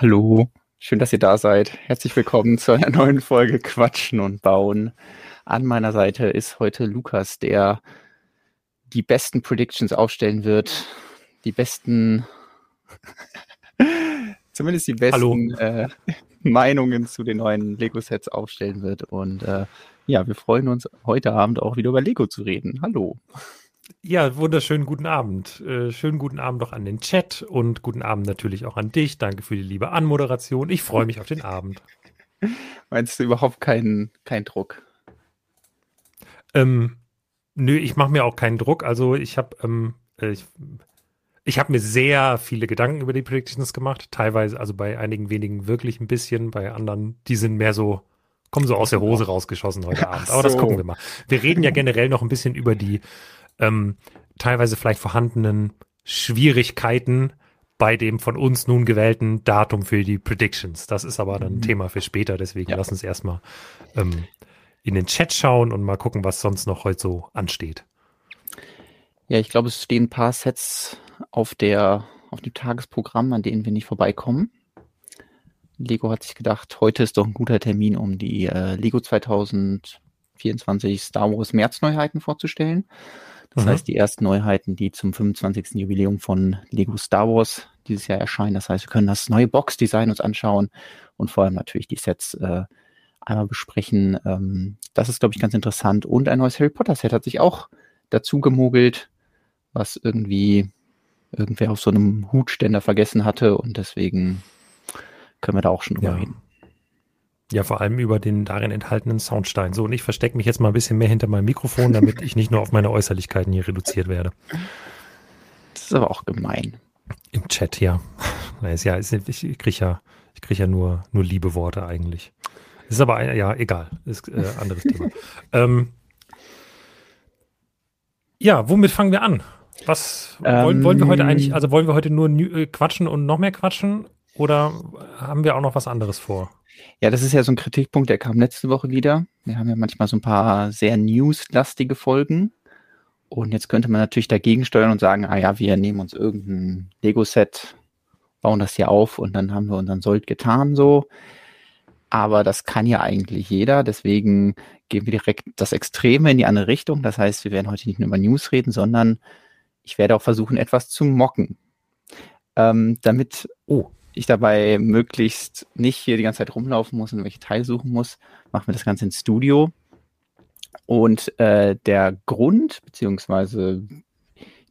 Hallo, schön, dass ihr da seid. Herzlich willkommen zu einer neuen Folge Quatschen und Bauen. An meiner Seite ist heute Lukas, der die besten Predictions aufstellen wird, die besten, zumindest die besten äh, Meinungen zu den neuen Lego-Sets aufstellen wird. Und äh, ja, wir freuen uns heute Abend auch wieder über Lego zu reden. Hallo. Ja, wunderschönen guten Abend. Äh, schönen guten Abend auch an den Chat und guten Abend natürlich auch an dich. Danke für die liebe Anmoderation. Ich freue mich auf den Abend. Meinst du überhaupt keinen kein Druck? Ähm, nö, ich mache mir auch keinen Druck. Also ich habe ähm, äh, ich, ich habe mir sehr viele Gedanken über die Predictions gemacht. Teilweise, also bei einigen wenigen wirklich ein bisschen, bei anderen, die sind mehr so, kommen so aus der Hose rausgeschossen heute Abend. Aber so. das gucken wir mal. Wir reden ja generell noch ein bisschen über die ähm, teilweise vielleicht vorhandenen Schwierigkeiten bei dem von uns nun gewählten Datum für die Predictions. Das ist aber dann ein mhm. Thema für später, deswegen ja. lass uns erstmal ähm, in den Chat schauen und mal gucken, was sonst noch heute so ansteht. Ja, ich glaube, es stehen ein paar Sets auf der auf dem Tagesprogramm, an denen wir nicht vorbeikommen. Lego hat sich gedacht, heute ist doch ein guter Termin, um die äh, Lego 2024 Star Wars März Neuheiten vorzustellen. Das mhm. heißt, die ersten Neuheiten, die zum 25. Jubiläum von Lego Star Wars dieses Jahr erscheinen. Das heißt, wir können das neue Box-Design uns anschauen und vor allem natürlich die Sets äh, einmal besprechen. Ähm, das ist, glaube ich, ganz interessant. Und ein neues Harry Potter-Set hat sich auch dazu gemogelt, was irgendwie irgendwer auf so einem Hutständer vergessen hatte und deswegen können wir da auch schon drüber ja. reden. Ja, vor allem über den darin enthaltenen Soundstein. So, und ich verstecke mich jetzt mal ein bisschen mehr hinter meinem Mikrofon, damit ich nicht nur auf meine Äußerlichkeiten hier reduziert werde. Das ist aber auch gemein. Im Chat, ja. ja, ich kriege ja, ich krieg ja nur, nur liebe Worte eigentlich. Ist aber, ja, egal. Ist äh, anderes Thema. Ähm, ja, womit fangen wir an? Was wollen, wollen wir heute eigentlich, also wollen wir heute nur äh, quatschen und noch mehr quatschen? Oder haben wir auch noch was anderes vor? Ja, das ist ja so ein Kritikpunkt, der kam letzte Woche wieder. Wir haben ja manchmal so ein paar sehr newslastige Folgen. Und jetzt könnte man natürlich dagegen steuern und sagen, ah ja, wir nehmen uns irgendein Lego-Set, bauen das hier auf und dann haben wir unseren Sold getan so. Aber das kann ja eigentlich jeder. Deswegen gehen wir direkt das Extreme in die andere Richtung. Das heißt, wir werden heute nicht nur über News reden, sondern ich werde auch versuchen, etwas zu mocken. Ähm, damit, oh, ich dabei möglichst nicht hier die ganze Zeit rumlaufen muss und welche Teile suchen muss, machen wir das Ganze ins Studio. Und äh, der Grund, beziehungsweise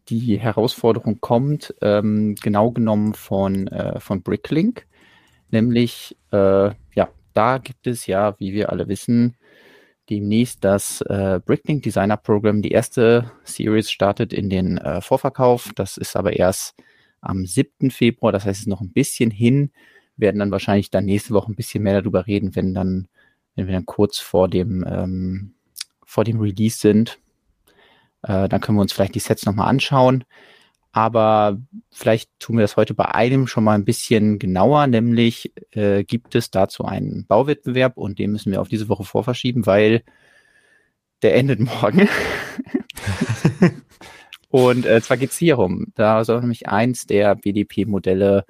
die Herausforderung kommt ähm, genau genommen von, äh, von Bricklink. Nämlich, äh, ja, da gibt es ja, wie wir alle wissen, demnächst das äh, Bricklink Designer Program. Die erste Series startet in den äh, Vorverkauf. Das ist aber erst am 7. Februar. Das heißt, es ist noch ein bisschen hin. Wir werden dann wahrscheinlich dann nächste Woche ein bisschen mehr darüber reden, wenn dann, wenn wir dann kurz vor dem, ähm, vor dem Release sind. Äh, dann können wir uns vielleicht die Sets nochmal anschauen. Aber vielleicht tun wir das heute bei einem schon mal ein bisschen genauer, nämlich äh, gibt es dazu einen Bauwettbewerb und den müssen wir auf diese Woche vorverschieben, weil der endet morgen. Und äh, zwar geht's hier rum. Da soll nämlich eins der BDP-Modelle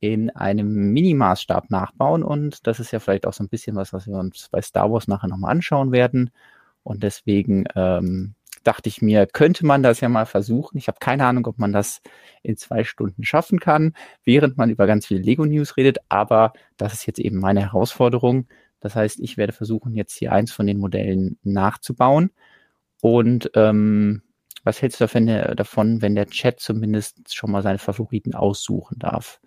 in einem Minimaßstab nachbauen. Und das ist ja vielleicht auch so ein bisschen was, was wir uns bei Star Wars nachher nochmal anschauen werden. Und deswegen ähm, dachte ich mir, könnte man das ja mal versuchen. Ich habe keine Ahnung, ob man das in zwei Stunden schaffen kann, während man über ganz viele Lego-News redet. Aber das ist jetzt eben meine Herausforderung. Das heißt, ich werde versuchen, jetzt hier eins von den Modellen nachzubauen. Und ähm, was hältst du davon, wenn der Chat zumindest schon mal seine Favoriten aussuchen darf?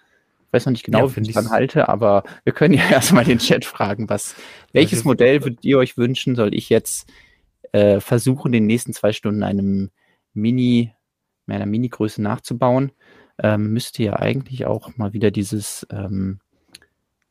Ich weiß noch nicht genau, ja, wie ich dann halte, aber wir können ja erstmal den Chat fragen, was, welches Modell würdet ihr euch wünschen? Soll ich jetzt äh, versuchen, in den nächsten zwei Stunden einem Mini, einer Mini-Größe nachzubauen? Ähm, müsste ja eigentlich auch mal wieder dieses ähm,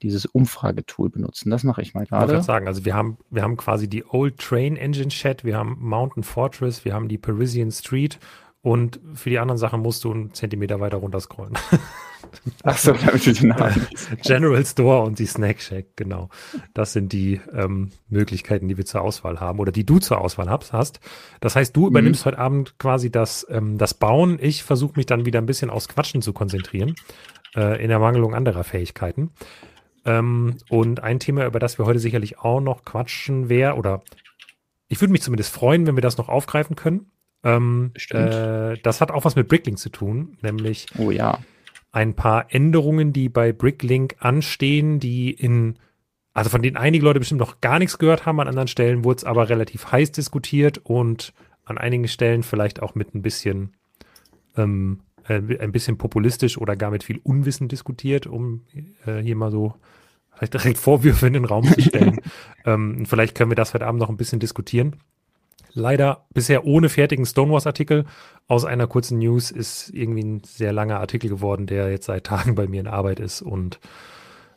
dieses Umfragetool benutzen. Das mache ich mal gerade. Ich sagen, also wir haben, wir haben quasi die Old Train Engine Chat, wir haben Mountain Fortress, wir haben die Parisian Street und für die anderen Sachen musst du einen Zentimeter weiter runter scrollen. Ach so, damit du den Namen General Store und die Snack Shack, genau. Das sind die ähm, Möglichkeiten, die wir zur Auswahl haben oder die du zur Auswahl hast. Das heißt, du mhm. übernimmst heute Abend quasi das, ähm, das Bauen. Ich versuche mich dann wieder ein bisschen aufs Quatschen zu konzentrieren, äh, in Ermangelung anderer Fähigkeiten. Ähm, und ein Thema, über das wir heute sicherlich auch noch quatschen, wäre, oder ich würde mich zumindest freuen, wenn wir das noch aufgreifen können. Ähm, äh, das hat auch was mit Bricklink zu tun, nämlich oh, ja. ein paar Änderungen, die bei Bricklink anstehen, die in, also von denen einige Leute bestimmt noch gar nichts gehört haben, an anderen Stellen wurde es aber relativ heiß diskutiert und an einigen Stellen vielleicht auch mit ein bisschen, ähm, äh, ein bisschen populistisch oder gar mit viel Unwissen diskutiert, um äh, hier mal so vielleicht direkt Vorwürfe in den Raum zu stellen. ähm, vielleicht können wir das heute Abend noch ein bisschen diskutieren leider bisher ohne fertigen Stonewalls-Artikel. Aus einer kurzen News ist irgendwie ein sehr langer Artikel geworden, der jetzt seit Tagen bei mir in Arbeit ist und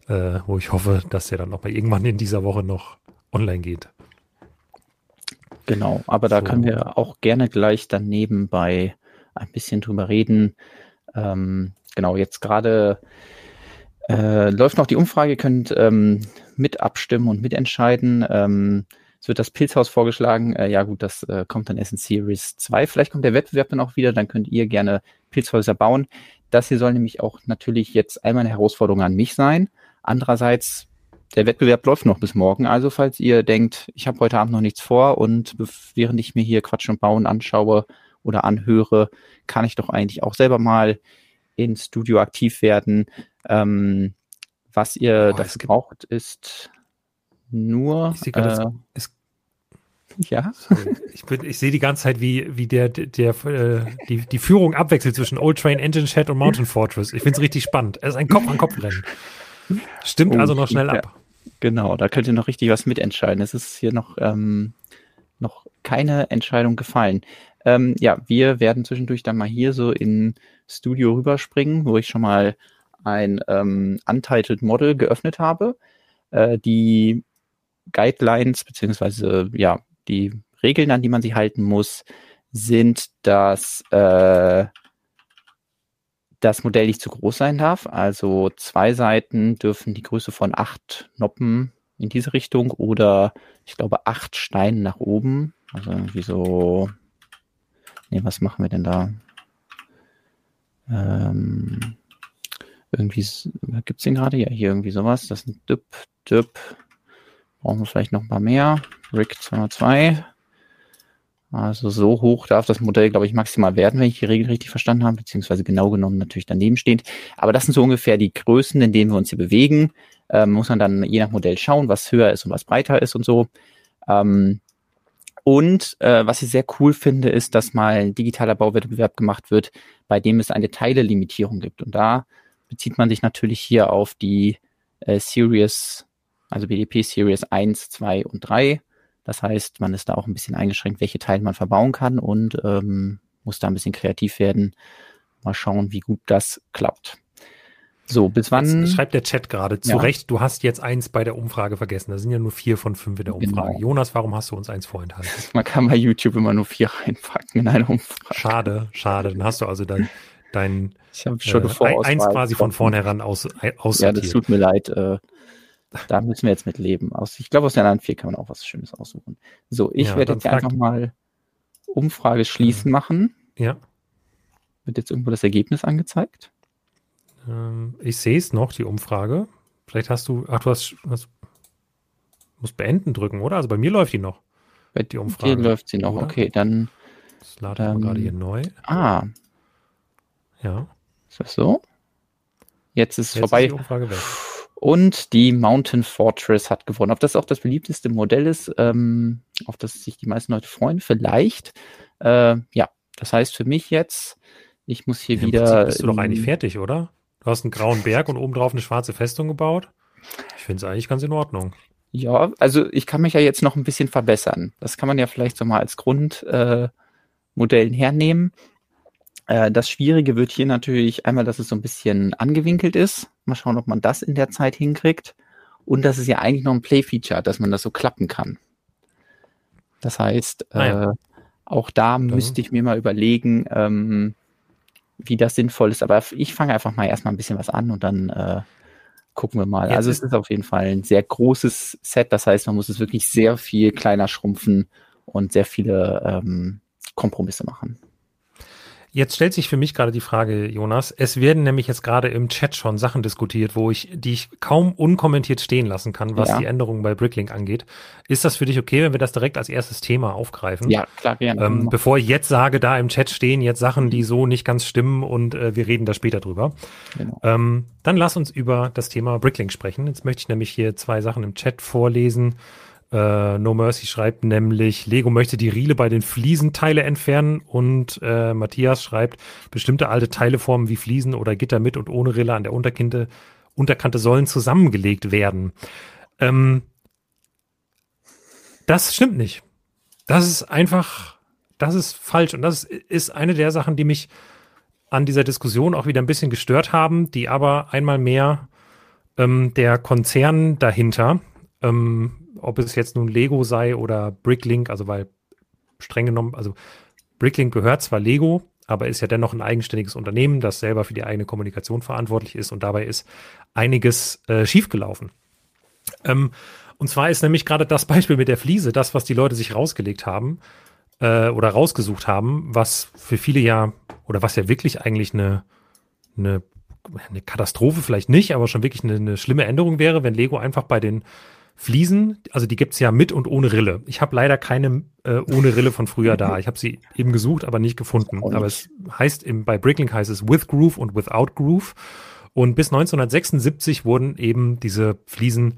äh, wo ich hoffe, dass der dann auch mal irgendwann in dieser Woche noch online geht. Genau, aber da so. können wir auch gerne gleich dann nebenbei ein bisschen drüber reden. Ähm, genau, jetzt gerade äh, läuft noch die Umfrage, ihr könnt ähm, mit abstimmen und mitentscheiden. Ähm, es wird das Pilzhaus vorgeschlagen. Äh, ja gut, das äh, kommt dann erst in Series 2. Vielleicht kommt der Wettbewerb dann auch wieder, dann könnt ihr gerne Pilzhäuser bauen. Das hier soll nämlich auch natürlich jetzt einmal eine Herausforderung an mich sein. Andererseits, der Wettbewerb läuft noch bis morgen. Also falls ihr denkt, ich habe heute Abend noch nichts vor und während ich mir hier Quatsch und Bauen anschaue oder anhöre, kann ich doch eigentlich auch selber mal ins Studio aktiv werden. Ähm, was ihr oh, dafür braucht, ist nur. Ich sehe gerade, äh, es, ja. Sorry. Ich, bin, ich sehe die ganze Zeit, wie, wie der, der, äh, die, die Führung abwechselt zwischen Old Train, Engine Shed und Mountain Fortress. Ich finde es richtig spannend. Es ist ein Kopf-an-Kopf-Rennen. Stimmt oh, also noch schnell ab. Genau, da könnt ihr noch richtig was mitentscheiden. Es ist hier noch, ähm, noch keine Entscheidung gefallen. Ähm, ja, wir werden zwischendurch dann mal hier so in Studio rüberspringen, wo ich schon mal ein ähm, Untitled Model geöffnet habe. Äh, die Guidelines beziehungsweise ja die Regeln, an die man sich halten muss, sind, dass äh, das Modell nicht zu groß sein darf. Also zwei Seiten dürfen die Größe von acht Noppen in diese Richtung oder ich glaube acht Steine nach oben. Also irgendwie so. Nee, was machen wir denn da? Ähm, irgendwie gibt es den gerade? Ja, hier irgendwie sowas. Das ist ein Düpp, Düpp, Brauchen wir vielleicht noch ein paar mehr. Rick 202. Also so hoch darf das Modell, glaube ich, maximal werden, wenn ich die Regel richtig verstanden habe, beziehungsweise genau genommen natürlich daneben steht. Aber das sind so ungefähr die Größen, in denen wir uns hier bewegen. Ähm, muss man dann je nach Modell schauen, was höher ist und was breiter ist und so. Ähm, und äh, was ich sehr cool finde, ist, dass mal ein digitaler Bauwettbewerb gemacht wird, bei dem es eine Teilelimitierung gibt. Und da bezieht man sich natürlich hier auf die äh, Series also BDP Series 1, 2 und 3. Das heißt, man ist da auch ein bisschen eingeschränkt, welche Teile man verbauen kann und ähm, muss da ein bisschen kreativ werden. Mal schauen, wie gut das klappt. So, bis wann? Jetzt schreibt der Chat gerade zu ja. Recht, du hast jetzt eins bei der Umfrage vergessen. Da sind ja nur vier von fünf in der Umfrage. Genau. Jonas, warum hast du uns eins vorenthalten? Man kann bei YouTube immer nur vier reinpacken in eine Umfrage. Schade, schade. Dann hast du also dein, dein ich schon äh, eins quasi von vornherein aus, aus Ja, das tut mir leid. Äh, da müssen wir jetzt mit leben. Aus, ich glaube, aus der anderen vier kann man auch was Schönes aussuchen. So, ich ja, werde jetzt einfach mal Umfrage schließen machen. Ja. Wird jetzt irgendwo das Ergebnis angezeigt? Ähm, ich sehe es noch, die Umfrage. Vielleicht hast du, ach, du hast, hast musst beenden drücken, oder? Also bei mir läuft die noch. Bei die Umfrage. Hier läuft sie noch, oder? okay, dann. Das laden ähm, wir gerade hier neu. Ah. Ja. Ist das so? Jetzt ist es vorbei. Ist die Umfrage weg. Und die Mountain Fortress hat gewonnen. Ob das auch das beliebteste Modell ist, ähm, auf das sich die meisten Leute freuen, vielleicht. Äh, ja, das heißt für mich jetzt, ich muss hier Im wieder. Prinzip bist du doch eigentlich fertig, oder? Du hast einen grauen Berg und obendrauf eine schwarze Festung gebaut. Ich finde es eigentlich ganz in Ordnung. Ja, also ich kann mich ja jetzt noch ein bisschen verbessern. Das kann man ja vielleicht so mal als Grundmodell äh, hernehmen. Äh, das Schwierige wird hier natürlich einmal, dass es so ein bisschen angewinkelt ist. Mal schauen, ob man das in der Zeit hinkriegt. Und dass es ja eigentlich noch ein Play-Feature hat, dass man das so klappen kann. Das heißt, ah, ja. äh, auch da müsste ich mir mal überlegen, ähm, wie das sinnvoll ist. Aber ich fange einfach mal erstmal ein bisschen was an und dann äh, gucken wir mal. Jetzt also es ist auf jeden Fall ein sehr großes Set. Das heißt, man muss es wirklich sehr viel kleiner schrumpfen und sehr viele ähm, Kompromisse machen. Jetzt stellt sich für mich gerade die Frage, Jonas. Es werden nämlich jetzt gerade im Chat schon Sachen diskutiert, wo ich, die ich kaum unkommentiert stehen lassen kann, was ja. die Änderungen bei Bricklink angeht. Ist das für dich okay, wenn wir das direkt als erstes Thema aufgreifen? Ja, klar, gerne. Ähm, bevor ich jetzt sage, da im Chat stehen jetzt Sachen, die so nicht ganz stimmen und äh, wir reden da später drüber. Genau. Ähm, dann lass uns über das Thema Bricklink sprechen. Jetzt möchte ich nämlich hier zwei Sachen im Chat vorlesen. Äh, no Mercy schreibt nämlich, Lego möchte die Riele bei den Fliesenteile entfernen und äh, Matthias schreibt, bestimmte alte Teileformen wie Fliesen oder Gitter mit und ohne Rille an der Unterkante, Unterkante sollen zusammengelegt werden. Ähm, das stimmt nicht. Das ist einfach, das ist falsch und das ist eine der Sachen, die mich an dieser Diskussion auch wieder ein bisschen gestört haben, die aber einmal mehr ähm, der Konzern dahinter ähm, ob es jetzt nun Lego sei oder Bricklink, also weil streng genommen, also Bricklink gehört zwar Lego, aber ist ja dennoch ein eigenständiges Unternehmen, das selber für die eigene Kommunikation verantwortlich ist und dabei ist einiges äh, schiefgelaufen. Ähm, und zwar ist nämlich gerade das Beispiel mit der Fliese, das, was die Leute sich rausgelegt haben äh, oder rausgesucht haben, was für viele ja oder was ja wirklich eigentlich eine, eine, eine Katastrophe vielleicht nicht, aber schon wirklich eine, eine schlimme Änderung wäre, wenn Lego einfach bei den Fliesen, also die gibt's ja mit und ohne Rille. Ich habe leider keine äh, ohne Rille von früher da. Ich habe sie eben gesucht, aber nicht gefunden. Aber es heißt im, bei Bricklink heißt es with Groove und without Groove. Und bis 1976 wurden eben diese Fliesen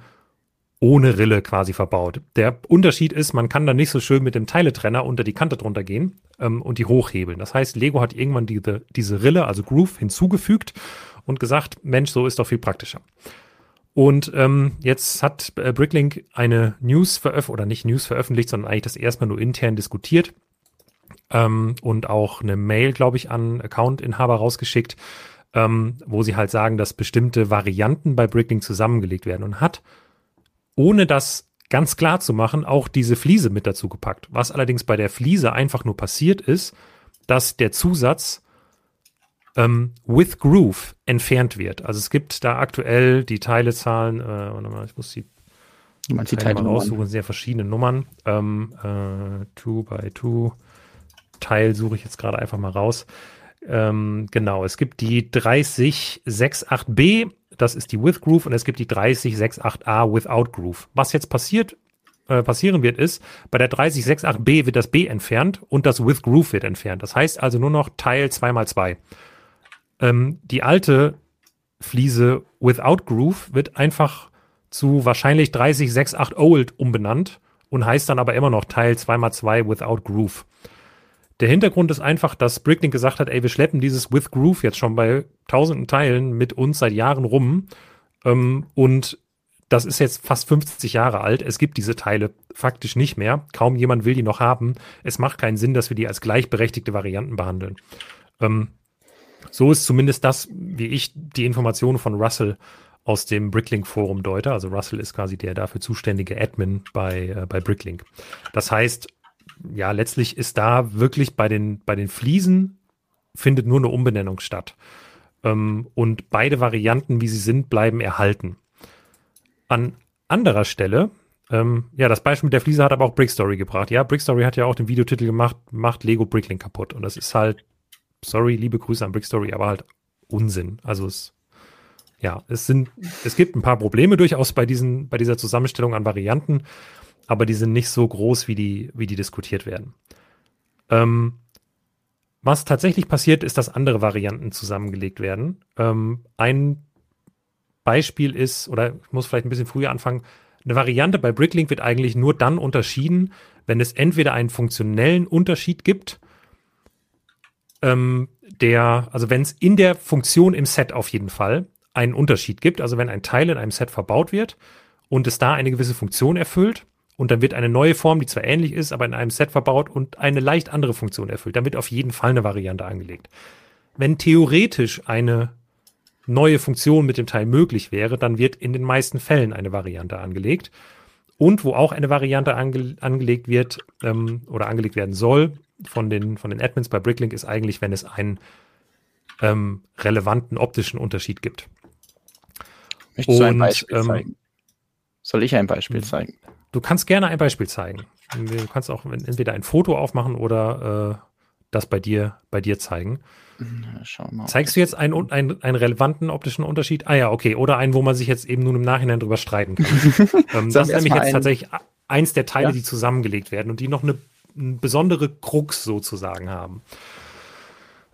ohne Rille quasi verbaut. Der Unterschied ist, man kann da nicht so schön mit dem Teiletrenner unter die Kante drunter gehen ähm, und die hochhebeln. Das heißt, Lego hat irgendwann diese, diese Rille, also Groove, hinzugefügt und gesagt, Mensch, so ist doch viel praktischer. Und ähm, jetzt hat äh, Bricklink eine News veröffentlicht, oder nicht News veröffentlicht, sondern eigentlich das erstmal nur intern diskutiert ähm, und auch eine Mail, glaube ich, an Accountinhaber rausgeschickt, ähm, wo sie halt sagen, dass bestimmte Varianten bei Bricklink zusammengelegt werden und hat, ohne das ganz klar zu machen, auch diese Fliese mit dazu gepackt. Was allerdings bei der Fliese einfach nur passiert ist, dass der Zusatz ähm, with Groove entfernt wird. Also es gibt da aktuell die Teilezahlen, äh, warte mal, ich muss die, Man die Teile raussuchen, sehr verschiedene Nummern. Ähm, äh, two by two Teil suche ich jetzt gerade einfach mal raus. Ähm, genau, es gibt die 3068B, das ist die With Groove, und es gibt die 3068A Without Groove. Was jetzt passiert, äh, passieren wird, ist, bei der 3068B wird das B entfernt und das With Groove wird entfernt. Das heißt also nur noch Teil 2x2. Ähm, die alte Fliese Without Groove wird einfach zu wahrscheinlich 3068 Old umbenannt und heißt dann aber immer noch Teil 2x2 Without Groove. Der Hintergrund ist einfach, dass Bricklink gesagt hat, ey, wir schleppen dieses With Groove jetzt schon bei tausenden Teilen mit uns seit Jahren rum. Ähm, und das ist jetzt fast 50 Jahre alt. Es gibt diese Teile faktisch nicht mehr. Kaum jemand will die noch haben. Es macht keinen Sinn, dass wir die als gleichberechtigte Varianten behandeln. Ähm, so ist zumindest das, wie ich die Informationen von Russell aus dem Bricklink Forum deute. Also Russell ist quasi der dafür zuständige Admin bei, äh, bei Bricklink. Das heißt, ja, letztlich ist da wirklich bei den, bei den Fliesen findet nur eine Umbenennung statt. Ähm, und beide Varianten, wie sie sind, bleiben erhalten. An anderer Stelle, ähm, ja, das Beispiel mit der Fliese hat aber auch Brickstory gebracht. Ja, Brickstory hat ja auch den Videotitel gemacht, macht Lego Bricklink kaputt. Und das ist halt sorry, liebe Grüße an Brickstory, aber halt Unsinn. Also es, ja, es sind, es gibt ein paar Probleme durchaus bei diesen, bei dieser Zusammenstellung an Varianten, aber die sind nicht so groß, wie die, wie die diskutiert werden. Ähm, was tatsächlich passiert, ist, dass andere Varianten zusammengelegt werden. Ähm, ein Beispiel ist, oder ich muss vielleicht ein bisschen früher anfangen, eine Variante bei Bricklink wird eigentlich nur dann unterschieden, wenn es entweder einen funktionellen Unterschied gibt ähm, der, also wenn es in der Funktion im Set auf jeden Fall einen Unterschied gibt, also wenn ein Teil in einem Set verbaut wird und es da eine gewisse Funktion erfüllt und dann wird eine neue Form, die zwar ähnlich ist, aber in einem Set verbaut und eine leicht andere Funktion erfüllt, dann wird auf jeden Fall eine Variante angelegt. Wenn theoretisch eine neue Funktion mit dem Teil möglich wäre, dann wird in den meisten Fällen eine Variante angelegt. Und wo auch eine Variante ange angelegt wird ähm, oder angelegt werden soll, von den, von den Admins bei Bricklink ist eigentlich, wenn es ein ähm, relevanten optischen Unterschied gibt. Möchtest du ein Beispiel ähm, zeigen? Soll ich ein Beispiel zeigen? Du kannst gerne ein Beispiel zeigen. Du kannst auch entweder ein Foto aufmachen oder äh, das bei dir, bei dir zeigen. Mal, Zeigst du jetzt einen, einen, einen relevanten optischen Unterschied? Ah ja, okay. Oder einen, wo man sich jetzt eben nun im Nachhinein drüber streiten kann. ähm, das ist nämlich jetzt tatsächlich eins der Teile, ja? die zusammengelegt werden und die noch eine, eine besondere Krux sozusagen haben.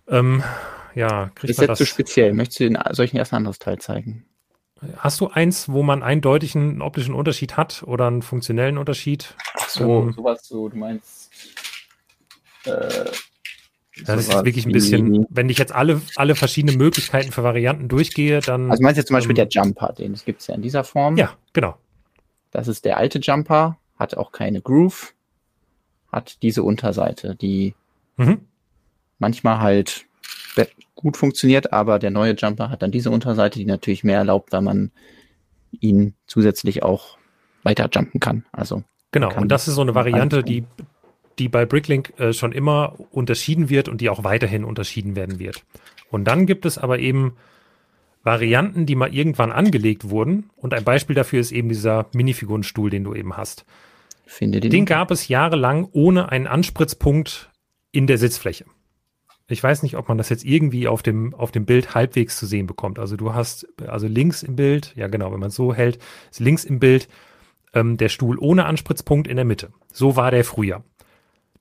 Ähm, ja, kriegt ist man jetzt das? zu speziell. Möchtest du den, ein anderes Teil zeigen? Hast du eins, wo man eindeutig einen optischen Unterschied hat oder einen funktionellen Unterschied? So, ähm, sowas so, du meinst. Äh, das ist jetzt wirklich ein bisschen, wenn ich jetzt alle, alle verschiedenen Möglichkeiten für Varianten durchgehe, dann. Also meinst du jetzt zum Beispiel ähm, der Jumper, den gibt es ja in dieser Form. Ja, genau. Das ist der alte Jumper, hat auch keine Groove, hat diese Unterseite, die mhm. manchmal halt gut funktioniert, aber der neue Jumper hat dann diese Unterseite, die natürlich mehr erlaubt, weil man ihn zusätzlich auch weiter jumpen kann. Also genau, und das ist so eine Variante, die die bei Bricklink äh, schon immer unterschieden wird und die auch weiterhin unterschieden werden wird. Und dann gibt es aber eben Varianten, die mal irgendwann angelegt wurden. Und ein Beispiel dafür ist eben dieser Minifigurenstuhl, den du eben hast. Finde den. Den gab es jahrelang ohne einen Anspritzpunkt in der Sitzfläche. Ich weiß nicht, ob man das jetzt irgendwie auf dem, auf dem Bild halbwegs zu sehen bekommt. Also du hast, also links im Bild, ja genau, wenn man es so hält, ist links im Bild ähm, der Stuhl ohne Anspritzpunkt in der Mitte. So war der früher.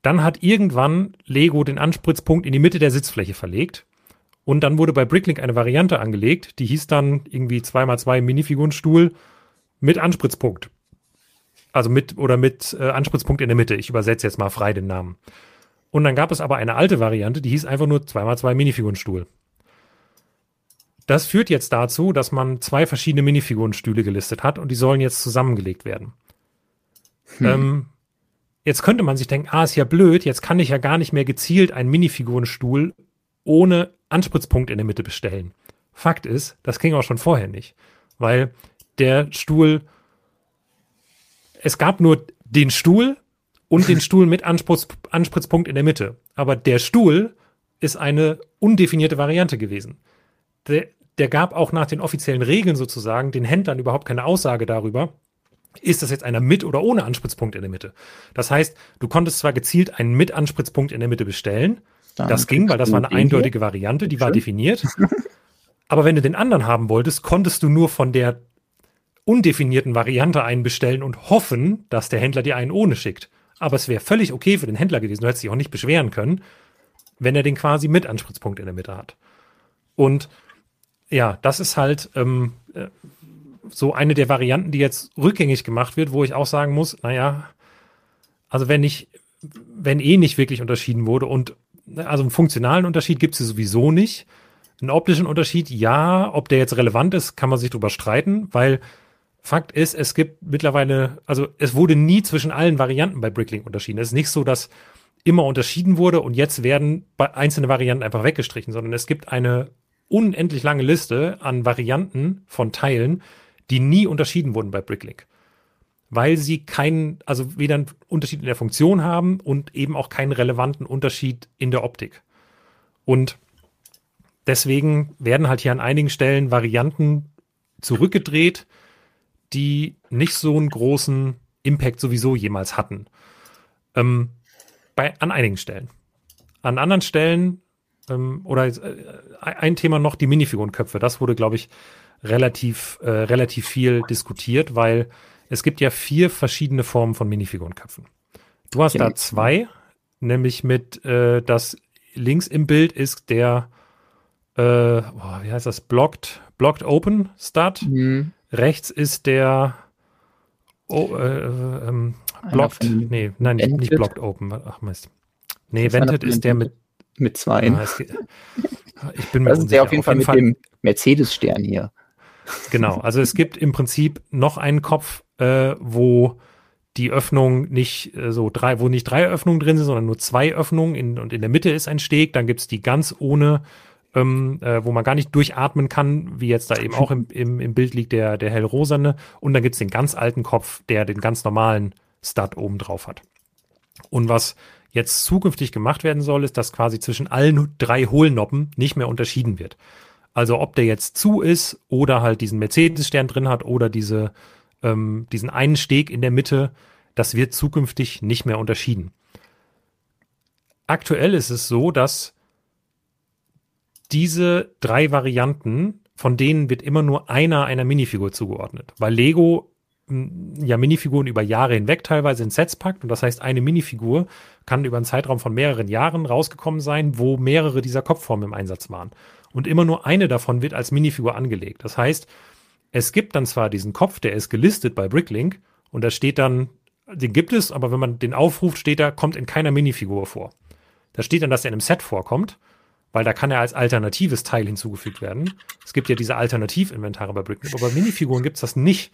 Dann hat irgendwann Lego den Anspritzpunkt in die Mitte der Sitzfläche verlegt. Und dann wurde bei Bricklink eine Variante angelegt, die hieß dann irgendwie 2x2 Minifigurenstuhl mit Anspritzpunkt. Also mit oder mit äh, Anspritzpunkt in der Mitte. Ich übersetze jetzt mal frei den Namen. Und dann gab es aber eine alte Variante, die hieß einfach nur 2x2 Minifigurenstuhl. Das führt jetzt dazu, dass man zwei verschiedene Minifigurenstühle gelistet hat und die sollen jetzt zusammengelegt werden. Hm. Ähm, Jetzt könnte man sich denken, ah, ist ja blöd, jetzt kann ich ja gar nicht mehr gezielt einen Minifigurenstuhl ohne Anspritzpunkt in der Mitte bestellen. Fakt ist, das ging auch schon vorher nicht, weil der Stuhl, es gab nur den Stuhl und den Stuhl mit Anspritz, Anspritzpunkt in der Mitte. Aber der Stuhl ist eine undefinierte Variante gewesen. Der, der gab auch nach den offiziellen Regeln sozusagen den Händlern überhaupt keine Aussage darüber, ist das jetzt einer mit oder ohne Anspritzpunkt in der Mitte? Das heißt, du konntest zwar gezielt einen mit Anspritzpunkt in der Mitte bestellen, Dann das ging, weil das war eine eindeutige Variante, die war definiert. Aber wenn du den anderen haben wolltest, konntest du nur von der undefinierten Variante einen bestellen und hoffen, dass der Händler dir einen ohne schickt. Aber es wäre völlig okay für den Händler gewesen, du hättest dich auch nicht beschweren können, wenn er den quasi mit Anspritzpunkt in der Mitte hat. Und ja, das ist halt, ähm, äh, so eine der Varianten, die jetzt rückgängig gemacht wird, wo ich auch sagen muss, naja, also wenn nicht, wenn eh nicht wirklich unterschieden wurde und also einen funktionalen Unterschied gibt es sowieso nicht. Einen optischen Unterschied, ja, ob der jetzt relevant ist, kann man sich drüber streiten, weil Fakt ist, es gibt mittlerweile, also es wurde nie zwischen allen Varianten bei Bricklink unterschieden. Es ist nicht so, dass immer unterschieden wurde und jetzt werden einzelne Varianten einfach weggestrichen, sondern es gibt eine unendlich lange Liste an Varianten von Teilen, die nie unterschieden wurden bei Bricklink. Weil sie keinen, also weder einen Unterschied in der Funktion haben und eben auch keinen relevanten Unterschied in der Optik. Und deswegen werden halt hier an einigen Stellen Varianten zurückgedreht, die nicht so einen großen Impact sowieso jemals hatten. Ähm, bei, an einigen Stellen. An anderen Stellen, ähm, oder äh, ein Thema noch, die Minifigurenköpfe. Das wurde, glaube ich, relativ, äh, relativ viel diskutiert, weil es gibt ja vier verschiedene Formen von Minifigurenköpfen. Du hast da zwei, nämlich mit, äh, das links im Bild ist der, äh, oh, wie heißt das, Blocked, Blocked Open Start. Mhm. Rechts ist der oh, äh, ähm, Blocked, nee, nein, nicht, nicht Blocked Open. Ach Mist. Nee, Vented ist der mit mit zwei. Ah, ich bin mir das ist der auf jeden auf Fall jeden mit Fall, dem Mercedes-Stern hier. Genau, also es gibt im Prinzip noch einen Kopf, äh, wo die Öffnung nicht äh, so drei, wo nicht drei Öffnungen drin sind, sondern nur zwei Öffnungen in, und in der Mitte ist ein Steg. Dann gibt's die ganz ohne, ähm, äh, wo man gar nicht durchatmen kann, wie jetzt da eben auch im, im, im Bild liegt der, der hellrosane. Und dann gibt's den ganz alten Kopf, der den ganz normalen Stud oben drauf hat. Und was jetzt zukünftig gemacht werden soll, ist, dass quasi zwischen allen drei Hohlnoppen nicht mehr unterschieden wird. Also ob der jetzt zu ist oder halt diesen Mercedes-Stern drin hat oder diese, ähm, diesen einen Steg in der Mitte, das wird zukünftig nicht mehr unterschieden. Aktuell ist es so, dass diese drei Varianten, von denen wird immer nur einer einer Minifigur zugeordnet, weil Lego ja Minifiguren über Jahre hinweg teilweise in Sets packt. Und das heißt, eine Minifigur kann über einen Zeitraum von mehreren Jahren rausgekommen sein, wo mehrere dieser Kopfformen im Einsatz waren. Und immer nur eine davon wird als Minifigur angelegt. Das heißt, es gibt dann zwar diesen Kopf, der ist gelistet bei Bricklink und da steht dann, den gibt es, aber wenn man den aufruft, steht da, kommt in keiner Minifigur vor. Da steht dann, dass er in einem Set vorkommt, weil da kann er als alternatives Teil hinzugefügt werden. Es gibt ja diese Alternativinventare bei Bricklink, aber bei Minifiguren gibt es das nicht.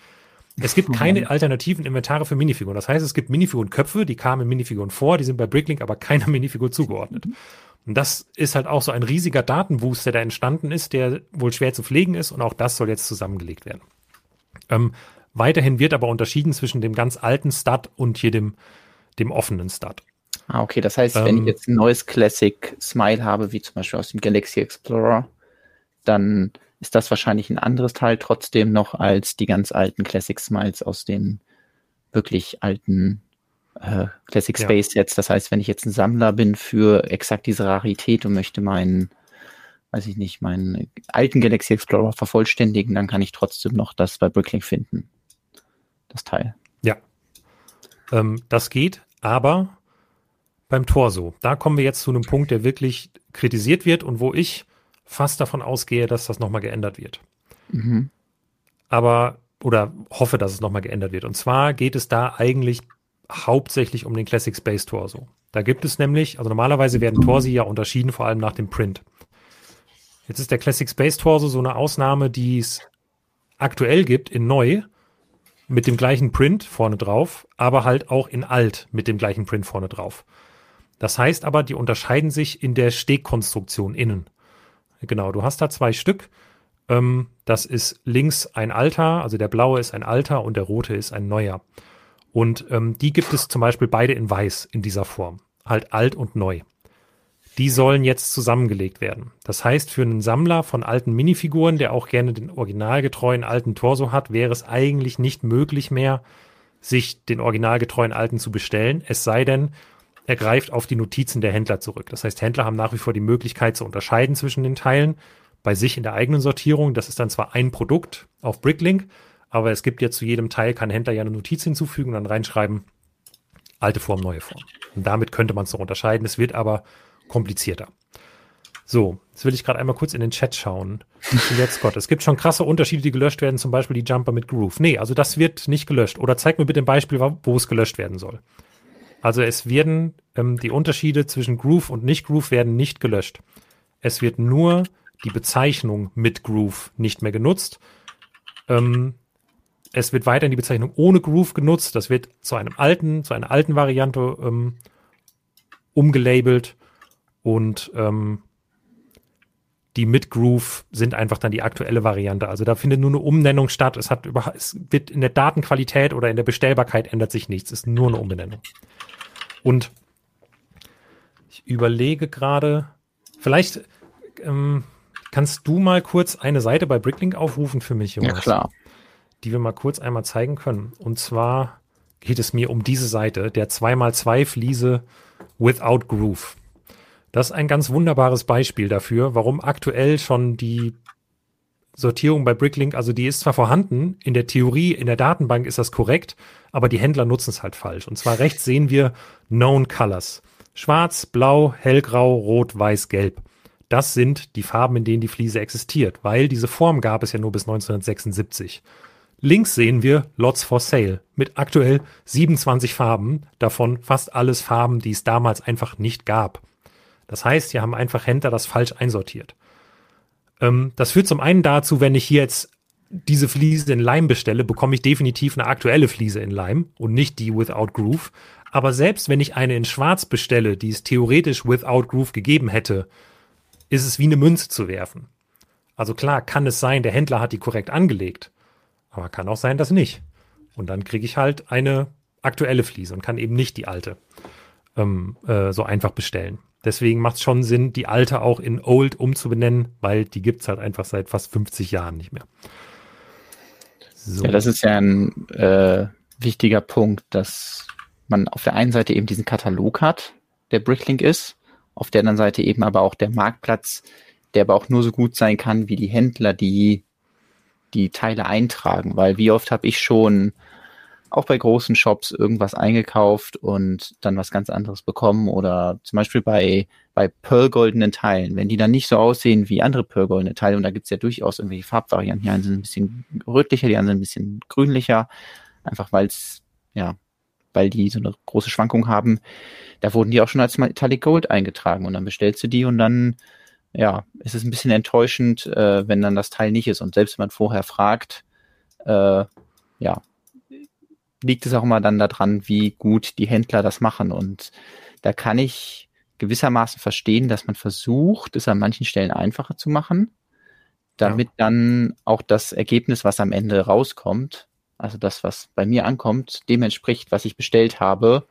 Es gibt keine alternativen Inventare für Minifiguren. Das heißt, es gibt Minifigurenköpfe, die kamen in Minifiguren vor, die sind bei Bricklink aber keiner Minifigur zugeordnet. Und das ist halt auch so ein riesiger Datenwust, der da entstanden ist, der wohl schwer zu pflegen ist und auch das soll jetzt zusammengelegt werden. Ähm, weiterhin wird aber unterschieden zwischen dem ganz alten Stud und hier dem, dem offenen Stud. Ah, okay. Das heißt, ähm, wenn ich ähm, jetzt ein neues Classic Smile habe, wie zum Beispiel aus dem Galaxy Explorer, dann ist das wahrscheinlich ein anderes Teil trotzdem noch als die ganz alten Classic Smiles aus den wirklich alten äh, Classic Space Sets. Das heißt, wenn ich jetzt ein Sammler bin für exakt diese Rarität und möchte meinen, weiß ich nicht, meinen alten Galaxy Explorer vervollständigen, dann kann ich trotzdem noch das bei Bricklink finden. Das Teil. Ja. Ähm, das geht, aber beim Torso, da kommen wir jetzt zu einem Punkt, der wirklich kritisiert wird und wo ich fast davon ausgehe, dass das nochmal geändert wird. Mhm. Aber, oder hoffe, dass es nochmal geändert wird. Und zwar geht es da eigentlich hauptsächlich um den Classic Space Torso. Da gibt es nämlich, also normalerweise werden Torsi ja unterschieden, vor allem nach dem Print. Jetzt ist der Classic Space Torso so eine Ausnahme, die es aktuell gibt in neu mit dem gleichen Print vorne drauf, aber halt auch in alt mit dem gleichen Print vorne drauf. Das heißt aber, die unterscheiden sich in der Stegkonstruktion innen. Genau, du hast da zwei Stück. Ähm, das ist links ein alter, also der blaue ist ein alter und der rote ist ein neuer. Und ähm, die gibt es zum Beispiel beide in weiß in dieser Form. Halt alt und neu. Die sollen jetzt zusammengelegt werden. Das heißt, für einen Sammler von alten Minifiguren, der auch gerne den originalgetreuen alten Torso hat, wäre es eigentlich nicht möglich mehr, sich den originalgetreuen alten zu bestellen. Es sei denn, er greift auf die Notizen der Händler zurück. Das heißt, Händler haben nach wie vor die Möglichkeit zu unterscheiden zwischen den Teilen bei sich in der eigenen Sortierung. Das ist dann zwar ein Produkt auf Bricklink, aber es gibt ja zu jedem Teil, kann Händler ja eine Notiz hinzufügen und dann reinschreiben, alte Form, neue Form. Und damit könnte man es noch unterscheiden. Es wird aber komplizierter. So, jetzt will ich gerade einmal kurz in den Chat schauen. Jetzt Gott, es gibt schon krasse Unterschiede, die gelöscht werden, zum Beispiel die Jumper mit Groove. Nee, also das wird nicht gelöscht. Oder zeig mir bitte ein Beispiel, wo es gelöscht werden soll. Also es werden ähm, die Unterschiede zwischen Groove und Nicht-Groove werden nicht gelöscht. Es wird nur die Bezeichnung mit Groove nicht mehr genutzt. Ähm, es wird weiterhin die Bezeichnung ohne Groove genutzt. Das wird zu einem alten, zu einer alten Variante ähm, umgelabelt und ähm, die mit Groove sind einfach dann die aktuelle Variante. Also da findet nur eine Umnennung statt. Es hat über, es wird in der Datenqualität oder in der Bestellbarkeit ändert sich nichts. Es ist nur eine Umbenennung. Und ich überlege gerade, vielleicht ähm, kannst du mal kurz eine Seite bei Bricklink aufrufen für mich, Jonas, Ja, klar. Die wir mal kurz einmal zeigen können. Und zwar geht es mir um diese Seite, der 2x2 Fliese without Groove. Das ist ein ganz wunderbares Beispiel dafür, warum aktuell schon die Sortierung bei Bricklink, also die ist zwar vorhanden, in der Theorie, in der Datenbank ist das korrekt, aber die Händler nutzen es halt falsch. Und zwar rechts sehen wir Known Colors. Schwarz, Blau, Hellgrau, Rot, Weiß, Gelb. Das sind die Farben, in denen die Fliese existiert, weil diese Form gab es ja nur bis 1976. Links sehen wir Lots for Sale mit aktuell 27 Farben, davon fast alles Farben, die es damals einfach nicht gab. Das heißt, hier haben einfach Händler das falsch einsortiert. Ähm, das führt zum einen dazu, wenn ich jetzt diese Fliese in Leim bestelle, bekomme ich definitiv eine aktuelle Fliese in Leim und nicht die Without Groove. Aber selbst wenn ich eine in Schwarz bestelle, die es theoretisch Without Groove gegeben hätte, ist es wie eine Münze zu werfen. Also klar, kann es sein, der Händler hat die korrekt angelegt, aber kann auch sein, dass nicht. Und dann kriege ich halt eine aktuelle Fliese und kann eben nicht die alte. ähm, äh, so einfach bestellen. Deswegen macht es schon Sinn, die alte auch in Old umzubenennen, weil die gibt es halt einfach seit fast 50 Jahren nicht mehr. So. Ja, das ist ja ein äh, wichtiger Punkt, dass man auf der einen Seite eben diesen Katalog hat, der Bricklink ist, auf der anderen Seite eben aber auch der Marktplatz, der aber auch nur so gut sein kann, wie die Händler, die die Teile eintragen, weil wie oft habe ich schon auch bei großen Shops irgendwas eingekauft und dann was ganz anderes bekommen oder zum Beispiel bei, bei Pearl-goldenen Teilen, wenn die dann nicht so aussehen wie andere Pearl-goldene Teile und da gibt's ja durchaus irgendwelche Farbvarianten, die einen sind ein bisschen rötlicher, die anderen ein bisschen grünlicher, einfach weil es, ja, weil die so eine große Schwankung haben, da wurden die auch schon als Metallic Gold eingetragen und dann bestellst du die und dann ja, es ist ein bisschen enttäuschend, äh, wenn dann das Teil nicht ist. Und selbst wenn man vorher fragt, äh, ja, liegt es auch immer dann daran, wie gut die Händler das machen. Und da kann ich gewissermaßen verstehen, dass man versucht, es an manchen Stellen einfacher zu machen, damit ja. dann auch das Ergebnis, was am Ende rauskommt, also das, was bei mir ankommt, dem entspricht, was ich bestellt habe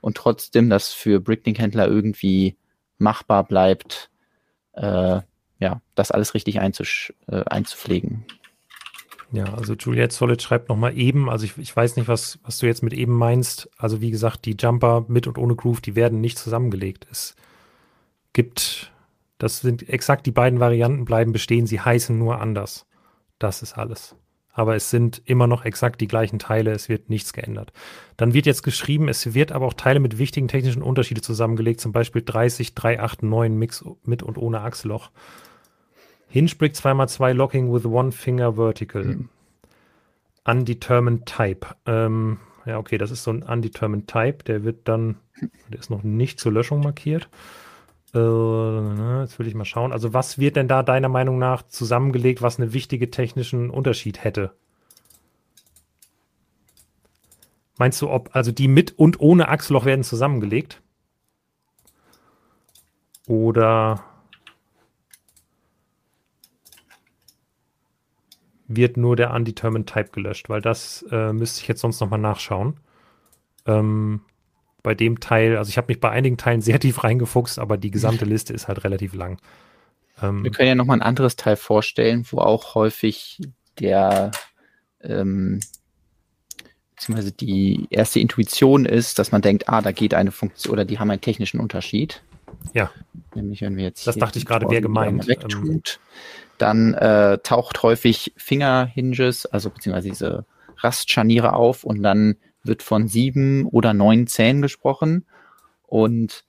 und trotzdem das für Bricklink-Händler irgendwie machbar bleibt, äh, ja, das alles richtig einzusch äh, einzupflegen. Ja, also Juliette Solid schreibt nochmal eben, also ich, ich weiß nicht, was, was du jetzt mit eben meinst. Also wie gesagt, die Jumper mit und ohne Groove, die werden nicht zusammengelegt. Es gibt, das sind exakt die beiden Varianten bleiben bestehen, sie heißen nur anders. Das ist alles. Aber es sind immer noch exakt die gleichen Teile, es wird nichts geändert. Dann wird jetzt geschrieben, es wird aber auch Teile mit wichtigen technischen Unterschieden zusammengelegt, zum Beispiel 30 389 Mix mit und ohne Achsloch. Hinge-Brick 2x2 Locking with One Finger Vertical. Mhm. Undetermined Type. Ähm, ja, okay, das ist so ein Undetermined Type. Der wird dann, der ist noch nicht zur Löschung markiert. Äh, jetzt will ich mal schauen. Also, was wird denn da deiner Meinung nach zusammengelegt, was einen wichtigen technischen Unterschied hätte? Meinst du, ob also die mit und ohne Achsloch werden zusammengelegt? Oder wird nur der Undetermined Type gelöscht, weil das äh, müsste ich jetzt sonst nochmal nachschauen. Ähm, bei dem Teil, also ich habe mich bei einigen Teilen sehr tief reingefuchst, aber die gesamte Liste ist halt relativ lang. Ähm, Wir können ja nochmal ein anderes Teil vorstellen, wo auch häufig der ähm, beziehungsweise die erste Intuition ist, dass man denkt, ah, da geht eine Funktion oder die haben einen technischen Unterschied. Ja. Nämlich, wenn wir jetzt. Das dachte ich gerade, wer gemeint. Wegtut. Ähm, dann äh, taucht häufig Finger-Hinges, also beziehungsweise diese Rastscharniere auf und dann wird von sieben oder neun Zähnen gesprochen. Und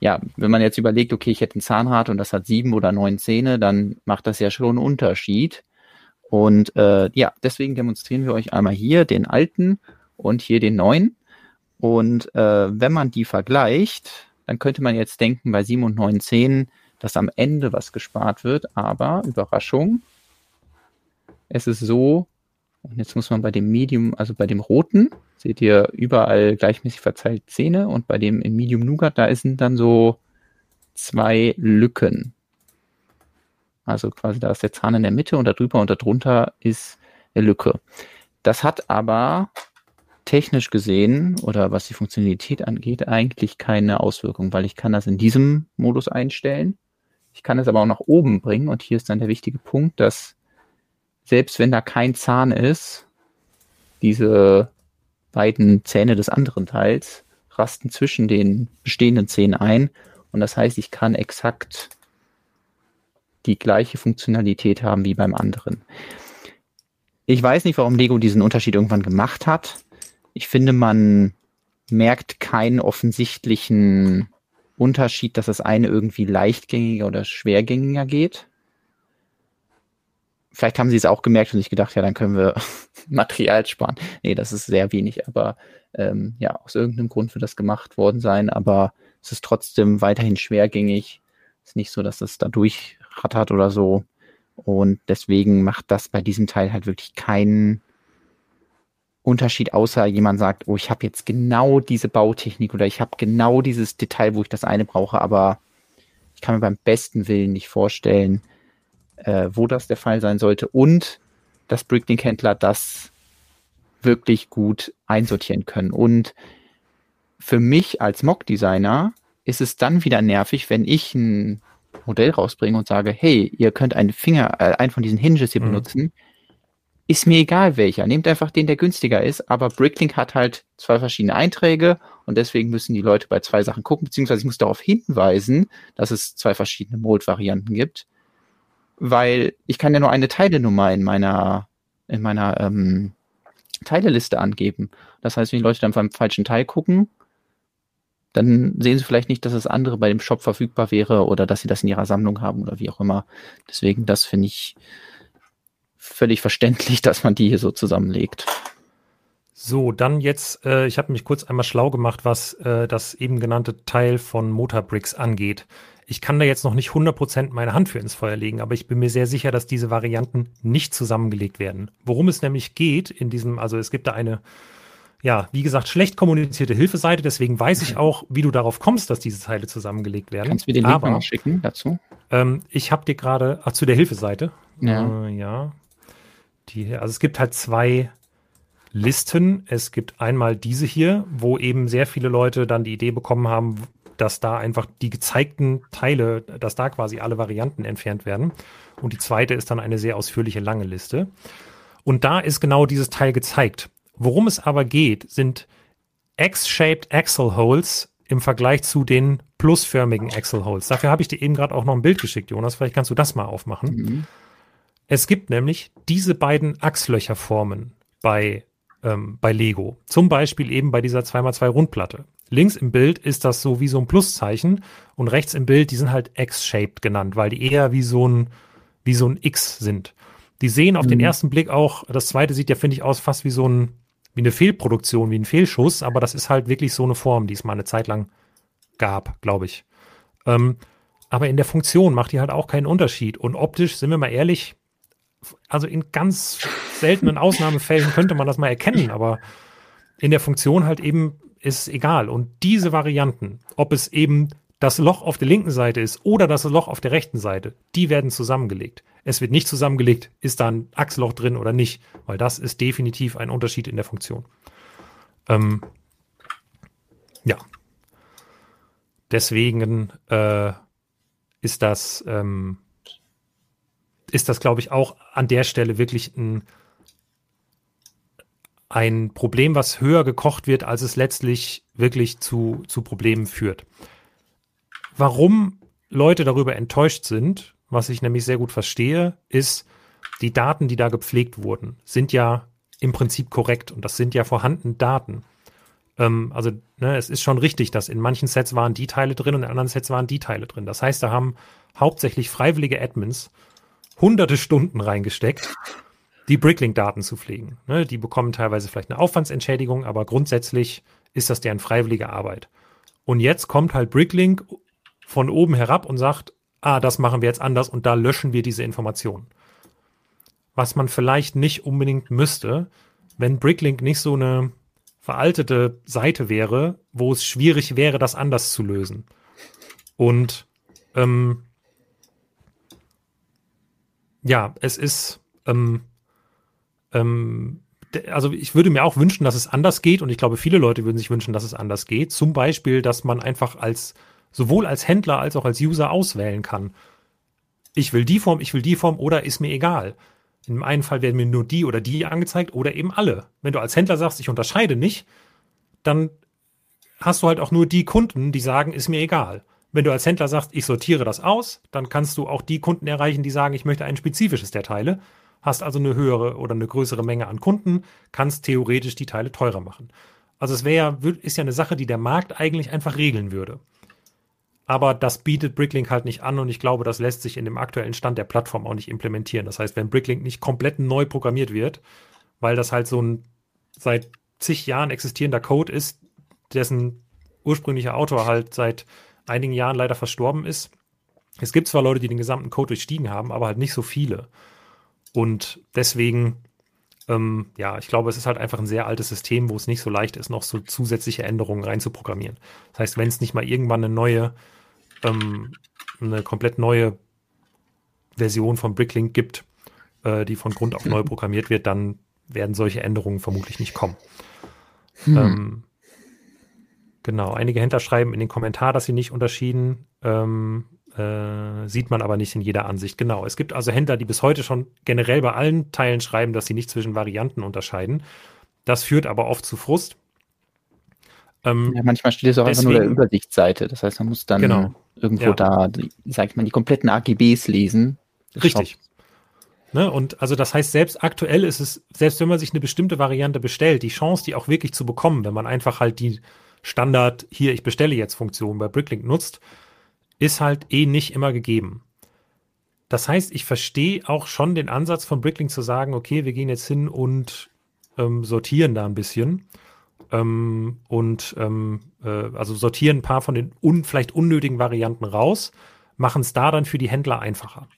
ja, wenn man jetzt überlegt, okay, ich hätte ein Zahnrad und das hat sieben oder neun Zähne, dann macht das ja schon einen Unterschied. Und äh, ja, deswegen demonstrieren wir euch einmal hier den alten und hier den neuen. Und äh, wenn man die vergleicht, dann könnte man jetzt denken, bei sieben und neun Zähnen dass am Ende was gespart wird, aber Überraschung, es ist so, und jetzt muss man bei dem Medium, also bei dem roten, seht ihr überall gleichmäßig verteilt Zähne und bei dem im Medium Nougat, da sind dann so zwei Lücken. Also quasi da ist der Zahn in der Mitte und darüber und darunter ist eine Lücke. Das hat aber technisch gesehen oder was die Funktionalität angeht eigentlich keine Auswirkung, weil ich kann das in diesem Modus einstellen ich kann es aber auch nach oben bringen und hier ist dann der wichtige Punkt, dass selbst wenn da kein Zahn ist, diese beiden Zähne des anderen Teils rasten zwischen den bestehenden Zähnen ein und das heißt, ich kann exakt die gleiche Funktionalität haben wie beim anderen. Ich weiß nicht, warum Lego diesen Unterschied irgendwann gemacht hat. Ich finde, man merkt keinen offensichtlichen Unterschied, dass das eine irgendwie leichtgängiger oder schwergängiger geht. Vielleicht haben sie es auch gemerkt und sich gedacht, ja, dann können wir Material sparen. Nee, das ist sehr wenig, aber ähm, ja, aus irgendeinem Grund wird das gemacht worden sein, aber es ist trotzdem weiterhin schwergängig. Es ist nicht so, dass das da durchrattert oder so. Und deswegen macht das bei diesem Teil halt wirklich keinen Unterschied, außer jemand sagt, oh, ich habe jetzt genau diese Bautechnik oder ich habe genau dieses Detail, wo ich das eine brauche, aber ich kann mir beim besten Willen nicht vorstellen, äh, wo das der Fall sein sollte und dass Bricklink-Händler das wirklich gut einsortieren können. Und für mich als Mock-Designer ist es dann wieder nervig, wenn ich ein Modell rausbringe und sage, hey, ihr könnt einen Finger, äh, einen von diesen Hinges hier mhm. benutzen. Ist mir egal welcher. Nehmt einfach den, der günstiger ist. Aber Bricklink hat halt zwei verschiedene Einträge und deswegen müssen die Leute bei zwei Sachen gucken, beziehungsweise ich muss darauf hinweisen, dass es zwei verschiedene Mold-Varianten gibt. Weil ich kann ja nur eine Teilenummer in meiner, in meiner ähm, Teileliste angeben. Das heißt, wenn die Leute dann beim falschen Teil gucken, dann sehen sie vielleicht nicht, dass das andere bei dem Shop verfügbar wäre oder dass sie das in ihrer Sammlung haben oder wie auch immer. Deswegen, das finde ich völlig verständlich, dass man die hier so zusammenlegt. So, dann jetzt, äh, ich habe mich kurz einmal schlau gemacht, was äh, das eben genannte Teil von Motorbricks angeht. Ich kann da jetzt noch nicht 100% meine Hand für ins Feuer legen, aber ich bin mir sehr sicher, dass diese Varianten nicht zusammengelegt werden. Worum es nämlich geht in diesem, also es gibt da eine ja, wie gesagt, schlecht kommunizierte Hilfeseite. Deswegen weiß ich auch, wie du darauf kommst, dass diese Teile zusammengelegt werden. Kannst du mir den Link mal schicken dazu? Ähm, ich habe dir gerade, ach, zu der Hilfeseite. Ja. Äh, ja. Die, also es gibt halt zwei Listen. Es gibt einmal diese hier, wo eben sehr viele Leute dann die Idee bekommen haben, dass da einfach die gezeigten Teile, dass da quasi alle Varianten entfernt werden. Und die zweite ist dann eine sehr ausführliche lange Liste. Und da ist genau dieses Teil gezeigt. Worum es aber geht, sind X-shaped Axle Holes im Vergleich zu den plusförmigen Axle Holes. Dafür habe ich dir eben gerade auch noch ein Bild geschickt, Jonas. Vielleicht kannst du das mal aufmachen. Mhm. Es gibt nämlich diese beiden Achslöcherformen bei, ähm, bei Lego. Zum Beispiel eben bei dieser 2x2 Rundplatte. Links im Bild ist das so wie so ein Pluszeichen und rechts im Bild, die sind halt X-shaped genannt, weil die eher wie so ein, wie so ein X sind. Die sehen auf mhm. den ersten Blick auch, das zweite sieht ja, finde ich, aus fast wie so ein, wie eine Fehlproduktion, wie ein Fehlschuss, aber das ist halt wirklich so eine Form, die es mal eine Zeit lang gab, glaube ich. Ähm, aber in der Funktion macht die halt auch keinen Unterschied. Und optisch, sind wir mal ehrlich, also in ganz seltenen Ausnahmefällen könnte man das mal erkennen, aber in der Funktion halt eben ist es egal. Und diese Varianten, ob es eben das Loch auf der linken Seite ist oder das Loch auf der rechten Seite, die werden zusammengelegt. Es wird nicht zusammengelegt, ist da ein Achsloch drin oder nicht, weil das ist definitiv ein Unterschied in der Funktion. Ähm, ja. Deswegen äh, ist das, ähm, ist das, glaube ich, auch an der Stelle wirklich ein, ein Problem, was höher gekocht wird, als es letztlich wirklich zu, zu Problemen führt. Warum Leute darüber enttäuscht sind, was ich nämlich sehr gut verstehe, ist, die Daten, die da gepflegt wurden, sind ja im Prinzip korrekt und das sind ja vorhandene Daten. Ähm, also ne, es ist schon richtig, dass in manchen Sets waren die Teile drin und in anderen Sets waren die Teile drin. Das heißt, da haben hauptsächlich freiwillige Admins hunderte Stunden reingesteckt, die Bricklink-Daten zu pflegen. Ne, die bekommen teilweise vielleicht eine Aufwandsentschädigung, aber grundsätzlich ist das deren freiwillige Arbeit. Und jetzt kommt halt Bricklink von oben herab und sagt, ah, das machen wir jetzt anders und da löschen wir diese Informationen. Was man vielleicht nicht unbedingt müsste, wenn Bricklink nicht so eine veraltete Seite wäre, wo es schwierig wäre, das anders zu lösen. Und ähm, ja, es ist ähm, ähm, also ich würde mir auch wünschen, dass es anders geht und ich glaube, viele Leute würden sich wünschen, dass es anders geht. Zum Beispiel, dass man einfach als sowohl als Händler als auch als User auswählen kann. Ich will die Form, ich will die Form oder ist mir egal. Dem einen Fall werden mir nur die oder die angezeigt oder eben alle. Wenn du als Händler sagst, ich unterscheide nicht, dann hast du halt auch nur die Kunden, die sagen, ist mir egal. Wenn du als Händler sagst, ich sortiere das aus, dann kannst du auch die Kunden erreichen, die sagen, ich möchte ein spezifisches der Teile, hast also eine höhere oder eine größere Menge an Kunden, kannst theoretisch die Teile teurer machen. Also es wäre ist ja eine Sache, die der Markt eigentlich einfach regeln würde. Aber das bietet Bricklink halt nicht an und ich glaube, das lässt sich in dem aktuellen Stand der Plattform auch nicht implementieren. Das heißt, wenn Bricklink nicht komplett neu programmiert wird, weil das halt so ein seit zig Jahren existierender Code ist, dessen ursprünglicher Autor halt seit einigen Jahren leider verstorben ist. Es gibt zwar Leute, die den gesamten Code durchstiegen haben, aber halt nicht so viele. Und deswegen, ähm, ja, ich glaube, es ist halt einfach ein sehr altes System, wo es nicht so leicht ist, noch so zusätzliche Änderungen reinzuprogrammieren. Das heißt, wenn es nicht mal irgendwann eine neue ähm, eine komplett neue Version von Bricklink gibt, äh, die von Grund auf neu programmiert wird, dann werden solche Änderungen vermutlich nicht kommen. Hm. Ähm, Genau, einige Händler schreiben in den Kommentar, dass sie nicht unterschieden. Ähm, äh, sieht man aber nicht in jeder Ansicht. Genau. Es gibt also Händler, die bis heute schon generell bei allen Teilen schreiben, dass sie nicht zwischen Varianten unterscheiden. Das führt aber oft zu Frust. Ähm, ja, manchmal steht es auch deswegen, einfach nur der Übersichtsseite. Das heißt, man muss dann genau, irgendwo ja. da, sag ich mal, die kompletten AGBs lesen. Richtig. Ne? Und also das heißt, selbst aktuell ist es, selbst wenn man sich eine bestimmte Variante bestellt, die Chance, die auch wirklich zu bekommen, wenn man einfach halt die Standard hier, ich bestelle jetzt Funktion bei Bricklink nutzt, ist halt eh nicht immer gegeben. Das heißt, ich verstehe auch schon den Ansatz von Bricklink zu sagen, okay, wir gehen jetzt hin und ähm, sortieren da ein bisschen. Ähm, und ähm, äh, also sortieren ein paar von den un vielleicht unnötigen Varianten raus, machen es da dann für die Händler einfacher.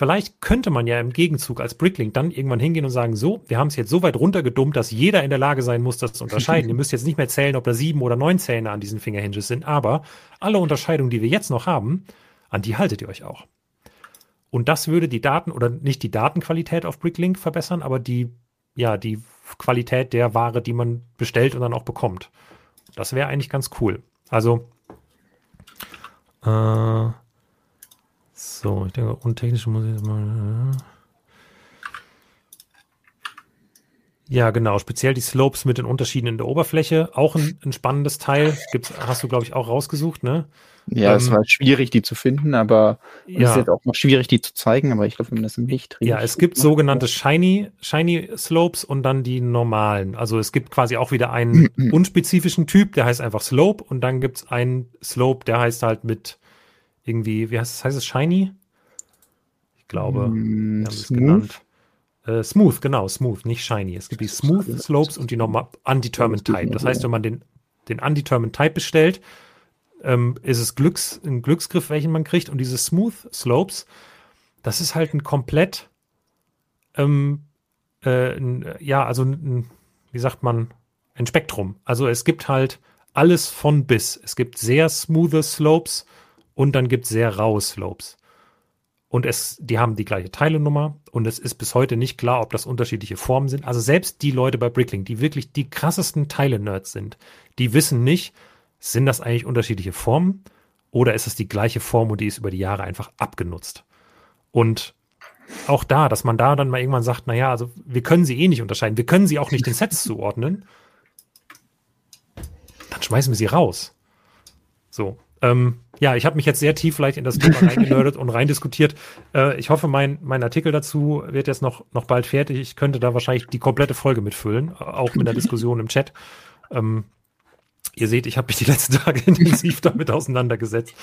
Vielleicht könnte man ja im Gegenzug als Bricklink dann irgendwann hingehen und sagen, so, wir haben es jetzt so weit runtergedummt, dass jeder in der Lage sein muss, das zu unterscheiden. Ihr müsst jetzt nicht mehr zählen, ob da sieben oder neun Zähne an diesen Fingerhinges sind, aber alle Unterscheidungen, die wir jetzt noch haben, an die haltet ihr euch auch. Und das würde die Daten oder nicht die Datenqualität auf Bricklink verbessern, aber die, ja, die Qualität der Ware, die man bestellt und dann auch bekommt. Das wäre eigentlich ganz cool. Also, äh, so, ich denke, untechnisch muss ich jetzt mal. Ja, genau. Speziell die Slopes mit den Unterschieden in der Oberfläche. Auch ein, ein spannendes Teil. Gibt's, hast du, glaube ich, auch rausgesucht, ne? Ja, ähm, es war schwierig, die zu finden, aber ja. es ist jetzt auch noch schwierig, die zu zeigen, aber ich glaube, wenn man das im Licht Ja, es gibt sogenannte Shiny, Shiny Slopes und dann die normalen. Also es gibt quasi auch wieder einen unspezifischen Typ, der heißt einfach Slope und dann gibt es einen Slope, der heißt halt mit irgendwie, wie heißt es, heißt es Shiny? Ich glaube, mm, wir smooth? genannt. Äh, smooth, genau, Smooth, nicht Shiny. Es gibt die Smooth Slopes und die normal Undetermined Type. Das heißt, wenn man den, den Undetermined Type bestellt, ähm, ist es Glücks, ein Glücksgriff, welchen man kriegt. Und diese Smooth Slopes, das ist halt ein komplett, ähm, äh, ein, ja, also ein, wie sagt man, ein Spektrum. Also es gibt halt alles von bis. Es gibt sehr smooth Slopes und dann gibt es sehr raue Slopes. Und es, die haben die gleiche Teilenummer und es ist bis heute nicht klar, ob das unterschiedliche Formen sind. Also selbst die Leute bei Bricklink, die wirklich die krassesten Teile-Nerds sind, die wissen nicht, sind das eigentlich unterschiedliche Formen oder ist es die gleiche Form und die ist über die Jahre einfach abgenutzt? Und auch da, dass man da dann mal irgendwann sagt, naja, also wir können sie eh nicht unterscheiden, wir können sie auch nicht den Sets zuordnen, dann schmeißen wir sie raus. So. Ähm, ja, ich habe mich jetzt sehr tief vielleicht in das Thema reingenördet und reindiskutiert. Äh, ich hoffe, mein, mein Artikel dazu wird jetzt noch, noch bald fertig. Ich könnte da wahrscheinlich die komplette Folge mitfüllen, auch mit der Diskussion im Chat. Ähm, ihr seht, ich habe mich die letzten Tage intensiv damit auseinandergesetzt.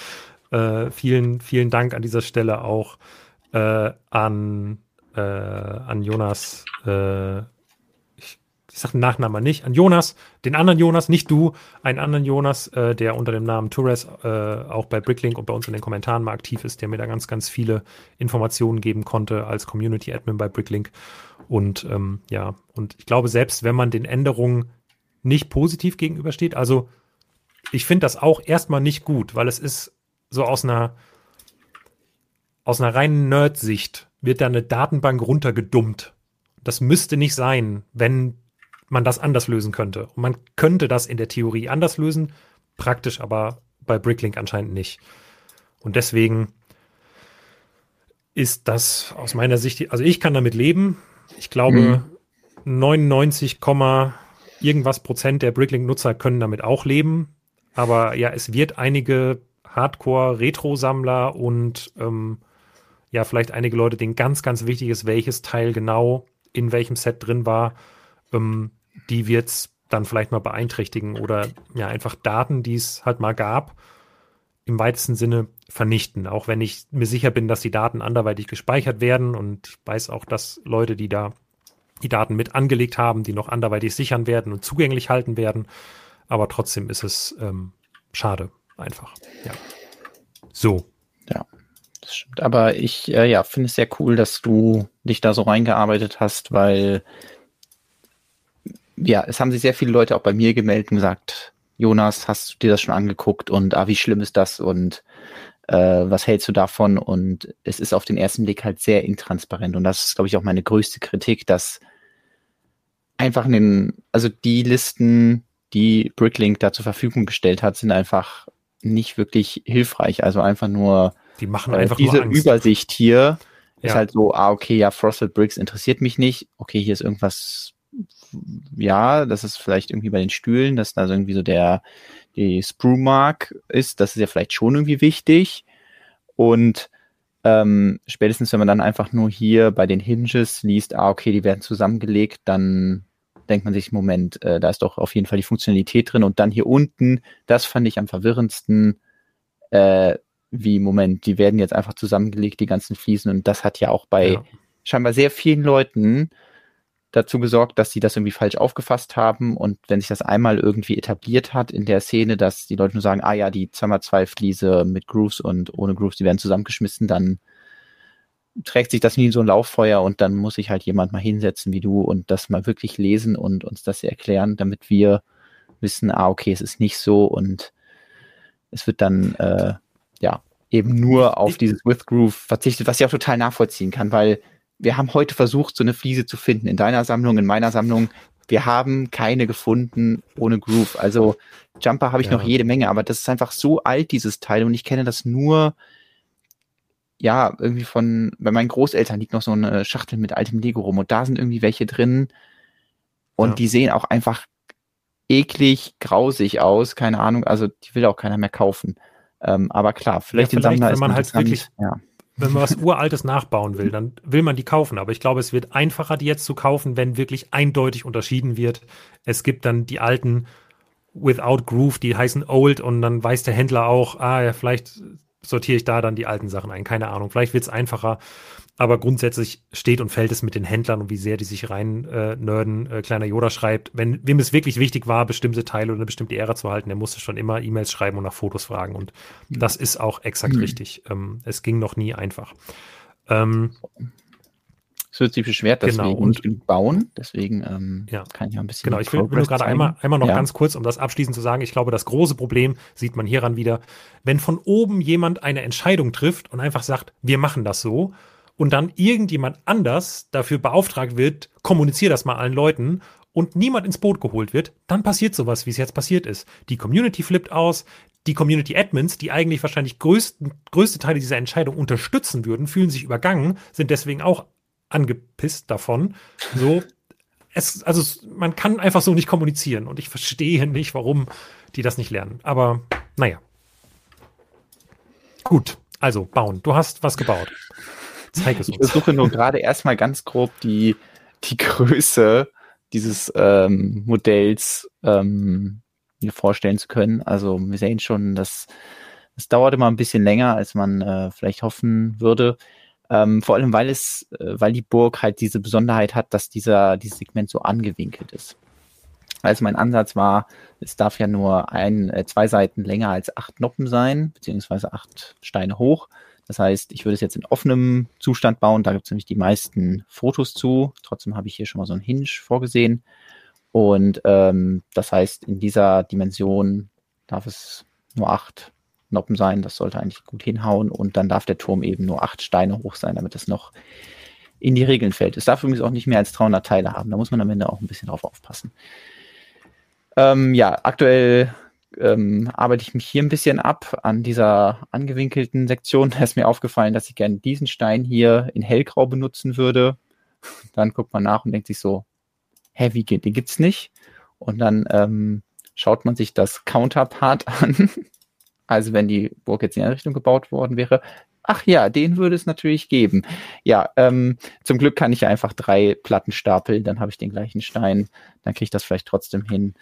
Äh, vielen, vielen Dank an dieser Stelle auch äh, an, äh, an Jonas äh, ich sage den Nachnamen nicht, an Jonas, den anderen Jonas, nicht du, einen anderen Jonas, äh, der unter dem Namen Torres äh, auch bei Bricklink und bei uns in den Kommentaren mal aktiv ist, der mir da ganz, ganz viele Informationen geben konnte als Community Admin bei Bricklink. Und ähm, ja, und ich glaube, selbst wenn man den Änderungen nicht positiv gegenübersteht, also ich finde das auch erstmal nicht gut, weil es ist so aus einer aus einer reinen Nerd-Sicht wird da eine Datenbank runtergedummt. Das müsste nicht sein, wenn man das anders lösen könnte. Und man könnte das in der Theorie anders lösen, praktisch aber bei Bricklink anscheinend nicht. Und deswegen ist das aus meiner Sicht, also ich kann damit leben. Ich glaube, mhm. 99, irgendwas Prozent der Bricklink-Nutzer können damit auch leben. Aber ja, es wird einige Hardcore-Retro-Sammler und ähm, ja, vielleicht einige Leute, denen ganz, ganz wichtig ist, welches Teil genau in welchem Set drin war, ähm, die wird es dann vielleicht mal beeinträchtigen oder ja einfach Daten, die es halt mal gab, im weitesten Sinne vernichten. Auch wenn ich mir sicher bin, dass die Daten anderweitig gespeichert werden und ich weiß auch, dass Leute, die da die Daten mit angelegt haben, die noch anderweitig sichern werden und zugänglich halten werden. Aber trotzdem ist es ähm, schade, einfach. Ja. So. Ja, das stimmt. Aber ich äh, ja, finde es sehr cool, dass du dich da so reingearbeitet hast, weil ja, es haben sich sehr viele Leute auch bei mir gemeldet und gesagt, Jonas, hast du dir das schon angeguckt und ah, wie schlimm ist das und äh, was hältst du davon? Und es ist auf den ersten Blick halt sehr intransparent und das ist, glaube ich, auch meine größte Kritik, dass einfach in den, also die Listen, die Bricklink da zur Verfügung gestellt hat, sind einfach nicht wirklich hilfreich. Also einfach nur die machen äh, einfach diese Übersicht hier ist halt so, ah, okay, ja, Frosted Bricks interessiert mich nicht. Okay, hier ist irgendwas, ja, das ist vielleicht irgendwie bei den Stühlen, dass da so irgendwie so der, die Sprue-Mark ist. Das ist ja vielleicht schon irgendwie wichtig. Und ähm, spätestens, wenn man dann einfach nur hier bei den Hinges liest, ah, okay, die werden zusammengelegt, dann denkt man sich, Moment, äh, da ist doch auf jeden Fall die Funktionalität drin. Und dann hier unten, das fand ich am verwirrendsten, äh, wie, Moment, die werden jetzt einfach zusammengelegt, die ganzen Fliesen. Und das hat ja auch bei ja. scheinbar sehr vielen Leuten dazu gesorgt, dass sie das irgendwie falsch aufgefasst haben. Und wenn sich das einmal irgendwie etabliert hat in der Szene, dass die Leute nur sagen, ah ja, die 2x2 Fliese mit Grooves und ohne Grooves, die werden zusammengeschmissen, dann trägt sich das wie so ein Lauffeuer und dann muss sich halt jemand mal hinsetzen wie du und das mal wirklich lesen und uns das erklären, damit wir wissen, ah, okay, es ist nicht so und es wird dann äh, ja eben nur auf dieses With Groove verzichtet, was ich auch total nachvollziehen kann, weil wir haben heute versucht, so eine Fliese zu finden in deiner Sammlung, in meiner Sammlung. Wir haben keine gefunden ohne Groove. Also Jumper habe ich ja. noch jede Menge, aber das ist einfach so alt, dieses Teil, und ich kenne das nur ja, irgendwie von, bei meinen Großeltern liegt noch so eine Schachtel mit altem Lego rum und da sind irgendwie welche drin und ja. die sehen auch einfach eklig, grausig aus, keine Ahnung, also die will auch keiner mehr kaufen. Ähm, aber klar, vielleicht, ja, vielleicht den Sammler wenn man halt wirklich, ja. Wenn man was Uraltes nachbauen will, dann will man die kaufen. Aber ich glaube, es wird einfacher, die jetzt zu kaufen, wenn wirklich eindeutig unterschieden wird. Es gibt dann die alten Without Groove, die heißen Old und dann weiß der Händler auch, ah ja, vielleicht sortiere ich da dann die alten Sachen ein. Keine Ahnung. Vielleicht wird es einfacher. Aber grundsätzlich steht und fällt es mit den Händlern und wie sehr die sich rein äh, nerden. Äh, kleiner Yoda schreibt, wenn wem es wirklich wichtig war, bestimmte Teile oder eine bestimmte Ära zu halten, der musste schon immer E-Mails schreiben und nach Fotos fragen. Und mhm. das ist auch exakt mhm. richtig. Ähm, es ging noch nie einfach. Ähm, es wird sich beschwert, dass genau, wir nicht bauen. Deswegen ähm, ja. kann ich auch ein bisschen. Genau, ich will, will nur gerade einmal, einmal noch ja. ganz kurz, um das abschließend zu sagen. Ich glaube, das große Problem sieht man hieran wieder, wenn von oben jemand eine Entscheidung trifft und einfach sagt, wir machen das so, und dann irgendjemand anders dafür beauftragt wird, kommuniziere das mal allen Leuten und niemand ins Boot geholt wird, dann passiert sowas, wie es jetzt passiert ist. Die Community flippt aus, die Community Admins, die eigentlich wahrscheinlich größten, größte Teile dieser Entscheidung unterstützen würden, fühlen sich übergangen, sind deswegen auch angepisst davon. So, es, also man kann einfach so nicht kommunizieren und ich verstehe nicht, warum die das nicht lernen. Aber naja. Gut, also bauen. Du hast was gebaut. Zeig es uns. Ich versuche nur gerade erstmal ganz grob die, die Größe dieses ähm, Modells ähm, mir vorstellen zu können. Also wir sehen schon, dass es dauert immer ein bisschen länger, als man äh, vielleicht hoffen würde. Ähm, vor allem, weil es, äh, weil die Burg halt diese Besonderheit hat, dass dieser, dieses Segment so angewinkelt ist. Also mein Ansatz war, es darf ja nur ein, äh, zwei Seiten länger als acht Noppen sein, beziehungsweise acht Steine hoch. Das heißt, ich würde es jetzt in offenem Zustand bauen. Da gibt es nämlich die meisten Fotos zu. Trotzdem habe ich hier schon mal so ein Hinge vorgesehen. Und ähm, das heißt, in dieser Dimension darf es nur acht Noppen sein. Das sollte eigentlich gut hinhauen. Und dann darf der Turm eben nur acht Steine hoch sein, damit es noch in die Regeln fällt. Es darf übrigens auch nicht mehr als 300 Teile haben. Da muss man am Ende auch ein bisschen drauf aufpassen. Ähm, ja, aktuell ähm, arbeite ich mich hier ein bisschen ab an dieser angewinkelten Sektion. Da ist mir aufgefallen, dass ich gerne diesen Stein hier in hellgrau benutzen würde. Dann guckt man nach und denkt sich so, hä, wie geht, den gibt's nicht. Und dann ähm, schaut man sich das Counterpart an also wenn die Burg jetzt in eine Richtung gebaut worden wäre, ach ja, den würde es natürlich geben. Ja, ähm, zum Glück kann ich ja einfach drei Platten stapeln, dann habe ich den gleichen Stein, dann kriege ich das vielleicht trotzdem hin.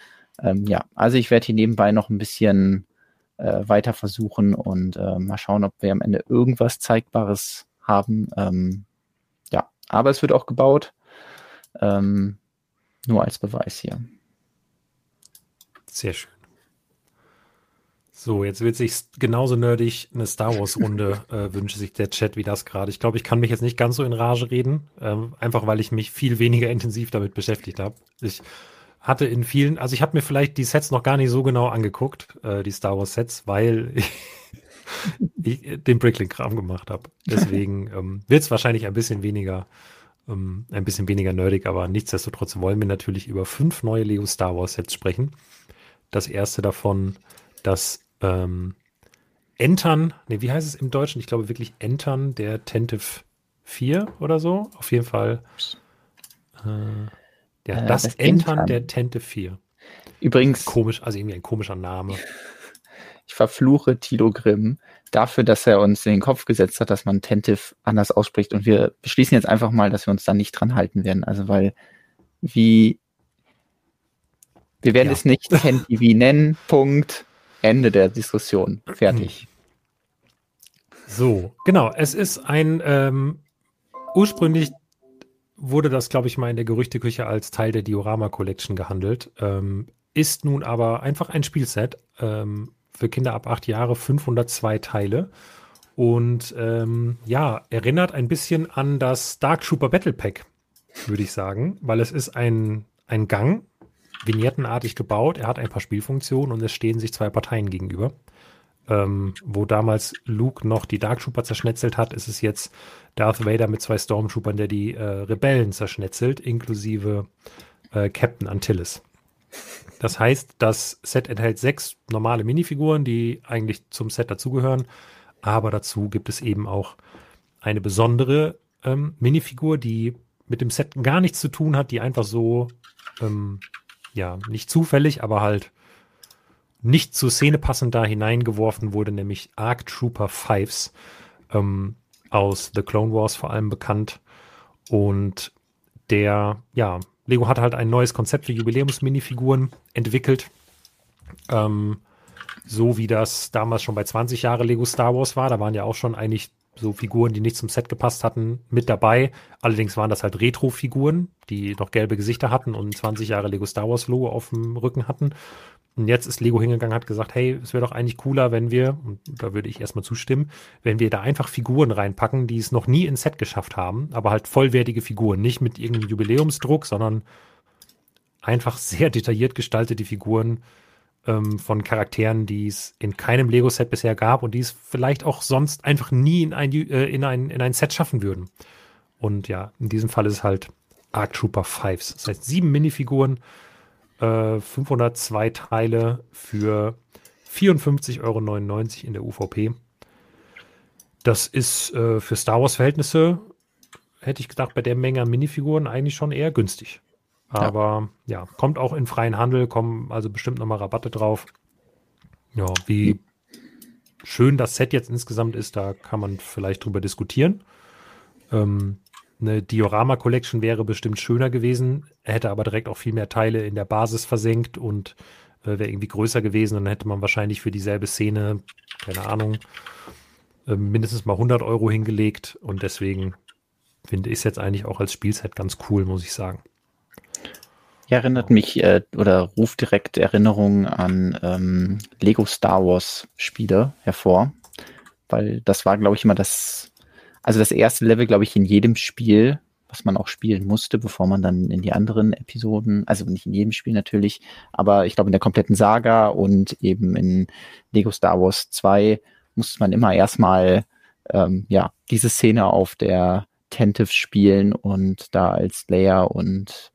Ähm, ja, also ich werde hier nebenbei noch ein bisschen äh, weiter versuchen und äh, mal schauen, ob wir am Ende irgendwas Zeigbares haben. Ähm, ja, aber es wird auch gebaut. Ähm, nur als Beweis hier. Sehr schön. So, jetzt wird sich genauso nerdig eine Star Wars Runde äh, wünsche sich der Chat wie das gerade. Ich glaube, ich kann mich jetzt nicht ganz so in Rage reden, ähm, einfach weil ich mich viel weniger intensiv damit beschäftigt habe. Ich hatte in vielen, also ich habe mir vielleicht die Sets noch gar nicht so genau angeguckt, äh, die Star Wars Sets, weil ich, ich den Bricklink-Kram gemacht habe. Deswegen ähm, wird es wahrscheinlich ein bisschen weniger, ähm, ein bisschen weniger nerdig, aber nichtsdestotrotz wollen wir natürlich über fünf neue Lego Star Wars Sets sprechen Das erste davon, das ähm, Entern, nee, wie heißt es im Deutschen? Ich glaube wirklich Entern der Tentive 4 oder so. Auf jeden Fall. Äh, ja, äh, das, das Entern, Entern der Tentive 4. Übrigens. Komisch, also irgendwie ein komischer Name. Ich verfluche Tilo Grimm dafür, dass er uns in den Kopf gesetzt hat, dass man Tentive anders ausspricht. Und wir beschließen jetzt einfach mal, dass wir uns da nicht dran halten werden. Also, weil, wie, wir werden ja. es nicht TenTV nennen. Punkt. Ende der Diskussion. Fertig. So, genau. Es ist ein, ähm, ursprünglich wurde das, glaube ich, mal in der Gerüchteküche als Teil der Diorama Collection gehandelt. Ähm, ist nun aber einfach ein Spielset ähm, für Kinder ab acht Jahre, 502 Teile. Und ähm, ja, erinnert ein bisschen an das Dark Trooper Battle Pack, würde ich sagen, weil es ist ein, ein Gang, vignettenartig gebaut. Er hat ein paar Spielfunktionen und es stehen sich zwei Parteien gegenüber. Ähm, wo damals Luke noch die Dark Trooper zerschnetzelt hat, ist es jetzt Darth Vader mit zwei Stormtroopern, der die äh, Rebellen zerschnetzelt, inklusive äh, Captain Antilles. Das heißt, das Set enthält sechs normale Minifiguren, die eigentlich zum Set dazugehören, aber dazu gibt es eben auch eine besondere ähm, Minifigur, die mit dem Set gar nichts zu tun hat, die einfach so, ähm, ja, nicht zufällig, aber halt nicht zur Szene passend da hineingeworfen wurde, nämlich Arc Trooper Fives ähm, aus The Clone Wars vor allem bekannt. Und der, ja, Lego hat halt ein neues Konzept für Jubiläums-Minifiguren entwickelt. Ähm, so wie das damals schon bei 20 Jahre Lego Star Wars war. Da waren ja auch schon eigentlich so Figuren, die nicht zum Set gepasst hatten, mit dabei. Allerdings waren das halt Retro-Figuren, die noch gelbe Gesichter hatten und 20 Jahre Lego Star Wars Logo auf dem Rücken hatten. Und jetzt ist Lego hingegangen, hat gesagt, hey, es wäre doch eigentlich cooler, wenn wir, und da würde ich erstmal zustimmen, wenn wir da einfach Figuren reinpacken, die es noch nie ins Set geschafft haben, aber halt vollwertige Figuren, nicht mit irgendeinem Jubiläumsdruck, sondern einfach sehr detailliert gestaltete Figuren ähm, von Charakteren, die es in keinem Lego-Set bisher gab und die es vielleicht auch sonst einfach nie in ein, äh, in ein, in ein Set schaffen würden. Und ja, in diesem Fall ist es halt Arc Trooper Fives. Das heißt, sieben Minifiguren, äh, 502 Teile für 54,99 Euro in der UVP. Das ist äh, für Star Wars-Verhältnisse, hätte ich gedacht, bei der Menge an Minifiguren eigentlich schon eher günstig. Aber ja. ja, kommt auch in freien Handel, kommen also bestimmt nochmal Rabatte drauf. Ja, wie schön das Set jetzt insgesamt ist, da kann man vielleicht drüber diskutieren. Ähm, eine Diorama Collection wäre bestimmt schöner gewesen, hätte aber direkt auch viel mehr Teile in der Basis versenkt und äh, wäre irgendwie größer gewesen. Dann hätte man wahrscheinlich für dieselbe Szene, keine Ahnung, äh, mindestens mal 100 Euro hingelegt. Und deswegen finde ich es jetzt eigentlich auch als Spielset ganz cool, muss ich sagen. Ja, erinnert mich äh, oder ruft direkt Erinnerungen an ähm, Lego Star Wars Spiele hervor, weil das war, glaube ich, immer das also das erste Level, glaube ich, in jedem Spiel, was man auch spielen musste, bevor man dann in die anderen Episoden, also nicht in jedem Spiel natürlich, aber ich glaube in der kompletten Saga und eben in Lego Star Wars 2 musste man immer erstmal ähm, ja diese Szene auf der Tentive spielen und da als Leia und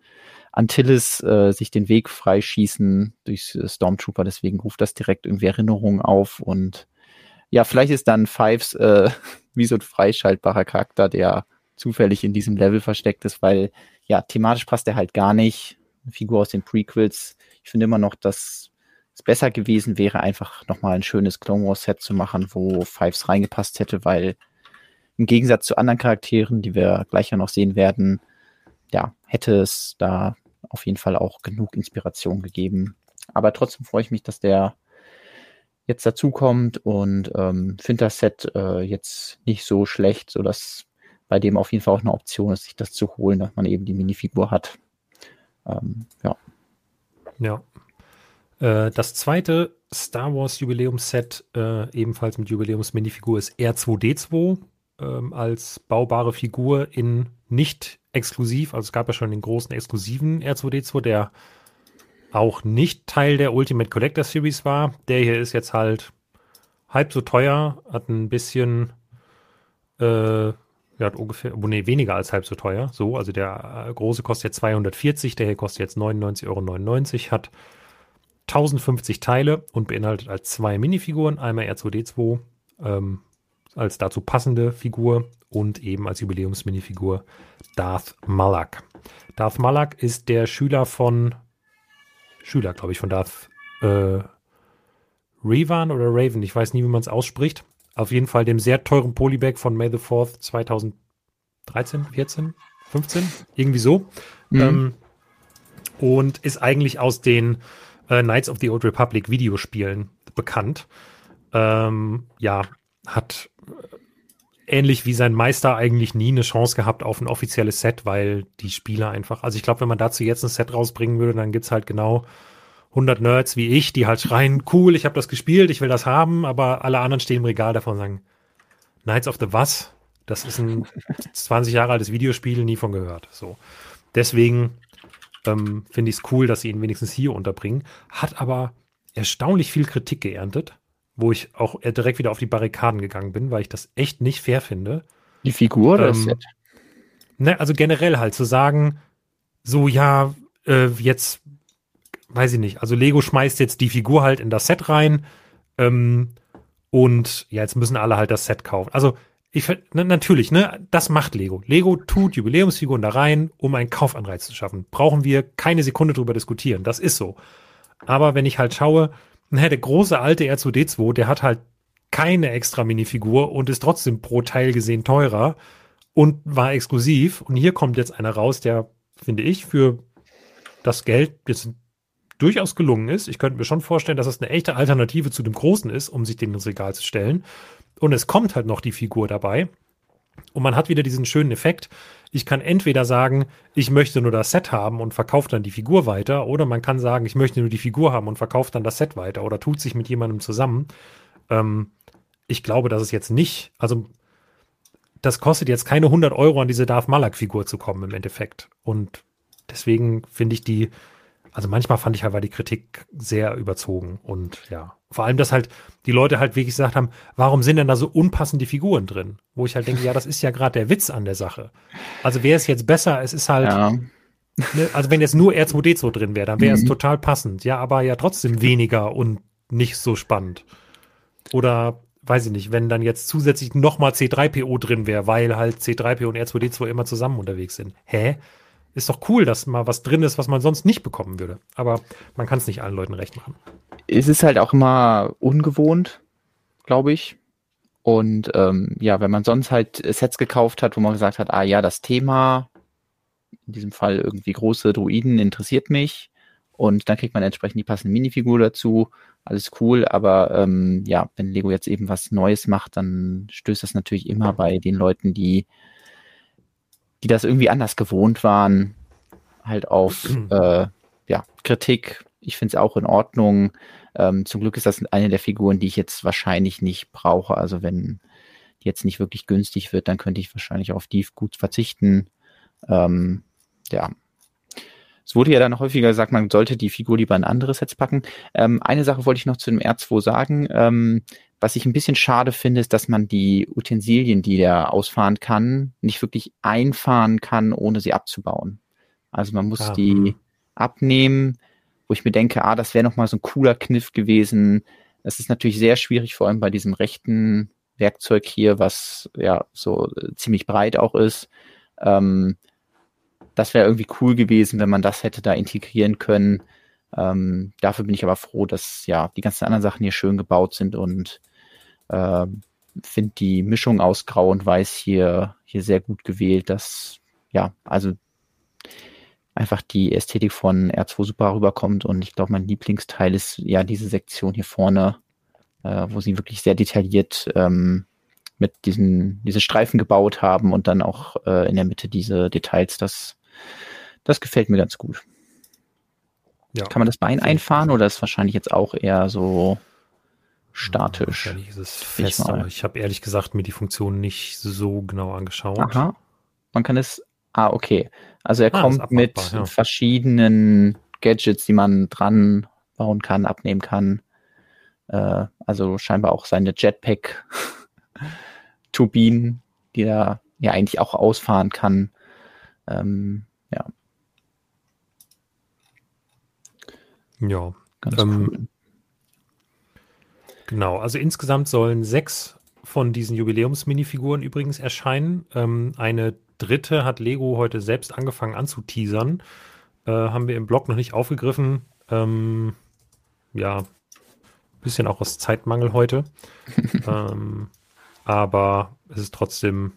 Antilles äh, sich den Weg freischießen durch Stormtrooper, deswegen ruft das direkt irgendwie Erinnerungen auf und ja, vielleicht ist dann Fives äh, wie so ein freischaltbarer Charakter, der zufällig in diesem Level versteckt ist, weil ja, thematisch passt er halt gar nicht. Eine Figur aus den Prequels. Ich finde immer noch, dass es besser gewesen wäre, einfach nochmal ein schönes Clone Wars Set zu machen, wo Fives reingepasst hätte, weil im Gegensatz zu anderen Charakteren, die wir gleich ja noch sehen werden, ja, hätte es da auf jeden Fall auch genug Inspiration gegeben. Aber trotzdem freue ich mich, dass der jetzt dazukommt und ähm, finde das Set äh, jetzt nicht so schlecht, sodass bei dem auf jeden Fall auch eine Option ist, sich das zu holen, dass man eben die Minifigur hat. Ähm, ja. Ja. Äh, das zweite Star Wars Jubiläumsset, äh, ebenfalls mit Jubiläums-Minifigur, ist R2D2 ähm, als baubare Figur in nicht exklusiv. Also es gab ja schon den großen exklusiven R2D2, der auch nicht Teil der Ultimate Collector Series war. Der hier ist jetzt halt halb so teuer, hat ein bisschen, äh, hat ungefähr, nee, weniger als halb so teuer. So, also der äh, große kostet jetzt 240, der hier kostet jetzt 99,99 Euro, hat 1050 Teile und beinhaltet als zwei Minifiguren, einmal R2D2 ähm, als dazu passende Figur und eben als Jubiläumsminifigur Darth Malak. Darth Malak ist der Schüler von, Schüler glaube ich, von Darth äh, Revan oder Raven, ich weiß nie, wie man es ausspricht. Auf jeden Fall dem sehr teuren Polybag von May the 4th 2013, 14, 15, irgendwie so. Mhm. Ähm, und ist eigentlich aus den äh, Knights of the Old Republic Videospielen bekannt. Ähm, ja, hat ähnlich wie sein Meister eigentlich nie eine Chance gehabt auf ein offizielles Set, weil die Spieler einfach, also ich glaube, wenn man dazu jetzt ein Set rausbringen würde, dann gibt es halt genau 100 Nerds wie ich, die halt schreien, cool, ich habe das gespielt, ich will das haben, aber alle anderen stehen im Regal davon und sagen, Knights of the was? Das ist ein 20 Jahre altes Videospiel, nie von gehört. So. Deswegen ähm, finde ich es cool, dass sie ihn wenigstens hier unterbringen. Hat aber erstaunlich viel Kritik geerntet, wo ich auch direkt wieder auf die Barrikaden gegangen bin, weil ich das echt nicht fair finde. Die Figur oder ähm, Ne, also generell halt zu sagen, so ja, äh, jetzt weiß ich nicht, also Lego schmeißt jetzt die Figur halt in das Set rein ähm, und ja, jetzt müssen alle halt das Set kaufen. Also ich ne, natürlich, ne, das macht Lego. Lego tut Jubiläumsfiguren da rein, um einen Kaufanreiz zu schaffen. Brauchen wir keine Sekunde drüber diskutieren. Das ist so. Aber wenn ich halt schaue, ne, der große alte R2D2, der hat halt keine extra Minifigur und ist trotzdem pro Teil gesehen teurer und war exklusiv. Und hier kommt jetzt einer raus, der, finde ich, für das Geld jetzt durchaus gelungen ist. Ich könnte mir schon vorstellen, dass das eine echte Alternative zu dem Großen ist, um sich den ins Regal zu stellen. Und es kommt halt noch die Figur dabei. Und man hat wieder diesen schönen Effekt. Ich kann entweder sagen, ich möchte nur das Set haben und verkaufe dann die Figur weiter, oder man kann sagen, ich möchte nur die Figur haben und verkaufe dann das Set weiter oder tut sich mit jemandem zusammen. Ähm, ich glaube, dass es jetzt nicht, also das kostet jetzt keine 100 Euro an diese Darth Malak-Figur zu kommen im Endeffekt. Und deswegen finde ich die also manchmal fand ich halt, war die Kritik sehr überzogen und ja, vor allem, dass halt die Leute halt wirklich gesagt haben, warum sind denn da so unpassende Figuren drin? Wo ich halt denke, ja, das ist ja gerade der Witz an der Sache. Also wäre es jetzt besser, es ist halt, ja. ne, also wenn jetzt nur R2D2 drin wäre, dann wäre mhm. es total passend, ja, aber ja trotzdem weniger und nicht so spannend. Oder weiß ich nicht, wenn dann jetzt zusätzlich nochmal C3PO drin wäre, weil halt C3PO und R2D2 immer zusammen unterwegs sind. Hä? Ist doch cool, dass mal was drin ist, was man sonst nicht bekommen würde. Aber man kann es nicht allen Leuten recht machen. Es ist halt auch immer ungewohnt, glaube ich. Und ähm, ja, wenn man sonst halt Sets gekauft hat, wo man gesagt hat, ah ja, das Thema, in diesem Fall irgendwie große Druiden, interessiert mich. Und dann kriegt man entsprechend die passende Minifigur dazu. Alles cool, aber ähm, ja, wenn Lego jetzt eben was Neues macht, dann stößt das natürlich immer bei den Leuten, die die das irgendwie anders gewohnt waren, halt auf äh, ja, Kritik. Ich finde es auch in Ordnung. Ähm, zum Glück ist das eine der Figuren, die ich jetzt wahrscheinlich nicht brauche. Also wenn die jetzt nicht wirklich günstig wird, dann könnte ich wahrscheinlich auf die gut verzichten. Ähm, ja. Es wurde ja dann häufiger gesagt, man sollte die Figur lieber in andere Sets packen. Ähm, eine Sache wollte ich noch zu dem R2 sagen. Was ich ein bisschen schade finde, ist, dass man die Utensilien, die der ausfahren kann, nicht wirklich einfahren kann, ohne sie abzubauen. Also man muss ah, die hm. abnehmen, wo ich mir denke, ah, das wäre nochmal so ein cooler Kniff gewesen. Das ist natürlich sehr schwierig, vor allem bei diesem rechten Werkzeug hier, was ja so äh, ziemlich breit auch ist. Ähm, das wäre irgendwie cool gewesen, wenn man das hätte da integrieren können. Ähm, dafür bin ich aber froh, dass ja die ganzen anderen Sachen hier schön gebaut sind und äh, Finde die Mischung aus Grau und Weiß hier, hier sehr gut gewählt. Das, ja, also einfach die Ästhetik von R2 super rüberkommt und ich glaube, mein Lieblingsteil ist ja diese Sektion hier vorne, äh, wo sie wirklich sehr detailliert ähm, mit diesen diese Streifen gebaut haben und dann auch äh, in der Mitte diese Details. Das, das gefällt mir ganz gut. Ja. Kann man das Bein einfahren oder ist wahrscheinlich jetzt auch eher so statisch. Ja, ist es fest, aber ich habe ehrlich gesagt mir die Funktion nicht so genau angeschaut. Aha. Man kann es. Ah, okay. Also er ah, kommt mit ja. verschiedenen Gadgets, die man dran bauen kann, abnehmen kann. Äh, also scheinbar auch seine Jetpack-Turbinen, die er ja eigentlich auch ausfahren kann. Ähm, ja. Ja, Ganz Ähm, cool. Genau, also insgesamt sollen sechs von diesen Jubiläums-Minifiguren übrigens erscheinen. Ähm, eine dritte hat Lego heute selbst angefangen anzuteasern. Äh, haben wir im Blog noch nicht aufgegriffen. Ähm, ja, bisschen auch aus Zeitmangel heute. ähm, aber es ist trotzdem,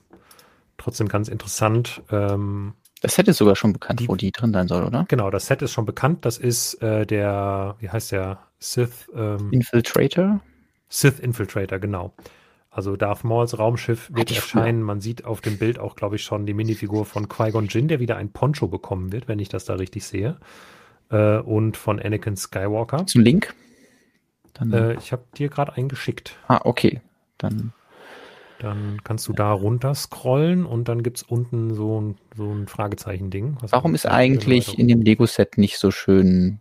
trotzdem ganz interessant. Ähm, Das Set ist sogar schon bekannt, Die- wo die drin sein soll, oder? genau, das Set ist schon bekannt. Das ist äh, der, wie heißt der? Sith, ähm, Infiltrator? Sith Infiltrator, genau. Also Darth Mauls Raumschiff wird früher. erscheinen. Man sieht auf dem Bild auch, glaube ich, schon die Minifigur von Qui-Gon Jinn, der wieder ein Poncho bekommen wird, wenn ich das da richtig sehe. Äh, und von Anakin Skywalker. Zum Link? Äh, ich habe dir gerade einen geschickt. ah, okay. Dann Dann kannst du da runter scrollen und dann gibt es unten so ein, so ein Fragezeichen-Ding. Warum ist eigentlich in dem Lego-Set nicht so schön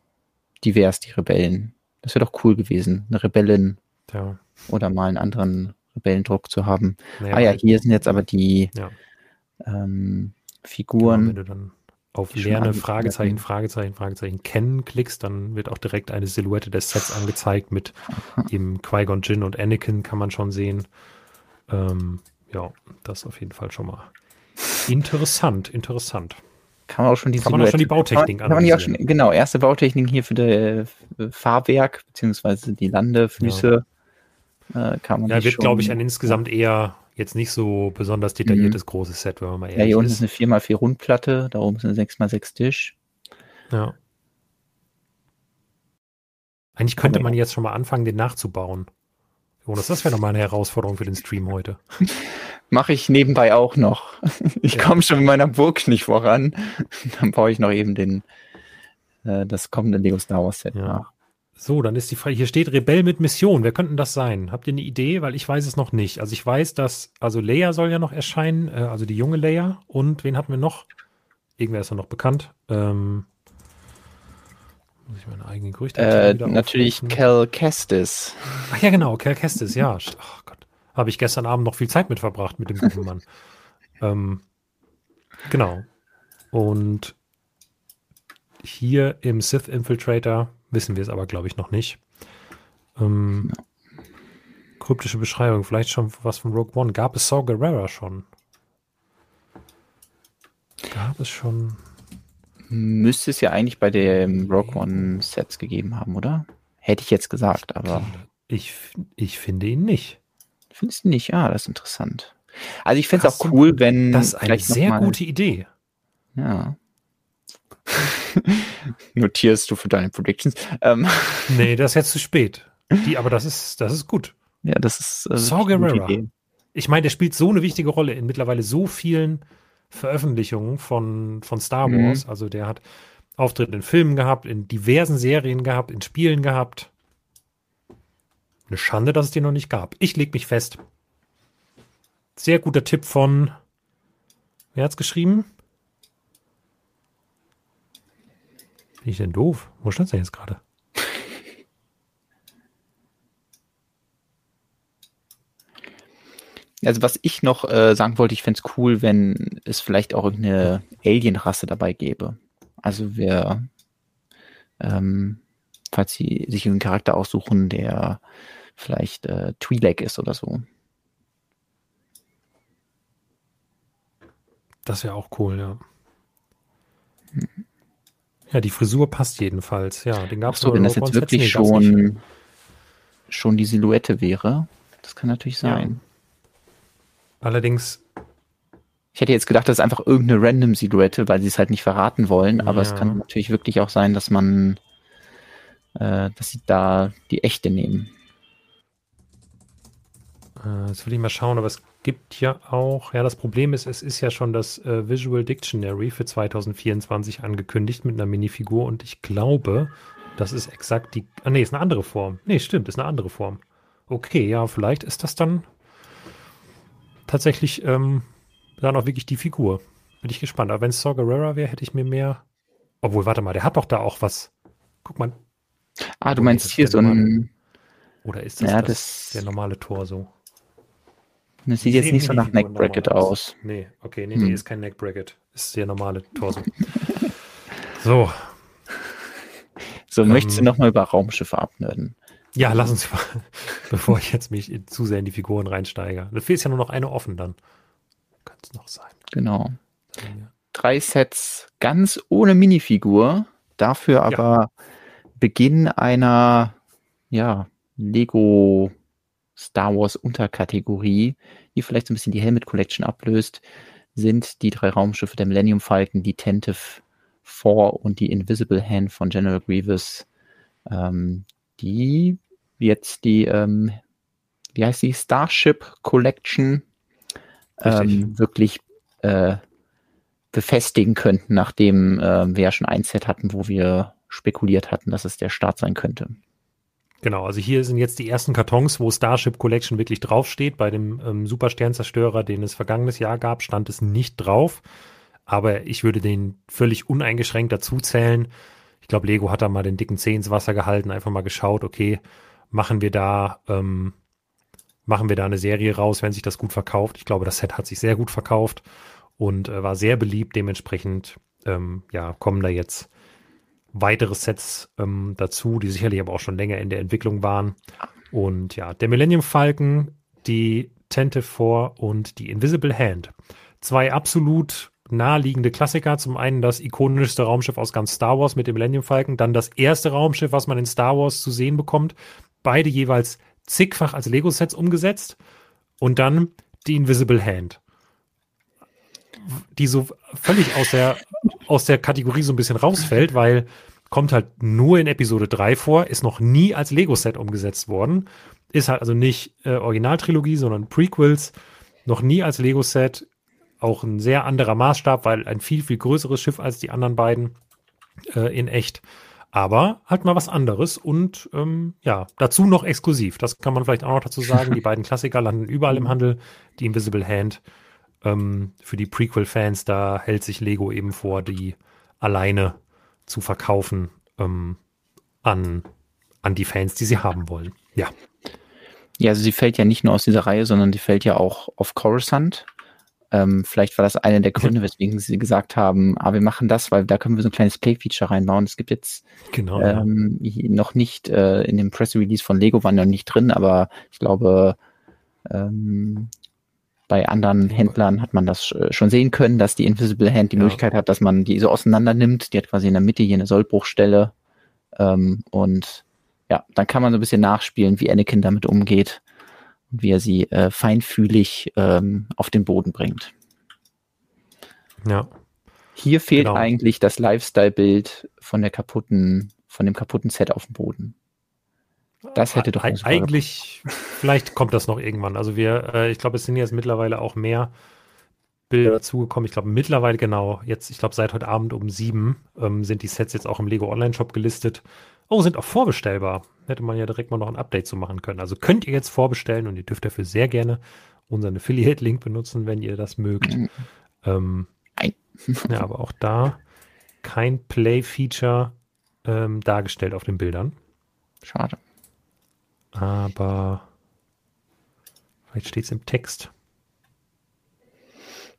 divers die Rebellen? Das wäre doch cool gewesen, eine Rebellin Ja, oder mal einen anderen Rebellendruck zu haben. naja, ah ja, hier sind jetzt aber die Ja. ähm, Genau, Figuren. wenn du dann auf Lerne Fragezeichen. Fragezeichen, Fragezeichen kennen klickst, dann wird auch direkt eine Silhouette des Sets angezeigt mit eben Qui-Gon Jinn und Anakin kann man schon sehen. Ähm, ja, das ist auf jeden Fall schon mal interessant, interessant. Kann man auch schon die Kann man auch schon die Bautechnik kann man, kann man auch schon, Genau, erste Bautechnik hier für das Fahrwerk, beziehungsweise die Landefüße. Äh, kann man Ja, wird, glaube ich, ein insgesamt eher jetzt nicht so besonders detailliertes großes Set, wenn man mal Ja, ehrlich hier unten ist ist. eine 4x4 Rundplatte, da oben ist eine 6x6 Tisch. Ja. Eigentlich könnte man jetzt schon mal anfangen, den nachzubauen. Jonas, das wäre nochmal eine Herausforderung für den Stream heute. Mache ich nebenbei auch noch. Ich Ja. komme schon mit meiner Burg nicht voran. Dann baue ich noch eben den, äh, das kommende Lego Star Wars Set Ja. nach. So, dann ist die Frage, hier steht Rebell mit Mission. Wer könnten das sein? Habt ihr eine Idee? Weil ich weiß es noch nicht. Also ich weiß, dass, also Leia soll ja noch erscheinen, äh, also die junge Leia. Und wen hatten wir noch? Irgendwer ist ja noch bekannt. Ähm, muss ich meine eigenen Gerüchte Äh, natürlich aufrufen? Cal Kestis. Ach ja, genau, Cal Kestis, ja. Ach Gott. Habe ich gestern Abend noch viel Zeit mit verbracht mit dem guten Mann. ähm, genau. Und hier im Sith Infiltrator wissen wir es aber, glaube ich, noch nicht. Ähm, kryptische Beschreibung, vielleicht schon was von Rogue One. Gab es Saw Gerrera schon? Gab es schon. Müsste es ja eigentlich bei den Rogue One Sets gegeben haben, oder? Hätte ich jetzt gesagt, aber Ich, ich finde ihn nicht. findest du nicht? Ja, das ist interessant. Also ich finde es auch cool, wenn Das ist eine sehr gute Idee. Ja. Notierst du für deine Predictions? Ähm, Nee, das ist jetzt zu spät. Die, aber das ist, das ist gut. ja, das ist äh, Saw Gerrera. Ich meine, der spielt so eine wichtige Rolle in mittlerweile so vielen Veröffentlichungen von, von Star Mhm. Wars. Also der hat Auftritte in Filmen gehabt, in diversen Serien gehabt, in Spielen gehabt. Eine Schande, dass es den noch nicht gab. Ich leg mich fest. Sehr guter Tipp von, wer hat's geschrieben? Bin ich denn doof? Wo stand denn jetzt gerade? Also was ich noch äh, sagen wollte, ich fände es cool, wenn es vielleicht auch irgendeine Alien-Rasse dabei gäbe. Also wer, ähm, falls sie sich einen Charakter aussuchen, der vielleicht äh, Twi'lek ist oder so. Das wäre auch cool, ja. Ja, die Frisur passt jedenfalls. Ja, den gab es Achso, wenn das jetzt wirklich schon, schon die Silhouette wäre, das kann natürlich Ja. sein. Allerdings, Ich hätte jetzt gedacht, das ist einfach irgendeine random Silhouette, weil sie es halt nicht verraten wollen, aber es Ja. kann natürlich wirklich auch sein, dass man, äh, dass sie da die echte nehmen. äh, jetzt will ich mal schauen, aber es gibt ja auch, ja, das Problem ist, es ist ja schon das äh, Visual Dictionary für 2024 angekündigt mit einer Minifigur und ich glaube, das ist exakt die, ah nee, ist eine andere Form. Nee, stimmt, ist eine andere Form. Okay, ja, vielleicht ist das dann tatsächlich ähm, dann auch wirklich die Figur. Bin ich gespannt. Aber wenn es Saw Gerrera wäre, hätte ich mir mehr. Obwohl, warte mal, der hat doch da auch was. Guck mal. Ah, du meinst hier so ein, Oder ist das, ja, das, das, der normale Torso? Das sieht jetzt nicht so nach Neckbracket normal aus. Nee, okay, nee, nee, Hm. ist kein Neckbracket. Ist der normale Torso. so, So, ähm, möchtest du nochmal über Raumschiffe abnörden? Ja, lass uns, bevor ich jetzt mich zu sehr in die Figuren reinsteige. Da fehlt ja nur noch eine offen dann. Kann es noch sein. Genau. Drei Sets ganz ohne Minifigur, dafür aber ja. Beginn einer, ja, Lego Star Wars Unterkategorie, die vielleicht so ein bisschen die Helmet Collection ablöst, sind die drei Raumschiffe der Millennium Falcon, die Tentive 4 und die Invisible Hand von General Grievous, ähm, die jetzt die, ähm, wie heißt die, Starship Collection ähm, wirklich äh, befestigen könnten, nachdem äh, wir ja schon ein Set hatten, wo wir spekuliert hatten, dass es der Start sein könnte. Genau, also hier sind jetzt die ersten Kartons, wo Starship Collection wirklich draufsteht. Bei dem ähm, Supersternzerstörer, den es vergangenes Jahr gab, stand es nicht drauf. Aber ich würde den völlig uneingeschränkt dazu zählen. Ich glaube, Lego hat da mal den dicken Zeh ins Wasser gehalten, einfach mal geschaut, okay, machen wir da, ähm, machen wir da eine Serie raus, wenn sich das gut verkauft. Ich glaube, das Set hat sich sehr gut verkauft und äh, war sehr beliebt. Dementsprechend, ähm, ja, kommen da jetzt weitere Sets ähm, dazu, die sicherlich aber auch schon länger in der Entwicklung waren. Und ja, der Millennium Falcon, die Tente 4 und die Invisible Hand. Zwei absolut naheliegende Klassiker. Zum einen das ikonischste Raumschiff aus ganz Star Wars mit dem Millennium Falcon, dann das erste Raumschiff, was man in Star Wars zu sehen bekommt. Beide jeweils zigfach als Lego-Sets umgesetzt. Und dann die Invisible Hand. Die so völlig aus der aus der Kategorie so ein bisschen rausfällt, weil kommt halt nur in Episode 3 vor, ist noch nie als Lego-Set umgesetzt worden. Ist halt also nicht äh, Originaltrilogie, sondern Prequels. Noch nie als Lego-Set. Auch ein sehr anderer Maßstab, weil ein viel, viel größeres Schiff als die anderen beiden äh, in echt. Aber halt mal was anderes und ähm, ja, dazu noch exklusiv. Das kann man vielleicht auch noch dazu sagen. Die beiden Klassiker landen überall im Handel. Die Invisible Hand ähm, für die Prequel-Fans, da hält sich Lego eben vor, die alleine zu verkaufen ähm, an, an die Fans, die sie haben wollen. Ja. Ja, also sie fällt ja nicht nur aus dieser Reihe, sondern die fällt ja auch auf Coruscant. Ähm, vielleicht war das einer der Gründe, weswegen sie gesagt haben, ah, wir machen das, weil da können wir so ein kleines Play-Feature reinbauen. Es gibt jetzt genau, ähm, ja. noch nicht äh, in dem Press-Release von Lego waren noch nicht drin, aber ich glaube, ähm, bei anderen Händlern hat man das äh, schon sehen können, dass die Invisible Hand die ja. Möglichkeit hat, dass man die so auseinander nimmt. Die hat quasi in der Mitte hier eine Sollbruchstelle. Ähm, und ja, dann kann man so ein bisschen nachspielen, wie Anakin damit umgeht und wie er sie äh, feinfühlig ähm, auf den Boden bringt. Ja. Hier fehlt genau. eigentlich das Lifestyle-Bild von der kaputten, von dem kaputten Set auf dem Boden. Das hätte doch eigentlich, vielleicht kommt das noch irgendwann. Also wir, äh, ich glaube, es sind jetzt mittlerweile auch mehr Bilder dazugekommen. Ich glaube, mittlerweile genau, jetzt, ich glaube, seit heute Abend um sieben ähm, sind die Sets jetzt auch im Lego Online-Shop gelistet. Oh, sind auch vorbestellbar. Hätte man ja direkt mal noch ein Update zu machen können. Also könnt ihr jetzt vorbestellen und ihr dürft dafür sehr gerne unseren Affiliate-Link benutzen, wenn ihr das mögt. Mhm. Ähm, ja, aber auch da kein Play-Feature ähm, dargestellt auf den Bildern. Schade. Aber vielleicht steht es im Text.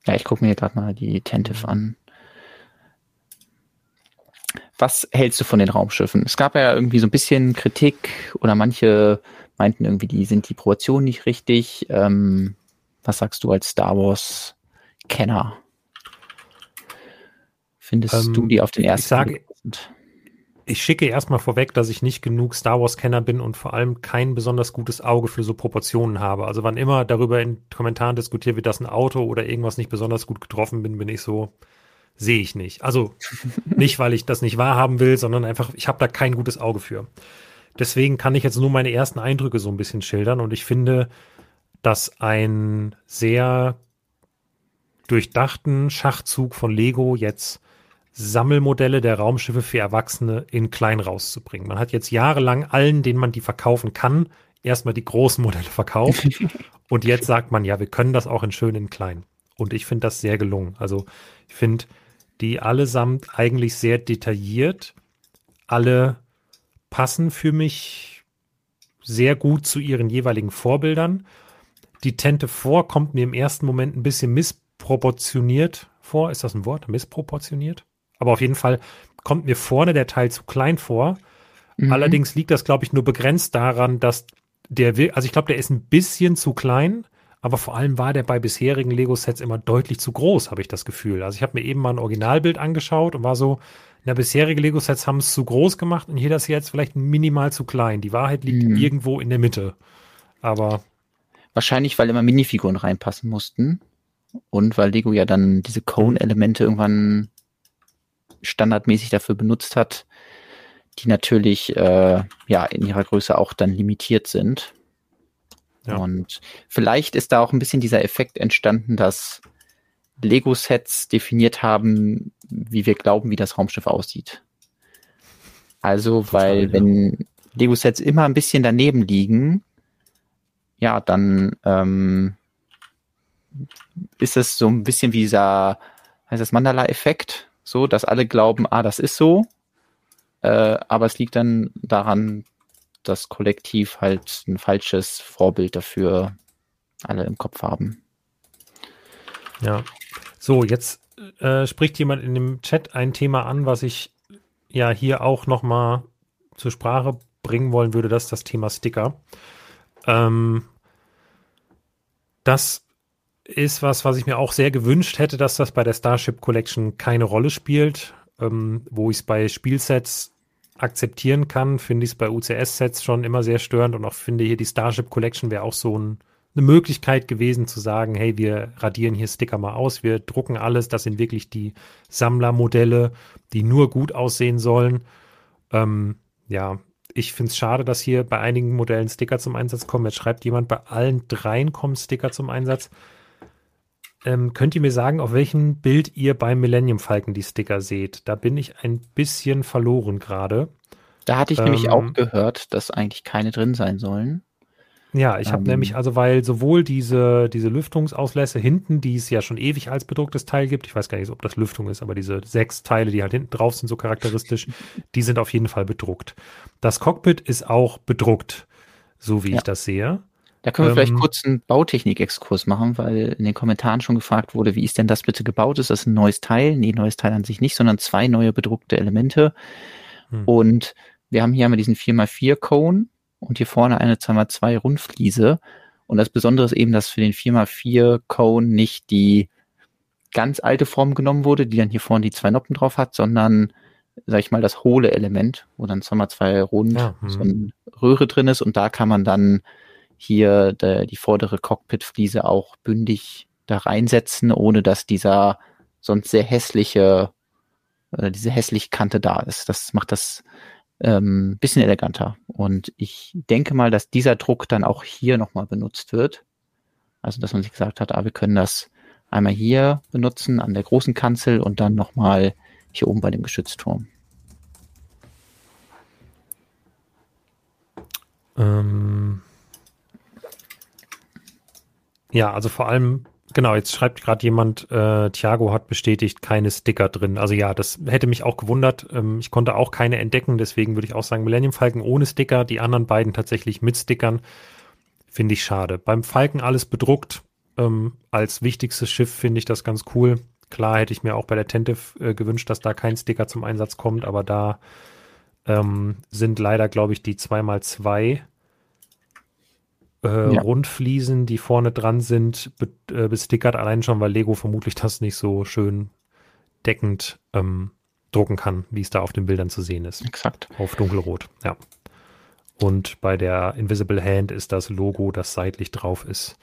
Ja, ich gucke mir gerade mal die Tentive an. Was hältst du von den Raumschiffen? Es gab ja irgendwie so ein bisschen Kritik oder manche meinten irgendwie, die sind die Proportionen nicht richtig. Ähm, was sagst du als Star Wars-Kenner? Findest ähm, du die auf den ersten? Ich sage, ich schicke erstmal vorweg, dass ich nicht genug Star Wars-Kenner bin und vor allem kein besonders gutes Auge für so Proportionen habe. Also wann immer darüber in Kommentaren diskutiert wird, dass ein Auto oder irgendwas nicht besonders gut getroffen bin, bin ich so, sehe ich nicht. Also nicht, weil ich das nicht wahrhaben will, sondern einfach, ich habe da kein gutes Auge für. Deswegen kann ich jetzt nur meine ersten Eindrücke so ein bisschen schildern und ich finde, dass ein sehr durchdachten Schachzug von Lego jetzt Sammelmodelle der Raumschiffe für Erwachsene in klein rauszubringen. Man hat jetzt jahrelang allen, denen man die verkaufen kann, erstmal die großen Modelle verkauft. und jetzt sagt man, ja, wir können das auch in schön in klein. Und ich finde das sehr gelungen. Also ich finde die allesamt eigentlich sehr detailliert. Alle passen für mich sehr gut zu ihren jeweiligen Vorbildern. Die Tente vor kommt mir im ersten Moment ein bisschen missproportioniert vor. Ist das ein Wort? Missproportioniert? Aber auf jeden Fall kommt mir vorne der Teil zu klein vor. Mhm. Allerdings liegt das, glaube ich, nur begrenzt daran, dass der, also ich glaube, der ist ein bisschen zu klein, aber vor allem war der bei bisherigen Lego-Sets immer deutlich zu groß, habe ich das Gefühl. Also ich habe mir eben mal ein Originalbild angeschaut und war so, na, bisherige Lego-Sets haben es zu groß gemacht und hier das jetzt vielleicht minimal zu klein. Die Wahrheit liegt mhm. irgendwo in der Mitte. Aber. Wahrscheinlich, weil immer Minifiguren reinpassen mussten. Und weil Lego ja dann diese Cone-Elemente irgendwann standardmäßig dafür benutzt hat, die natürlich äh, ja in ihrer Größe auch dann limitiert sind. Ja. Und vielleicht ist da auch ein bisschen dieser Effekt entstanden, dass Lego-Sets definiert haben, wie wir glauben, wie das Raumschiff aussieht. Also, weil Total, wenn ja. Lego-Sets immer ein bisschen daneben liegen, ja, dann ähm, ist es so ein bisschen wie dieser, heißt das Mandala-Effekt, so, dass alle glauben, ah, das ist so, äh, aber es liegt dann daran, dass Kollektiv halt ein falsches Vorbild dafür alle im Kopf haben. Ja. So, jetzt äh, spricht jemand in dem Chat ein Thema an, was ich ja hier auch nochmal zur Sprache bringen wollen würde, das ist das Thema Sticker. Ähm, das ist was, was ich mir auch sehr gewünscht hätte, dass das bei der Starship Collection keine Rolle spielt. Ähm, wo ich es bei Spielsets akzeptieren kann, finde ich es bei UCS-Sets schon immer sehr störend und auch finde hier die Starship Collection wäre auch so ein, eine Möglichkeit gewesen zu sagen, hey, wir radieren hier Sticker mal aus, wir drucken alles, das sind wirklich die Sammlermodelle, die nur gut aussehen sollen. Ähm, ja, ich finde es schade, dass hier bei einigen Modellen Sticker zum Einsatz kommen. Jetzt schreibt jemand, bei allen dreien kommen Sticker zum Einsatz. Ähm, könnt ihr mir sagen, auf welchem Bild ihr beim Millennium Falcon die Sticker seht? Da bin ich ein bisschen verloren gerade. Da hatte ich ähm, nämlich auch gehört, dass eigentlich keine drin sein sollen. Ja, ich habe ähm, nämlich, also weil sowohl diese, diese Lüftungsauslässe hinten, die es ja schon ewig als bedrucktes Teil gibt, ich weiß gar nicht, ob das Lüftung ist, aber diese sechs Teile, die halt hinten drauf sind, so charakteristisch, die sind auf jeden Fall bedruckt. Das Cockpit ist auch bedruckt, so wie ja. ich das sehe. Da können wir ähm, vielleicht kurz einen Bautechnik-Exkurs machen, weil in den Kommentaren schon gefragt wurde, wie ist denn das bitte gebaut? Ist das ein neues Teil? Nee, neues Teil an sich nicht, sondern zwei neue bedruckte Elemente. Hm. Und wir haben hier einmal diesen 4x4-Cone und hier vorne eine 2x2 Rundfliese. Und das Besondere ist eben, dass für den 4x4-Cone nicht die ganz alte Form genommen wurde, die dann hier vorne die zwei Noppen drauf hat, sondern sag ich mal, das hohle Element, wo dann 2x2 rund ja, hm. so eine Röhre drin ist und da kann man dann hier de, die vordere Cockpitfliese auch bündig da reinsetzen, ohne dass dieser sonst sehr hässliche, äh, diese hässliche Kante da ist. Das macht das ähm, bisschen eleganter. Und ich denke mal, dass dieser Druck dann auch hier nochmal benutzt wird. Also, dass man sich gesagt hat, ah, wir können das einmal hier benutzen an der großen Kanzel und dann nochmal hier oben bei dem Geschützturm. Ähm, ja, also vor allem, genau, jetzt schreibt gerade jemand, äh, Thiago hat bestätigt, keine Sticker drin. Also ja, das hätte mich auch gewundert. Ähm, ich konnte auch keine entdecken, deswegen würde ich auch sagen, Millennium Falcon ohne Sticker, die anderen beiden tatsächlich mit Stickern. Finde ich schade. Beim Falcon alles bedruckt. Ähm, als wichtigstes Schiff finde ich das ganz cool. Klar hätte ich mir auch bei der Tentive äh, gewünscht, dass da kein Sticker zum Einsatz kommt, aber da ähm, sind leider, glaube ich, die 2x2 äh, ja. Rundfliesen, die vorne dran sind, be äh, bestickert, allein schon, weil Lego vermutlich das nicht so schön deckend ähm, drucken kann, wie es da auf den Bildern zu sehen ist. Exakt. Auf dunkelrot, ja. Und bei der Invisible Hand ist das Logo, das seitlich drauf ist,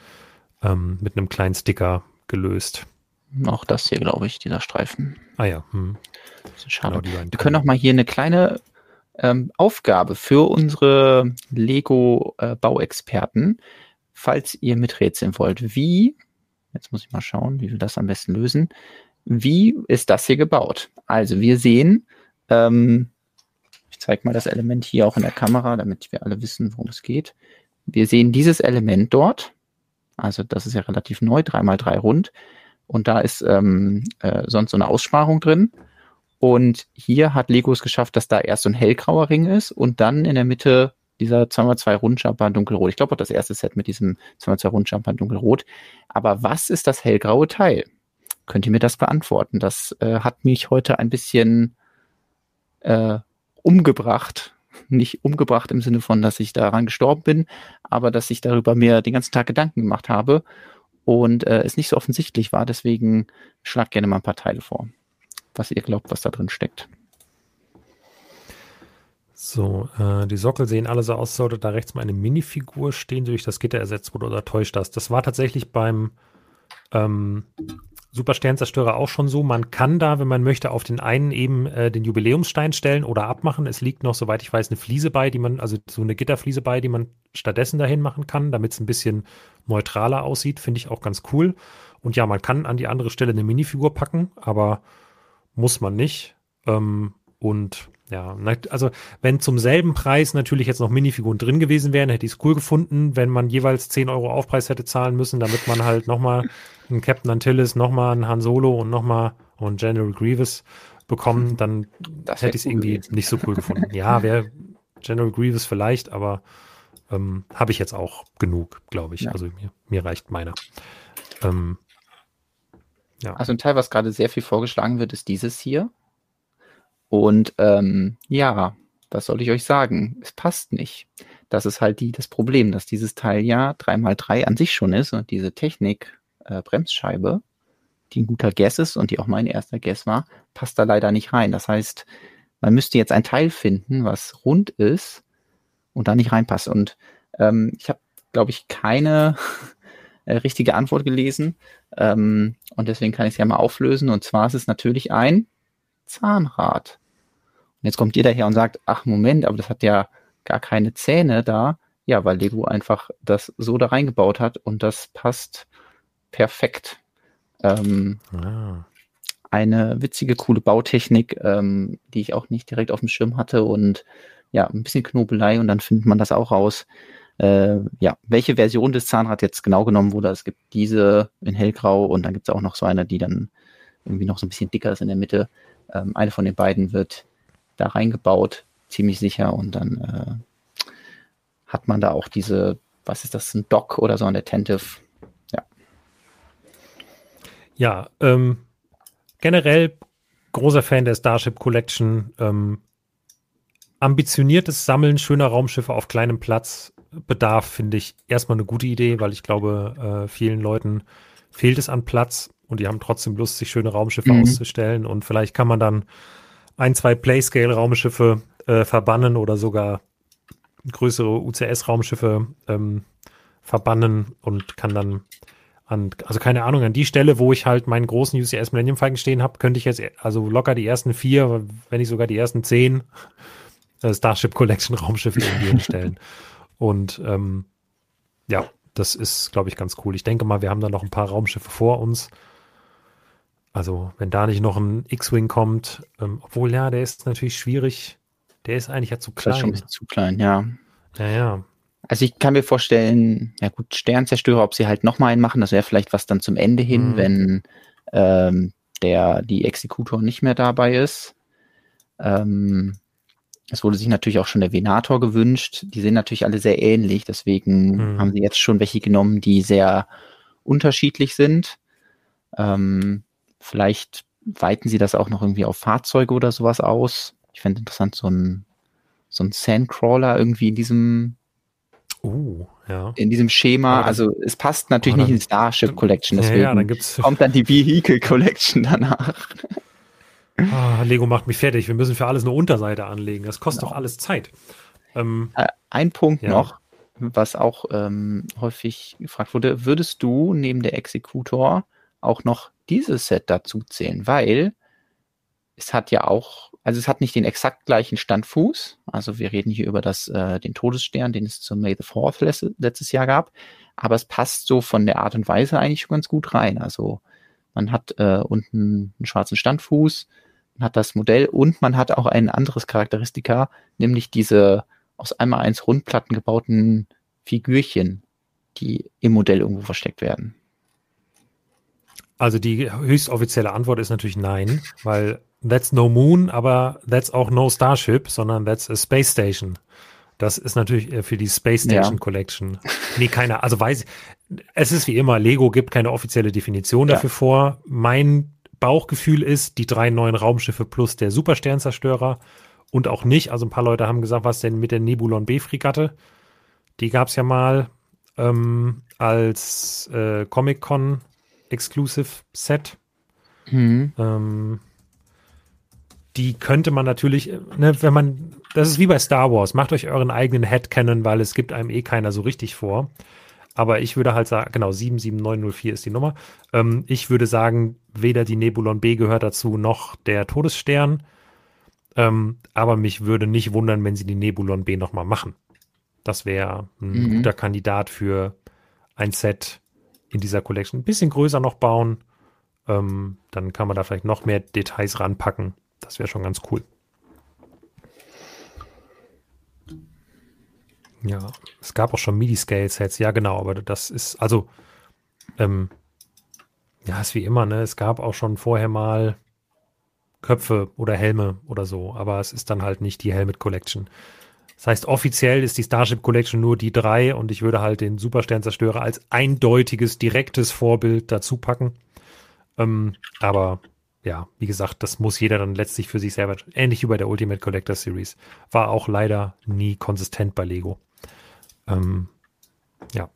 ähm, mit einem kleinen Sticker gelöst. Auch das hier, glaube ich, dieser Streifen. Ah ja. Hm. schade. Genau, Wir können auch mal hier eine kleine ähm, Aufgabe für unsere Lego-Bauexperten, äh, falls ihr miträtseln wollt. Wie, jetzt muss ich mal schauen, wie wir das am besten lösen. Wie ist das hier gebaut? Also wir sehen, ähm, ich zeige mal das Element hier auch in der Kamera, damit wir alle wissen, worum es geht. Wir sehen dieses Element dort. Also das ist ja relativ neu, 3x3 rund. Und da ist ähm, äh, sonst so eine Aussparung drin. Und hier hat Lego es geschafft, dass da erst so ein hellgrauer Ring ist und dann in der Mitte dieser 2x2 Rundjumper dunkelrot. Ich glaube auch das erste Set mit diesem 2x2 Rundjumper dunkelrot. Aber was ist das hellgraue Teil? Könnt ihr mir das beantworten? Das äh, hat mich heute ein bisschen äh, umgebracht, nicht umgebracht im Sinne von, dass ich daran gestorben bin, aber dass ich darüber mir den ganzen Tag Gedanken gemacht habe und äh, es nicht so offensichtlich war. Deswegen schlag gerne mal ein paar Teile vor, was ihr glaubt, was da drin steckt. So, äh, die Sockel sehen alle so aus, sollte da rechts mal eine Minifigur stehen, die durch das Gitter ersetzt wurde oder täuscht das. Das war tatsächlich beim ähm, Super Sternzerstörer auch schon so. Man kann da, wenn man möchte, auf den einen eben äh, den Jubiläumsstein stellen oder abmachen. Es liegt noch, soweit ich weiß, eine Fliese bei, die man, also so eine Gitterfliese bei, die man stattdessen dahin machen kann, damit es ein bisschen neutraler aussieht. Finde ich auch ganz cool. Und ja, man kann an die andere Stelle eine Minifigur packen, aber muss man nicht. Ähm, und ja, also wenn zum selben Preis natürlich jetzt noch Minifiguren drin gewesen wären, hätte ich es cool gefunden, wenn man jeweils 10 Euro Aufpreis hätte zahlen müssen, damit man halt nochmal einen Captain Antilles, nochmal einen Han Solo und nochmal einen General Grievous bekommen, dann hätte ich es cool irgendwie gewesen. nicht so cool gefunden. Ja, wäre General Grievous vielleicht, aber ähm, habe ich jetzt auch genug, glaube ich. Ja. Also mir, mir, reicht meiner. Ähm, ja. Also ein Teil, was gerade sehr viel vorgeschlagen wird, ist dieses hier. Und ähm, ja, was soll ich euch sagen? Es passt nicht. Das ist halt die, das Problem, dass dieses Teil ja 3x3 an sich schon ist und diese Technik äh, Bremsscheibe, die ein guter Guess ist und die auch mein erster Guess war, passt da leider nicht rein. Das heißt, man müsste jetzt ein Teil finden, was rund ist und da nicht reinpasst. Und ähm, ich habe, glaube ich, keine äh, richtige Antwort gelesen. Ähm, und deswegen kann ich es ja mal auflösen. Und zwar ist es natürlich ein Zahnrad. Und jetzt kommt ihr daher und sagt, ach Moment, aber das hat ja gar keine Zähne da. Ja, weil Lego einfach das so da reingebaut hat und das passt perfekt. Ähm, ah. Eine witzige, coole Bautechnik, ähm, die ich auch nicht direkt auf dem Schirm hatte und ja, ein bisschen Knobelei und dann findet man das auch raus. Äh, ja, welche Version des Zahnrad jetzt genau genommen wurde. Es gibt diese in hellgrau und dann gibt es auch noch so eine, die dann irgendwie noch so ein bisschen dicker ist in der Mitte. Ähm, eine von den beiden wird da reingebaut, ziemlich sicher. Und dann äh, hat man da auch diese, was ist das, ein Dock oder so, ein Attentive. Ja. Ja, ähm, generell großer Fan der Starship Collection. Ähm, ambitioniertes Sammeln schöner Raumschiffe auf kleinem Platz bedarf, finde ich erstmal eine gute Idee, weil ich glaube, äh, vielen Leuten fehlt es an Platz und die haben trotzdem Lust, sich schöne Raumschiffe mhm. auszustellen. Und vielleicht kann man dann ein, zwei Playscale-Raumschiffe äh, verbannen oder sogar größere UCS-Raumschiffe ähm, verbannen und kann dann an, also keine Ahnung, an die Stelle, wo ich halt meinen großen UCS Millennium Falcon stehen habe, könnte ich jetzt also locker die ersten vier, wenn nicht sogar die ersten zehn äh, Starship Collection Raumschiffe irgendwie hinstellen. Und ähm, ja, das ist, glaube ich, ganz cool. Ich denke mal, wir haben da noch ein paar Raumschiffe vor uns. Also, wenn da nicht noch ein X-Wing kommt, ähm, obwohl ja, der ist natürlich schwierig. Der ist eigentlich ja zu klein. Das ist schon ein bisschen zu klein, ja. Ja, ja. Also ich kann mir vorstellen, ja gut, Sternzerstörer, ob sie halt nochmal einen machen, das wäre vielleicht was dann zum Ende hin, mhm. wenn ähm, der, die Exekutor nicht mehr dabei ist. Ähm, es wurde sich natürlich auch schon der Venator gewünscht. Die sind natürlich alle sehr ähnlich, deswegen mhm. haben sie jetzt schon welche genommen, die sehr unterschiedlich sind. Ähm, Vielleicht weiten sie das auch noch irgendwie auf Fahrzeuge oder sowas aus. Ich fände interessant, so ein, so ein Sandcrawler irgendwie in diesem, uh, ja. in diesem Schema. Also es passt natürlich nicht in die Starship Collection, deswegen ja, ja, dann kommt dann die Vehicle Collection danach. Ah, Lego macht mich fertig. Wir müssen für alles eine Unterseite anlegen. Das kostet genau. doch alles Zeit. Ähm, äh, ein Punkt ja. noch, was auch ähm, häufig gefragt wurde. Würdest du neben der Exekutor auch noch dieses Set dazu zählen, weil es hat ja auch, also es hat nicht den exakt gleichen Standfuß. Also wir reden hier über das, äh, den Todesstern, den es zum May the Fourth letztes Jahr gab. Aber es passt so von der Art und Weise eigentlich schon ganz gut rein. Also man hat äh, unten einen schwarzen Standfuß, man hat das Modell und man hat auch ein anderes Charakteristika, nämlich diese aus einmal eins Rundplatten gebauten Figürchen, die im Modell irgendwo versteckt werden. Also die höchst offizielle Antwort ist natürlich nein, weil that's no moon, aber that's auch no Starship, sondern that's a Space Station. Das ist natürlich für die Space Station ja. Collection. Nee, keiner. Also weiß ich, es ist wie immer, Lego gibt keine offizielle Definition ja. dafür vor. Mein Bauchgefühl ist, die drei neuen Raumschiffe plus der Supersternzerstörer und auch nicht. Also ein paar Leute haben gesagt, was denn mit der Nebulon B-Fregatte? Die gab es ja mal ähm, als äh, Comic-Con Exclusive Set. Mhm. Ähm, die könnte man natürlich, ne, wenn man, das ist wie bei Star Wars, macht euch euren eigenen Headcanon, weil es gibt einem eh keiner so richtig vor. Aber ich würde halt sagen, genau, 77904 ist die Nummer. Ähm, ich würde sagen, weder die Nebulon B gehört dazu, noch der Todesstern. Ähm, aber mich würde nicht wundern, wenn sie die Nebulon B nochmal machen. Das wäre ein mhm. guter Kandidat für ein Set in dieser Collection. Ein bisschen größer noch bauen. Ähm, dann kann man da vielleicht noch mehr Details ranpacken. Das wäre schon ganz cool. Ja, es gab auch schon MIDI-Scale-Sets, ja genau, aber das ist, also, ähm, ja, ist wie immer, ne? Es gab auch schon vorher mal Köpfe oder Helme oder so, aber es ist dann halt nicht die Helmet Collection. Das heißt, offiziell ist die Starship Collection nur die drei und ich würde halt den Supersternzerstörer als eindeutiges, direktes Vorbild dazu packen. Ähm, aber ja, wie gesagt, das muss jeder dann letztlich für sich selber, ähnlich wie bei der Ultimate Collector Series, war auch leider nie konsistent bei Lego. Ähm, ja.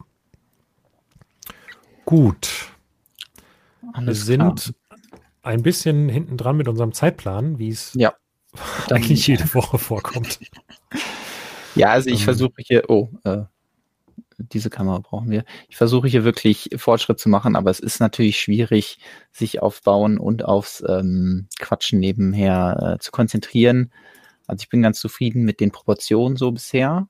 Gut. Alles Wir sind klar. ein bisschen hinten dran mit unserem Zeitplan, wie es ja. eigentlich jede Woche vorkommt. Ja, also ich ähm, versuche hier, oh, äh, diese Kamera brauchen wir. Ich versuche hier wirklich Fortschritt zu machen, aber es ist natürlich schwierig, sich auf Bauen und aufs ähm, Quatschen nebenher äh, zu konzentrieren. Also ich bin ganz zufrieden mit den Proportionen so bisher.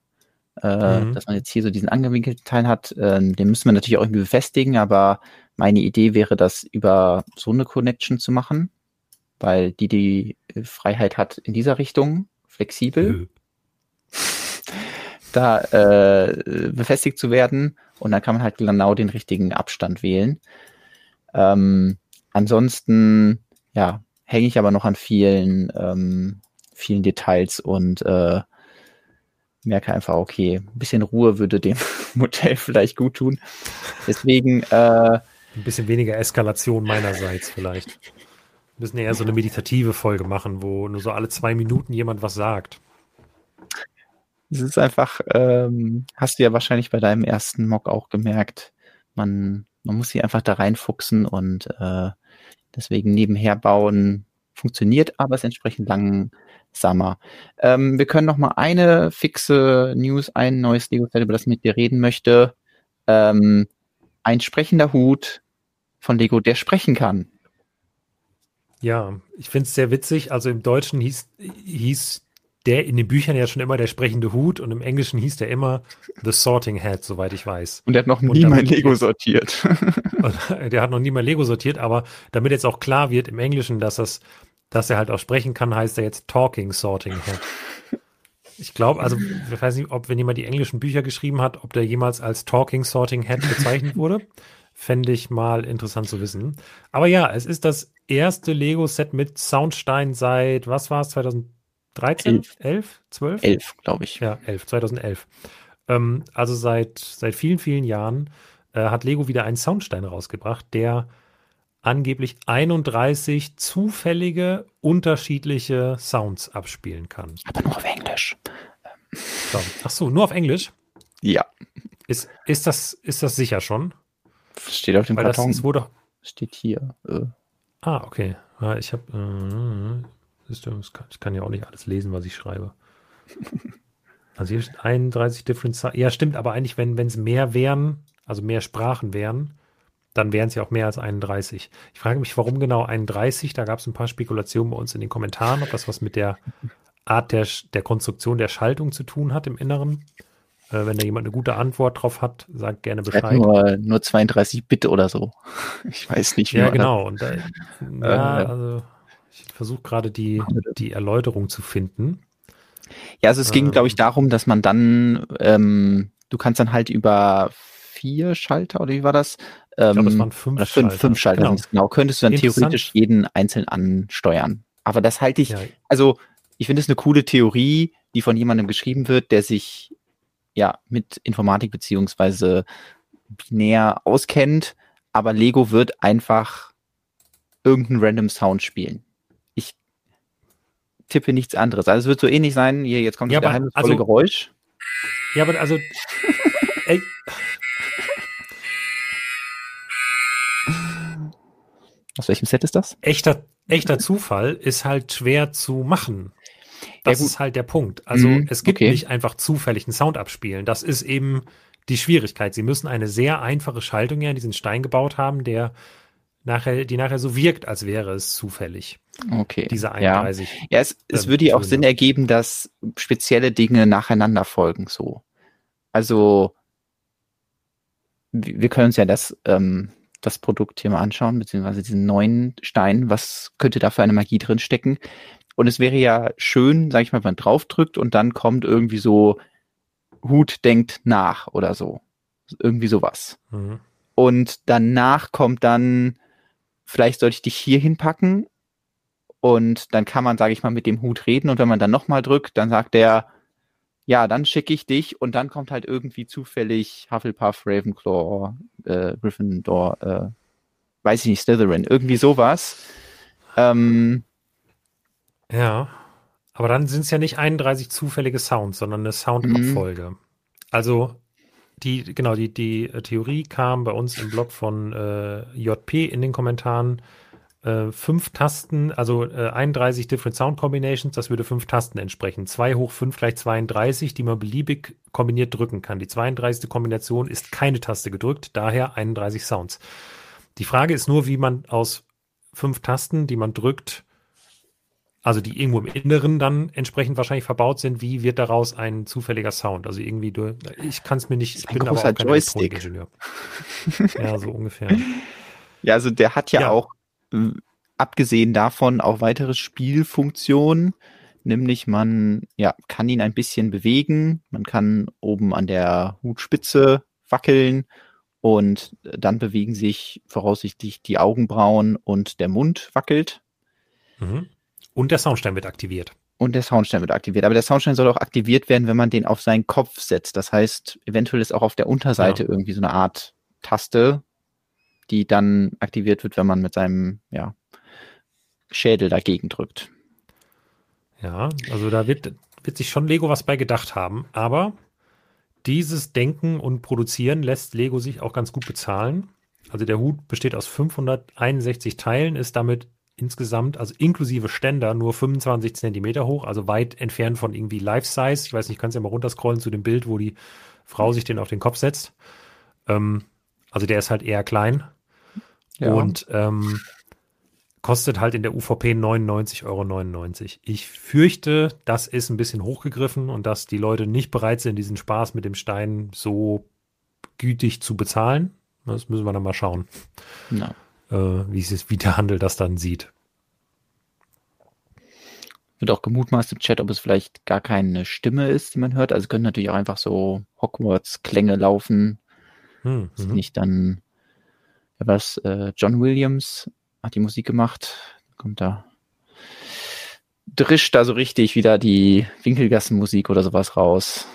Äh, mhm. Dass man jetzt hier so diesen angewinkelten Teil hat, äh, den müssen wir natürlich auch irgendwie befestigen, aber meine Idee wäre, das über so eine Connection zu machen, weil die die Freiheit hat in dieser Richtung, flexibel. Mhm da äh, befestigt zu werden. Und dann kann man halt genau den richtigen Abstand wählen. Ähm, ansonsten, ja, hänge ich aber noch an vielen, ähm, vielen Details und äh, merke einfach, okay, ein bisschen Ruhe würde dem Modell vielleicht gut tun. Deswegen. Äh, ein bisschen weniger Eskalation meinerseits vielleicht. Wir müssen eher so eine meditative Folge machen, wo nur so alle zwei Minuten jemand was sagt. Es ist einfach, ähm, hast du ja wahrscheinlich bei deinem ersten Mock auch gemerkt, man, man muss sich einfach da reinfuchsen und äh, deswegen nebenher bauen funktioniert, aber es ist entsprechend langsamer. Ähm, wir können noch mal eine fixe News, ein neues Lego-Set, über das ich mit dir reden möchte. Ähm, ein sprechender Hut von Lego, der sprechen kann. Ja, ich finde es sehr witzig. Also im Deutschen hieß, hieß der in den Büchern ja schon immer der sprechende Hut und im Englischen hieß der immer The Sorting Head, soweit ich weiß. Und der hat noch nie mein Lego sortiert. der hat noch nie mein Lego sortiert, aber damit jetzt auch klar wird im Englischen, dass das, dass er halt auch sprechen kann, heißt er jetzt Talking Sorting Head. Ich glaube, also ich weiß nicht, ob wenn jemand die englischen Bücher geschrieben hat, ob der jemals als Talking Sorting Head bezeichnet wurde. Fände ich mal interessant zu wissen. Aber ja, es ist das erste Lego-Set mit Soundstein seit, was war es, 2000 13? 11, 11 12? 11, glaube ich. Ja, 11, 2011. Ähm, also seit, seit vielen, vielen Jahren äh, hat Lego wieder einen Soundstein rausgebracht, der angeblich 31 zufällige, unterschiedliche Sounds abspielen kann. Aber nur auf Englisch. So. Ach so, nur auf Englisch? Ja. Ist, ist, das, ist das sicher schon? Steht auf dem Weil Karton. Das, wurde, Steht hier. Äh. Ah, okay. Ich habe äh, ich kann, ja auch nicht alles lesen, was ich schreibe. Also hier steht 31 Different Ja, stimmt, aber eigentlich, wenn es mehr wären, also mehr Sprachen wären, dann wären es ja auch mehr als 31. Ich frage mich, warum genau 31? Da gab es ein paar Spekulationen bei uns in den Kommentaren, ob das was mit der Art der, der Konstruktion der Schaltung zu tun hat im Inneren. Äh, wenn da jemand eine gute Antwort drauf hat, sagt gerne Bescheid. Nur, nur 32 Bit oder so. Ich weiß nicht. Ja, genau. Und da, ja, äh, also ich versuche gerade die, die Erläuterung zu finden. Ja, also es ging, ähm, glaube ich, darum, dass man dann, ähm, du kannst dann halt über vier Schalter oder wie war das? Ähm, ich glaube, es waren fünf, oder fünf Schalter. Fünf Schalter genau. genau. Könntest du dann theoretisch jeden einzeln ansteuern. Aber das halte ich, ja. also ich finde es eine coole Theorie, die von jemandem geschrieben wird, der sich ja mit Informatik beziehungsweise binär auskennt. Aber Lego wird einfach irgendeinen random Sound spielen tippe nichts anderes. Also es wird so ähnlich sein, hier, jetzt kommt Ja, das geheimnisvolle also- Geräusch. Ja, aber also, ey, Aus welchem Set ist das? echter, echter Zufall ist halt schwer zu machen. Das Ja, ist halt der Punkt. Also Mhm, es gibt okay. nicht einfach zufällig einen Sound abspielen. Das ist eben die Schwierigkeit. Sie müssen eine sehr einfache Schaltung ja in diesen Stein gebaut haben, der nachher, die nachher so wirkt, als wäre es zufällig. Okay. Diese ja. 31. Ja, es, es ähm, würde ja auch. Sinn ergeben, dass spezielle Dinge nacheinander folgen, so. Also, wir wir können uns ja das, ähm, das Produkt hier mal anschauen, beziehungsweise diesen neuen Stein. Was könnte da für eine Magie drin stecken? Und es wäre ja schön, sag ich mal, wenn man draufdrückt und dann kommt irgendwie so Hut denkt nach oder so. Irgendwie sowas. Mhm. Und danach kommt dann, vielleicht sollte ich dich hier hinpacken. Und dann kann man, sage ich mal, mit dem Hut reden. Und wenn man dann nochmal drückt, dann sagt der, ja, dann schicke ich dich. Und dann kommt halt irgendwie zufällig Hufflepuff, Ravenclaw, äh, Gryffindor, äh, weiß ich nicht, Slytherin, irgendwie sowas. Ähm, Ja, aber dann sind es ja nicht 31 zufällige Sounds, sondern eine Soundabfolge. Also die, genau, die, die Theorie kam bei uns im Blog von äh, JP in den Kommentaren. Äh, fünf Tasten, also äh, 31 Different Sound Combinations, das würde fünf Tasten entsprechen. 2 hoch 5 gleich 32, die man beliebig kombiniert drücken kann. Die 32. Kombination ist keine Taste gedrückt, daher 31 Sounds. Die Frage ist nur, wie man aus fünf Tasten, die man drückt, also die irgendwo im Inneren dann entsprechend wahrscheinlich verbaut sind, wie wird daraus ein zufälliger Sound? Also irgendwie, durch, ich kann es mir nicht, ich bin aber auch kein Joystick. Ja, so ungefähr. ja, also der hat ja, Ja. auch, abgesehen davon, auch weitere Spielfunktionen. Nämlich man ja, kann ihn ein bisschen bewegen. Man kann oben an der Hutspitze wackeln und dann bewegen sich voraussichtlich die Augenbrauen und der Mund wackelt. Mhm. Und der Soundstein wird aktiviert. Und der Soundstein wird aktiviert. Aber der Soundstein soll auch aktiviert werden, wenn man den auf seinen Kopf setzt. Das heißt, eventuell ist auch auf der Unterseite Ja. irgendwie so eine Art Taste, die dann aktiviert wird, wenn man mit seinem ja, Schädel dagegen drückt. Ja, also da wird, wird sich schon Lego was bei gedacht haben. Aber dieses Denken und Produzieren lässt Lego sich auch ganz gut bezahlen. Also der Hut besteht aus 561 Teilen, ist damit insgesamt, also inklusive Ständer, nur 25 Zentimeter hoch, also weit entfernt von irgendwie Life-Size. Ich weiß nicht, kannst ja mal runterscrollen zu dem Bild, wo die Frau sich den auf den Kopf setzt. Ähm, also der ist halt eher klein Ja. und ähm, kostet halt in der UVP 99,99 Euro. Ich fürchte, das ist ein bisschen hochgegriffen und dass die Leute nicht bereit sind, diesen Spaß mit dem Stein so gütig zu bezahlen. Das müssen wir dann mal schauen, Ja. äh, wie, es, wie der Handel das dann sieht. Wird auch gemutmaßt im Chat, ob es vielleicht gar keine Stimme ist, die man hört. Also können natürlich auch einfach so Hogwarts-Klänge laufen. Hm, Ist mhm. nicht dann, da äh, John Williams, hat die Musik gemacht. Kommt da. Drischt da so richtig wieder die Winkelgassenmusik oder sowas raus.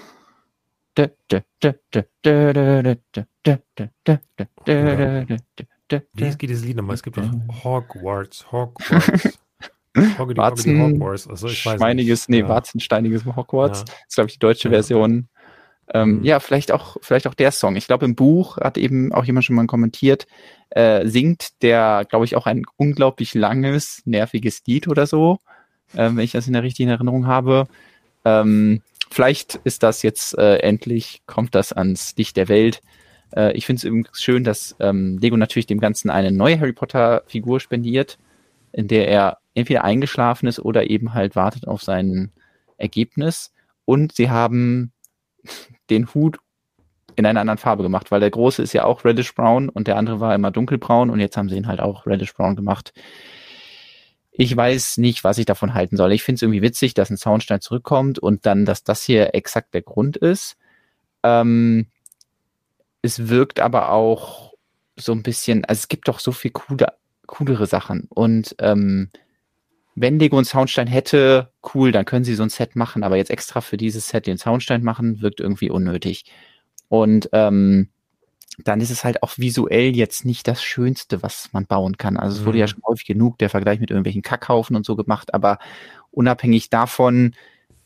Wie geht dieses Lied nochmal? Es gibt doch Hogwarts, Hogwarts. Hoggedy, Warzen, Hogwarts. Also ich weiß nicht. nee, ja. warzensteiniges Hogwarts. Ja. Das ist, glaube ich, die deutsche ja. Version. Ähm, Mhm. Ja, vielleicht auch, vielleicht auch der Song. Ich glaube, im Buch hat eben auch jemand schon mal kommentiert, äh, singt der, glaube ich, auch ein unglaublich langes, nerviges Lied oder so, äh, wenn ich das in der richtigen Erinnerung habe. Ähm, vielleicht ist das jetzt äh, endlich, kommt das ans Licht der Welt. Äh, ich finde es übrigens schön, dass ähm, Lego natürlich dem Ganzen eine neue Harry Potter-Figur spendiert, in der er entweder eingeschlafen ist oder eben halt wartet auf sein Ergebnis. Und sie haben den Hut in einer anderen Farbe gemacht, weil der große ist ja auch reddish brown und der andere war immer dunkelbraun und jetzt haben sie ihn halt auch reddish brown gemacht. Ich weiß nicht, was ich davon halten soll. Ich finde es irgendwie witzig, dass ein Soundstein zurückkommt und dann, dass das hier exakt der Grund ist. Ähm, es wirkt aber auch so ein bisschen, also es gibt doch so viel coole, coolere Sachen und ähm, wenn Lego einen Soundstein hätte, cool, dann können sie so ein Set machen, aber jetzt extra für dieses Set den Soundstein machen, wirkt irgendwie unnötig. Und ähm, dann ist es halt auch visuell jetzt nicht das Schönste, was man bauen kann. Also es wurde ja mhm. schon häufig genug der Vergleich mit irgendwelchen Kackhaufen und so gemacht, aber unabhängig davon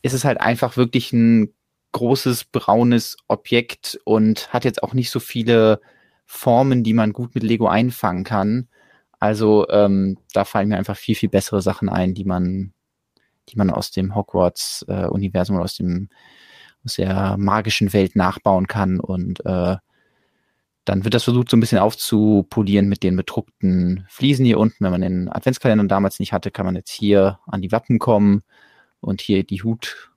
ist es halt einfach wirklich ein großes braunes Objekt und hat jetzt auch nicht so viele Formen, die man gut mit Lego einfangen kann. Also ähm, da fallen mir einfach viel, viel bessere Sachen ein, die man, die man aus dem Hogwarts-Universum äh, oder aus dem aus der magischen Welt nachbauen kann und äh, dann wird das versucht, so ein bisschen aufzupolieren mit den bedruckten Fliesen hier unten. Wenn man den Adventskalender damals nicht hatte, kann man jetzt hier an die Wappen kommen und hier die Hut,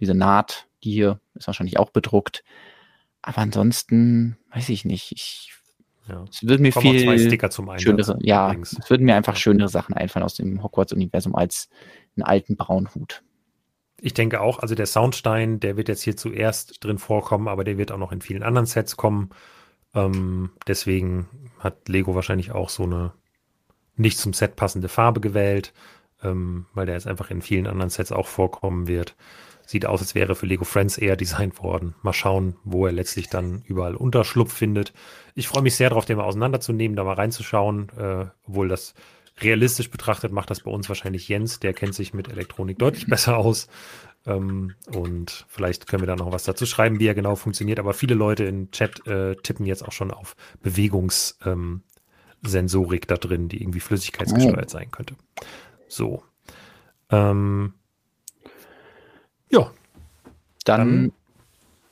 diese Naht, die hier ist wahrscheinlich auch bedruckt. Aber ansonsten weiß ich nicht. Ich, ja. Es würden mir viel schönere, ja, übrigens. es würden mir einfach schönere Sachen einfallen aus dem Hogwarts-Universum als einen alten braunen Hut. Ich denke auch, also der Soundstein, der wird jetzt hier zuerst drin vorkommen, aber der wird auch noch in vielen anderen Sets kommen. Ähm, deswegen hat Lego wahrscheinlich auch so eine nicht zum Set passende Farbe gewählt, ähm, weil der jetzt einfach in vielen anderen Sets auch vorkommen wird. Sieht aus, als wäre für Lego Friends eher designt worden. Mal schauen, wo er letztlich dann überall Unterschlupf findet. Ich freue mich sehr darauf, den mal auseinanderzunehmen, da mal reinzuschauen, äh, obwohl das realistisch betrachtet macht das bei uns wahrscheinlich Jens, der kennt sich mit Elektronik deutlich besser aus. Ähm, und vielleicht können wir da noch was dazu schreiben, wie er genau funktioniert. Aber viele Leute im Chat äh, tippen jetzt auch schon auf Bewegungssensorik ähm, da drin, die irgendwie flüssigkeitsgesteuert sein könnte. So. Ähm, ja. Dann, dann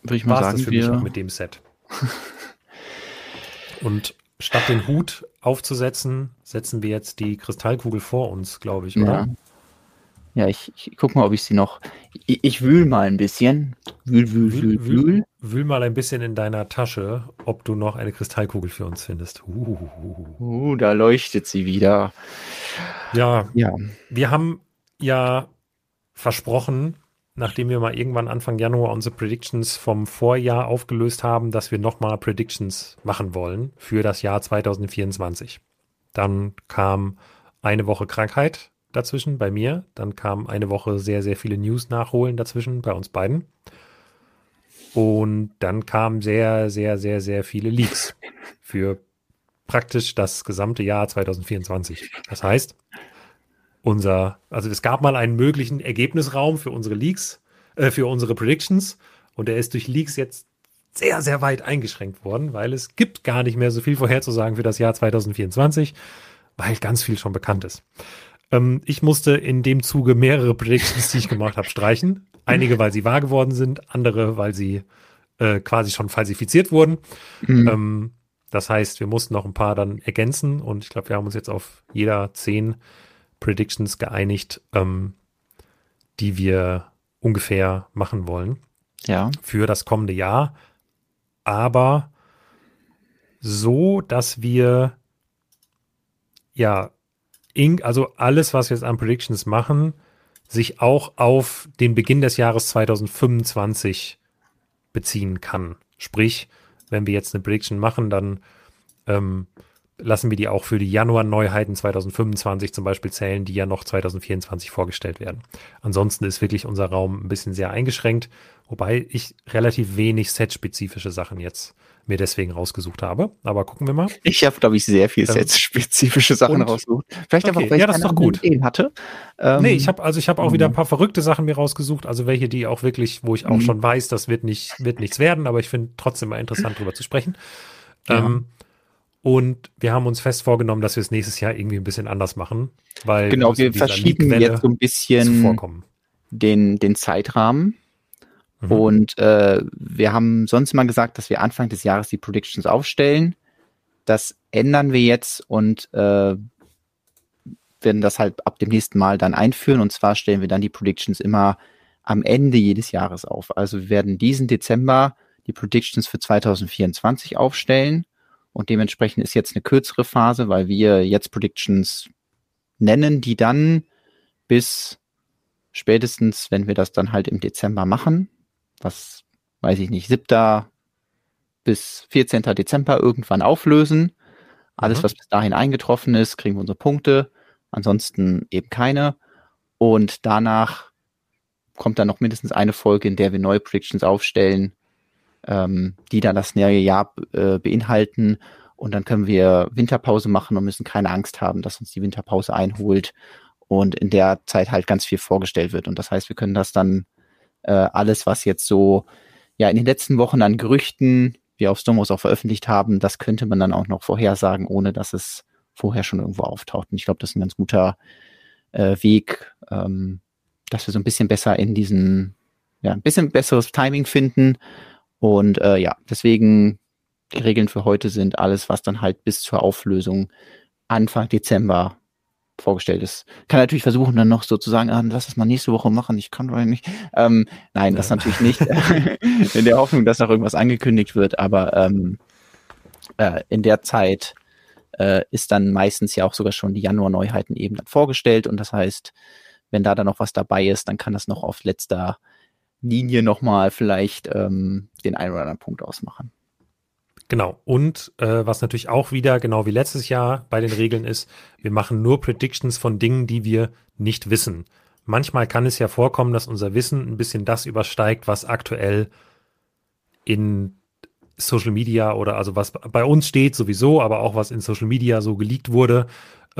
würde ich mal sagen, das für wir... mich auch mit dem Set. und statt den Hut aufzusetzen, setzen wir jetzt die Kristallkugel vor uns, glaube ich, oder? Ja. Ja, ich, ich guck mal, ob ich sie noch. Ich, ich wühl mal ein bisschen. Wühl, wühl, wühl, wühl, wühl. Wühl mal ein bisschen in deiner Tasche, ob du noch eine Kristallkugel für uns findest. Uh, uh da leuchtet sie wieder. Ja, ja. Wir haben ja versprochen, nachdem wir mal irgendwann Anfang Januar unsere Predictions vom Vorjahr aufgelöst haben, dass wir nochmal Predictions machen wollen für das Jahr 2024. Dann kam eine Woche Krankheit dazwischen bei mir. Dann kam eine Woche sehr, sehr viele News nachholen dazwischen bei uns beiden. Und dann kamen sehr, sehr, sehr, sehr viele Leaks für praktisch das gesamte Jahr 2024. Das heißt, unser, also es gab mal einen möglichen Ergebnisraum für unsere Leaks, äh, für unsere Predictions und der ist durch Leaks jetzt sehr, sehr weit eingeschränkt worden, weil es gibt gar nicht mehr so viel vorherzusagen für das Jahr 2024, weil ganz viel schon bekannt ist. Ähm, ich musste in dem Zuge mehrere Predictions, die ich gemacht habe, streichen. Einige, weil sie wahr geworden sind, andere, weil sie äh, quasi schon falsifiziert wurden. Mhm. Ähm, das heißt, wir mussten noch ein paar dann ergänzen und ich glaube, wir haben uns jetzt auf jeder zehn Predictions geeinigt, ähm, die wir ungefähr machen wollen. Ja. Für das kommende Jahr. Aber so, dass wir ja also alles, was wir jetzt an Predictions machen, sich auch auf den Beginn des Jahres 2025 beziehen kann. Sprich, wenn wir jetzt eine Prediction machen, dann ähm, lassen wir die auch für die Januar-Neuheiten 2025 zum Beispiel zählen, die ja noch 2024 vorgestellt werden. Ansonsten ist wirklich unser Raum ein bisschen sehr eingeschränkt, wobei ich relativ wenig set-spezifische Sachen jetzt mir deswegen rausgesucht habe. Aber gucken wir mal. Ich habe, glaube ich, sehr viel ähm, set-spezifische Sachen rausgesucht. Vielleicht okay, einfach, weil ja, ich das doch gut. Ideen hatte. Ähm, nee, ich habe also ich habe auch wieder ein mhm. paar verrückte Sachen mir rausgesucht, also welche, die auch wirklich, wo ich auch mhm. schon weiß, das wird nicht wird nichts werden, aber ich finde trotzdem mal interessant drüber zu sprechen. Ja. Ähm, und wir haben uns fest vorgenommen, dass wir es nächstes Jahr irgendwie ein bisschen anders machen, weil genau, wir verschieben jetzt so ein bisschen den, den Zeitrahmen. Mhm. Und äh, wir haben sonst immer gesagt, dass wir Anfang des Jahres die Predictions aufstellen. Das ändern wir jetzt und äh, werden das halt ab dem nächsten Mal dann einführen. Und zwar stellen wir dann die Predictions immer am Ende jedes Jahres auf. Also wir werden diesen Dezember die Predictions für 2024 aufstellen und dementsprechend ist jetzt eine kürzere Phase, weil wir jetzt Predictions nennen, die dann bis spätestens, wenn wir das dann halt im Dezember machen, was weiß ich nicht, 7. bis 14. Dezember irgendwann auflösen. Alles, mhm. was bis dahin eingetroffen ist, kriegen wir unsere Punkte. Ansonsten eben keine. Und danach kommt dann noch mindestens eine Folge, in der wir neue Predictions aufstellen ähm, die dann das neue Jahr äh, beinhalten. Und dann können wir Winterpause machen und müssen keine Angst haben, dass uns die Winterpause einholt und in der Zeit halt ganz viel vorgestellt wird. Und das heißt, wir können das dann äh, alles, was jetzt so ja in den letzten Wochen an Gerüchten wir auf Stomos auch veröffentlicht haben, das könnte man dann auch noch vorhersagen, ohne dass es vorher schon irgendwo auftaucht. Und ich glaube, das ist ein ganz guter äh, Weg, ähm, dass wir so ein bisschen besser in diesen, ja, ein bisschen besseres Timing finden. Und äh, ja, deswegen die Regeln für heute sind alles, was dann halt bis zur Auflösung Anfang Dezember vorgestellt ist. Kann natürlich versuchen, dann noch sozusagen, ah, lass das mal nächste Woche machen, ich kann doch nicht. Ähm, nein, das natürlich nicht. in der Hoffnung, dass noch irgendwas angekündigt wird, aber ähm, äh, in der Zeit äh, ist dann meistens ja auch sogar schon die Januar-Neuheiten eben dann vorgestellt und das heißt, wenn da dann noch was dabei ist, dann kann das noch auf letzter Linie nochmal vielleicht ähm, den einen oder anderen Punkt ausmachen. Genau. Und äh, was natürlich auch wieder, genau wie letztes Jahr bei den Regeln ist, wir machen nur Predictions von Dingen, die wir nicht wissen. Manchmal kann es ja vorkommen, dass unser Wissen ein bisschen das übersteigt, was aktuell in Social Media oder also was bei uns steht sowieso, aber auch was in Social Media so geleakt wurde.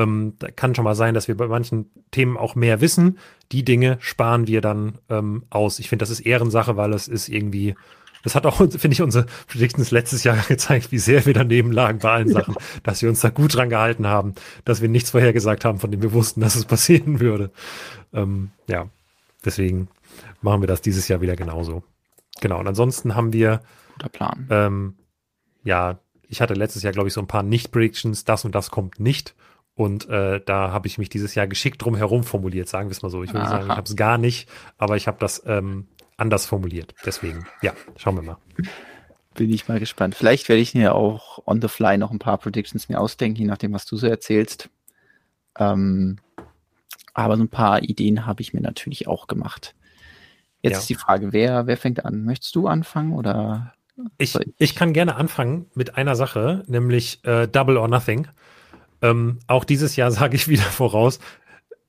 Ähm, da kann schon mal sein, dass wir bei manchen Themen auch mehr wissen. Die Dinge sparen wir dann ähm, aus. Ich finde, das ist Ehrensache, weil es ist irgendwie das hat auch, finde ich, unsere Predictions letztes Jahr gezeigt, wie sehr wir daneben lagen bei allen Sachen, ja. dass wir uns da gut dran gehalten haben, dass wir nichts vorhergesagt haben, von dem wir wussten, dass es passieren würde. Ähm, ja, deswegen machen wir das dieses Jahr wieder genauso. Genau. Und ansonsten haben wir. Guter Plan. Ähm, ja, ich hatte letztes Jahr, glaube ich, so ein paar Nicht-Predictions, das und das kommt nicht. Und äh, da habe ich mich dieses Jahr geschickt drum herum formuliert, sagen wir es mal so. Ich würde sagen, ich habe es gar nicht, aber ich habe das ähm, anders formuliert. Deswegen, ja, schauen wir mal. Bin ich mal gespannt. Vielleicht werde ich mir auch on the fly noch ein paar Predictions mir ausdenken, je nachdem, was du so erzählst. Ähm, aber so ein paar Ideen habe ich mir natürlich auch gemacht. Jetzt ja. ist die Frage, wer, wer fängt an? Möchtest du anfangen oder? Ich, ich kann gerne anfangen mit einer Sache, nämlich äh, Double or Nothing. Ähm, auch dieses Jahr sage ich wieder voraus,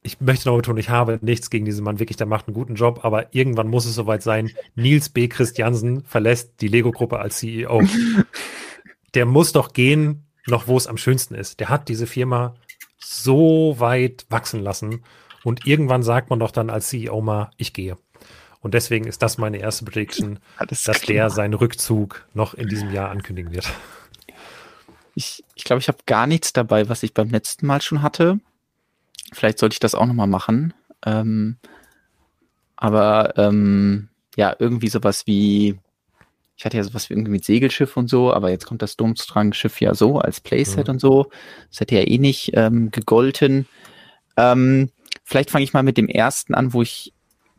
ich möchte noch betonen, ich habe nichts gegen diesen Mann, wirklich, der macht einen guten Job, aber irgendwann muss es soweit sein. Nils B. Christiansen verlässt die Lego-Gruppe als CEO. der muss doch gehen, noch wo es am schönsten ist. Der hat diese Firma so weit wachsen lassen und irgendwann sagt man doch dann als CEO mal, ich gehe. Und deswegen ist das meine erste Prediction, Alles dass klar. der seinen Rückzug noch in diesem Jahr ankündigen wird. Ich glaube, ich, glaub, ich habe gar nichts dabei, was ich beim letzten Mal schon hatte. Vielleicht sollte ich das auch nochmal machen. Ähm, aber ähm, ja, irgendwie sowas wie, ich hatte ja sowas wie irgendwie mit Segelschiff und so, aber jetzt kommt das Domstrang-Schiff ja so als Playset mhm. und so. Das hätte ja eh nicht ähm, gegolten. Ähm, vielleicht fange ich mal mit dem ersten an, wo ich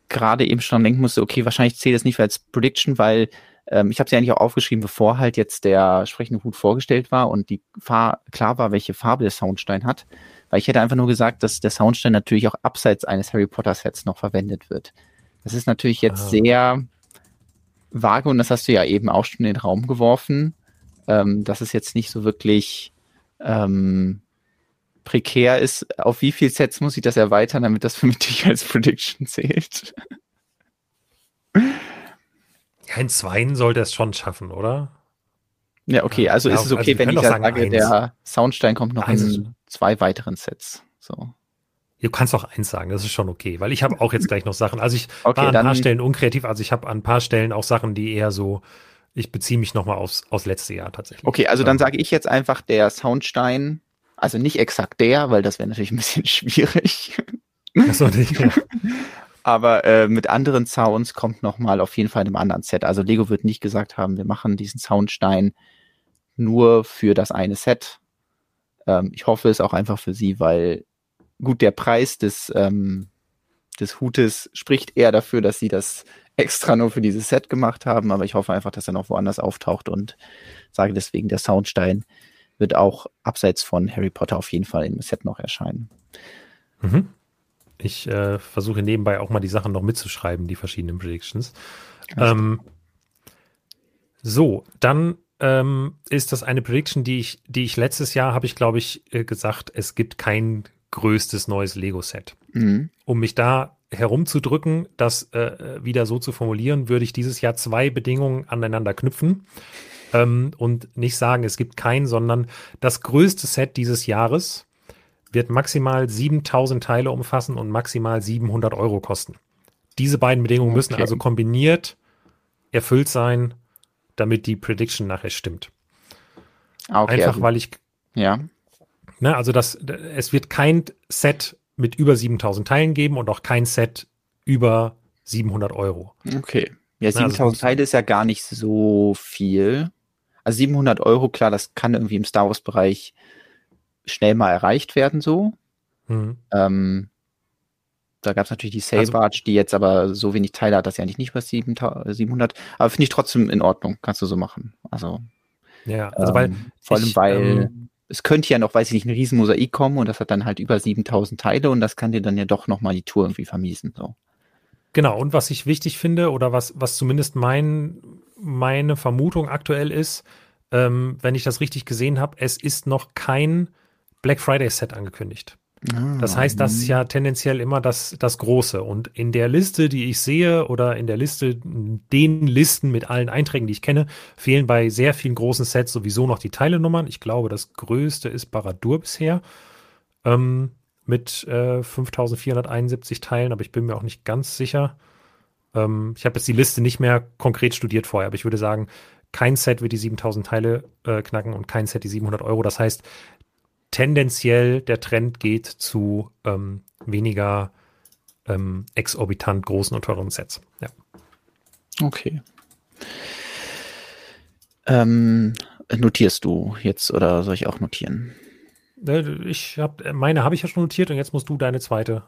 gerade eben schon denken musste, okay, wahrscheinlich zählt das nicht als Prediction, weil ähm, ich habe ja eigentlich auch aufgeschrieben, bevor halt jetzt der sprechende Hut vorgestellt war und die Fahr klar war, welche Farbe der Soundstein hat. Weil ich hätte einfach nur gesagt, dass der Soundstein natürlich auch abseits eines Harry Potter Sets noch verwendet wird. Das ist natürlich jetzt ah. sehr vage und das hast du ja eben auch schon in den Raum geworfen. Ähm, dass es jetzt nicht so wirklich ähm, prekär ist. Auf wie viele Sets muss ich das erweitern, damit das für mich als Prediction zählt? Ja, in zweien sollte es schon schaffen, oder? Ja, okay, also ja, ist es okay, also wenn ich sage, eins. der Soundstein kommt noch eins in zwei weiteren Sets. So. Du kannst auch eins sagen, das ist schon okay, weil ich habe auch jetzt gleich noch Sachen. Also ich okay, war an ein paar Stellen unkreativ, also ich habe an ein paar Stellen auch Sachen, die eher so, ich beziehe mich nochmal aufs, aufs letzte Jahr tatsächlich. Okay, also dann sage ich jetzt einfach der Soundstein, also nicht exakt der, weil das wäre natürlich ein bisschen schwierig. Achso, nicht, ja. Aber äh, mit anderen Sounds kommt nochmal auf jeden Fall in einem anderen Set. Also Lego wird nicht gesagt haben, wir machen diesen Soundstein nur für das eine Set. Ähm, ich hoffe es auch einfach für sie, weil gut, der Preis des, ähm, des Hutes spricht eher dafür, dass sie das extra nur für dieses Set gemacht haben, aber ich hoffe einfach, dass er noch woanders auftaucht und sage deswegen, der Soundstein wird auch abseits von Harry Potter auf jeden Fall im Set noch erscheinen. Mhm. Ich äh, versuche nebenbei auch mal die Sachen noch mitzuschreiben, die verschiedenen Predictions. Ähm, so, dann ähm, ist das eine Prediction, die ich, die ich letztes Jahr habe ich, glaube ich, äh, gesagt, es gibt kein größtes neues Lego-Set. Mhm. Um mich da herumzudrücken, das äh, wieder so zu formulieren, würde ich dieses Jahr zwei Bedingungen aneinander knüpfen ähm, und nicht sagen, es gibt kein, sondern das größte Set dieses Jahres wird maximal 7000 Teile umfassen und maximal 700 Euro kosten. Diese beiden Bedingungen müssen also kombiniert erfüllt sein, damit die Prediction nachher stimmt. Ah, okay, Einfach also, weil ich, ja. ne, also das, es wird kein Set mit über 7000 Teilen geben und auch kein Set über 700 Euro. Okay. Ja, 7000 also, Teile ist ja gar nicht so viel. Also 700 Euro, klar, das kann irgendwie im Star Wars Bereich schnell mal erreicht werden, so. Mhm. Ähm, da gab es natürlich die Sailbarge, also, die jetzt aber so wenig Teile hat, dass sie eigentlich nicht über 700. Aber finde ich trotzdem in Ordnung. Kannst du so machen. Also. Ja, also ähm, weil. Vor allem, ich, weil ähm, es könnte ja noch, weiß ich nicht, ein Riesenmosaik kommen und das hat dann halt über 7000 Teile und das kann dir dann ja doch nochmal die Tour irgendwie vermiesen. So. Genau, und was ich wichtig finde oder was, was zumindest mein, meine Vermutung aktuell ist, ähm, wenn ich das richtig gesehen habe, es ist noch kein Black Friday Set angekündigt. Das heißt, das ist ja tendenziell immer das, das Große. Und in der Liste, die ich sehe, oder in der Liste, den Listen mit allen Einträgen, die ich kenne, fehlen bei sehr vielen großen Sets sowieso noch die Teilenummern. Ich glaube, das größte ist Baradur bisher. Ähm, mit äh, 5471 Teilen, aber ich bin mir auch nicht ganz sicher. Ähm, ich habe jetzt die Liste nicht mehr konkret studiert vorher, aber ich würde sagen, kein Set wird die 7000 Teile äh, knacken und kein Set die 700 Euro. Das heißt, tendenziell der Trend geht zu ähm, weniger ähm, exorbitant großen und teuren Sets. Ja. Okay. Ähm, notierst du jetzt oder soll ich auch notieren? Äh, ich hab, meine habe ich ja schon notiert und jetzt musst du deine zweite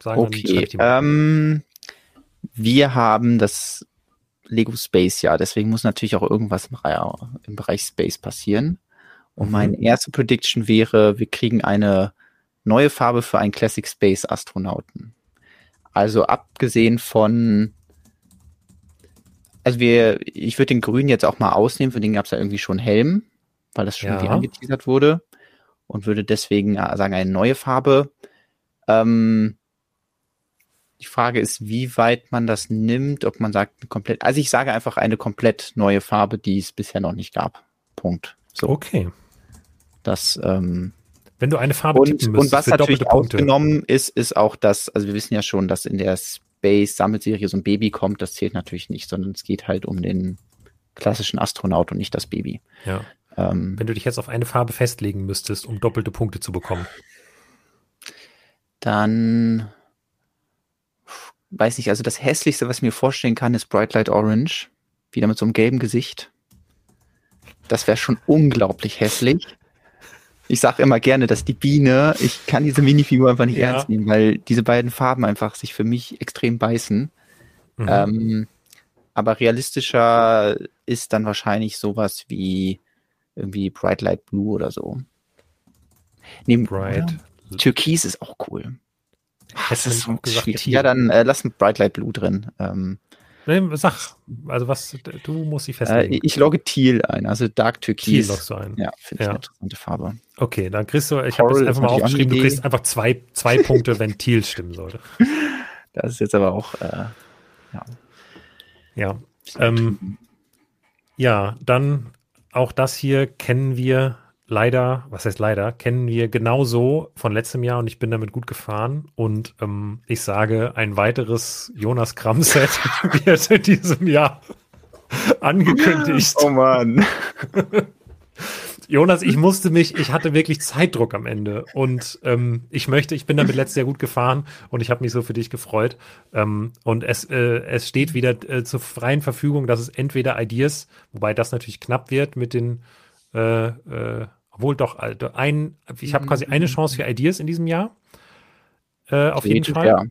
sagen. Okay. Ähm, wir haben das Lego Space ja, deswegen muss natürlich auch irgendwas im, im Bereich Space passieren. Und meine mhm. erste Prediction wäre, wir kriegen eine neue Farbe für einen Classic Space Astronauten. Also abgesehen von, also wir, ich würde den Grün jetzt auch mal ausnehmen, für den gab es ja irgendwie schon Helm, weil das schon ja. irgendwie angeteasert wurde und würde deswegen äh, sagen, eine neue Farbe. Ähm, die Frage ist, wie weit man das nimmt, ob man sagt, komplett, also ich sage einfach eine komplett neue Farbe, die es bisher noch nicht gab. Punkt. So. Okay. Das, ähm, Wenn du eine Farbe und, tippen müsstest, und was natürlich ausgenommen ist, ist auch das, also wir wissen ja schon, dass in der Space-Sammelserie so ein Baby kommt, das zählt natürlich nicht, sondern es geht halt um den klassischen Astronaut und nicht das Baby. Ja. Ähm, Wenn du dich jetzt auf eine Farbe festlegen müsstest, um doppelte Punkte zu bekommen. Dann weiß nicht, also das hässlichste, was ich mir vorstellen kann, ist Bright Light Orange. Wieder mit so einem gelben Gesicht. Das wäre schon unglaublich hässlich ich sage immer gerne, dass die Biene, ich kann diese Minifigur einfach nicht ja. ernst nehmen, weil diese beiden Farben einfach sich für mich extrem beißen. Mhm. Ähm, aber realistischer ist dann wahrscheinlich sowas wie irgendwie Bright Light Blue oder so. Neben Bright. Türkis ist auch cool. Das ist so gesagt, ja, dann äh, lass ein Bright Light Blue drin. Ähm, sag, also was, du musst dich festlegen. Äh, ich logge Teal ein, also Dark Türkis. Teal loggst du ein. Ja, finde ich ja. eine interessante Farbe. Okay, dann kriegst du, ich habe jetzt einfach mal aufgeschrieben, du kriegst einfach zwei, zwei Punkte, wenn Teal stimmen sollte. Das ist jetzt aber auch, äh, ja. Ja, ähm, ja, dann auch das hier kennen wir leider, was heißt leider, kennen wir genauso von letztem Jahr und ich bin damit gut gefahren. Und ähm, ich sage, ein weiteres Jonas Kram-Set wird in diesem Jahr angekündigt. Oh Mann. Jonas, ich musste mich, ich hatte wirklich Zeitdruck am Ende und ähm, ich möchte, ich bin damit letztes Jahr gut gefahren und ich habe mich so für dich gefreut. Ähm, und es, äh, es steht wieder äh, zur freien Verfügung, dass es entweder Ideas, wobei das natürlich knapp wird mit den äh, äh, obwohl doch, also ein, ich habe quasi eine Chance für Ideas in diesem Jahr. Äh, auf jeden Fall. Ja.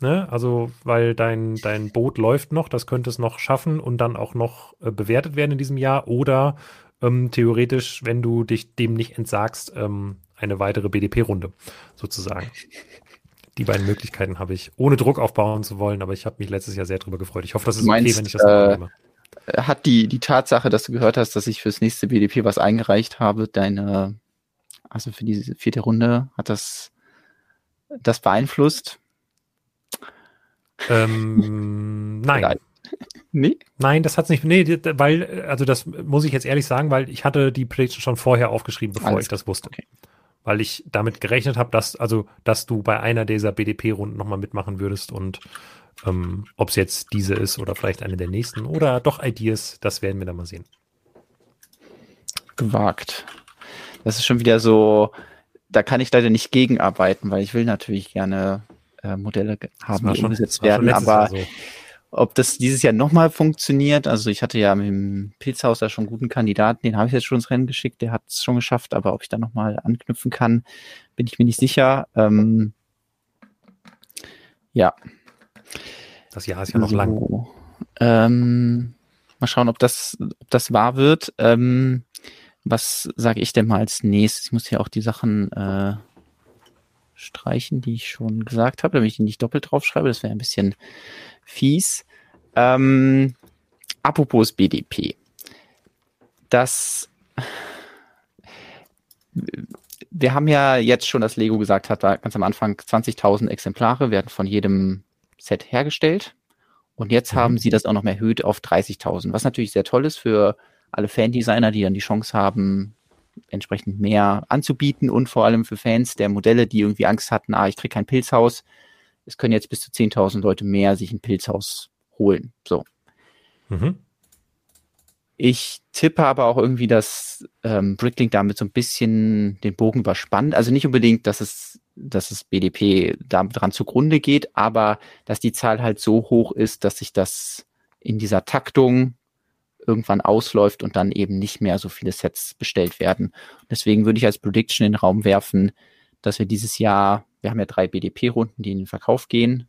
Ne? Also, weil dein, dein Boot läuft noch, das könnte es noch schaffen und dann auch noch äh, bewertet werden in diesem Jahr. Oder ähm, theoretisch, wenn du dich dem nicht entsagst, ähm, eine weitere BDP-Runde sozusagen. Die beiden Möglichkeiten habe ich, ohne Druck aufbauen zu wollen, aber ich habe mich letztes Jahr sehr darüber gefreut. Ich hoffe, das ist meinst, okay, wenn ich das äh, nehme hat die, die Tatsache, dass du gehört hast, dass ich fürs nächste BDP was eingereicht habe, deine, also für diese vierte Runde, hat das das beeinflusst? Ähm, nein. Egal. Nee? Nein, das hat's nicht. Nee, weil, also das muss ich jetzt ehrlich sagen, weil ich hatte die Prediction schon vorher aufgeschrieben, bevor Alles ich das wusste. okay. Weil ich damit gerechnet habe, dass, also, dass du bei einer dieser BDP-Runden nochmal mitmachen würdest und ähm, ob es jetzt diese ist oder vielleicht eine der nächsten oder doch Ideas, das werden wir dann mal sehen. Gewagt. Das ist schon wieder so, da kann ich leider nicht gegenarbeiten, weil ich will natürlich gerne äh, Modelle haben, die umgesetzt schon werden, letztes aber so. ob das dieses Jahr nochmal funktioniert, also ich hatte ja mit dem Pilzhaus da schon einen guten Kandidaten, den habe ich jetzt schon ins Rennen geschickt, der hat es schon geschafft, aber ob ich da nochmal anknüpfen kann, bin ich mir nicht sicher. Ähm, ja, Das Jahr ist ja noch lang. so. Ähm, mal schauen, ob das, ob das wahr wird. Ähm, was sage ich denn mal als nächstes? Ich muss hier auch die Sachen äh, streichen, die ich schon gesagt habe, damit ich die nicht doppelt draufschreibe. Das wäre ein bisschen fies. Ähm, apropos BDP. Das wir haben ja jetzt schon, dass Lego gesagt hat, da ganz am Anfang 20.000 Exemplare werden von jedem Set hergestellt. Und jetzt Mhm. haben sie das auch noch mehr erhöht auf 30.000, was natürlich sehr toll ist für alle Fan-Designer, die dann die Chance haben, entsprechend mehr anzubieten und vor allem für Fans der Modelle, die irgendwie Angst hatten, ah, ich krieg kein Pilzhaus. Es können jetzt bis zu 10.000 Leute mehr sich ein Pilzhaus holen. So. Mhm. Ich tippe aber auch irgendwie, dass ähm, Bricklink damit so ein bisschen den Bogen überspannt. Also nicht unbedingt, dass es, dass es BDP da dran zugrunde geht, aber dass die Zahl halt so hoch ist, dass sich das in dieser Taktung irgendwann ausläuft und dann eben nicht mehr so viele Sets bestellt werden. Deswegen würde ich als Prediction in den Raum werfen, dass wir dieses Jahr, wir haben ja drei BDP-Runden, die in den Verkauf gehen,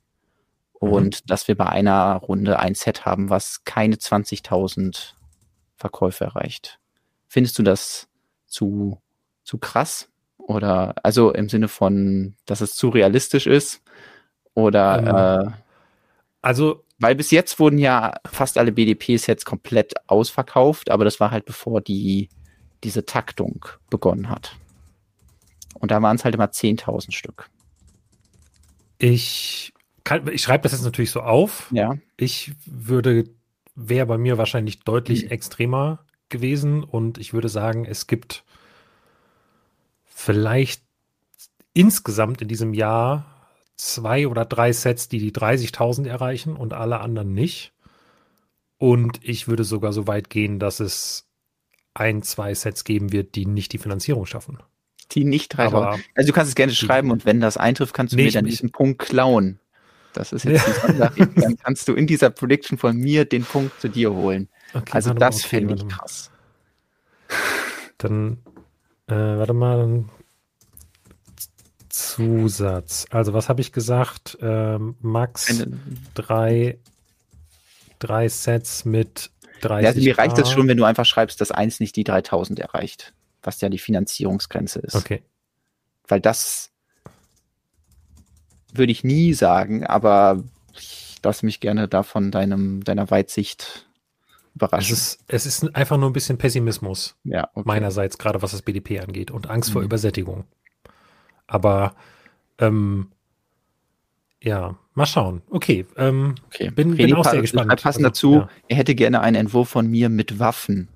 und dass wir bei einer Runde ein Set haben, was keine 20.000 Verkäufe erreicht. Findest du das zu, zu krass? Oder also im Sinne von, dass es zu realistisch ist? Oder äh, Also, weil bis jetzt wurden ja fast alle BDP-Sets komplett ausverkauft, aber das war halt bevor die diese Taktung begonnen hat. Und da waren es halt immer 10.000 Stück. ich kann, ich schreibe das jetzt natürlich so auf. Ja. Ich würde, wäre bei mir wahrscheinlich deutlich extremer gewesen und ich würde sagen, es gibt vielleicht insgesamt in diesem Jahr zwei oder drei Sets, die die 30.000 erreichen und alle anderen nicht. Und ich würde sogar so weit gehen, dass es ein, zwei Sets geben wird, die nicht die Finanzierung schaffen. Die nicht 3.000. Aber Also du kannst es gerne schreiben und wenn das eintrifft, kannst du Nee, mir dann diesen Punkt klauen. Das ist jetzt die Sondersache. Dann kannst du in dieser Prediction von mir den Punkt zu dir holen. okay, Also das okay, fände ich krass. Dann, äh, warte mal, dann Zusatz. Also, was habe ich gesagt? Ähm, Max Eine, drei, drei Sets mit 30. ja, also mir reicht das schon, wenn du einfach schreibst, dass eins nicht die 3000 erreicht, was ja die Finanzierungsgrenze ist. Okay. Weil das würde ich nie sagen, aber ich lasse mich gerne davon deinem, deiner Weitsicht Es überraschen. ist, es ist einfach nur ein bisschen Pessimismus ja, okay. meinerseits, gerade was das BDP angeht und Angst vor Mhm. Übersättigung. Aber, ähm, ja, mal schauen. Okay, ähm, Okay. Bin- bin auch sehr pa- gespannt. Passend Also, dazu, ja. er hätte gerne einen Entwurf von mir mit Waffen.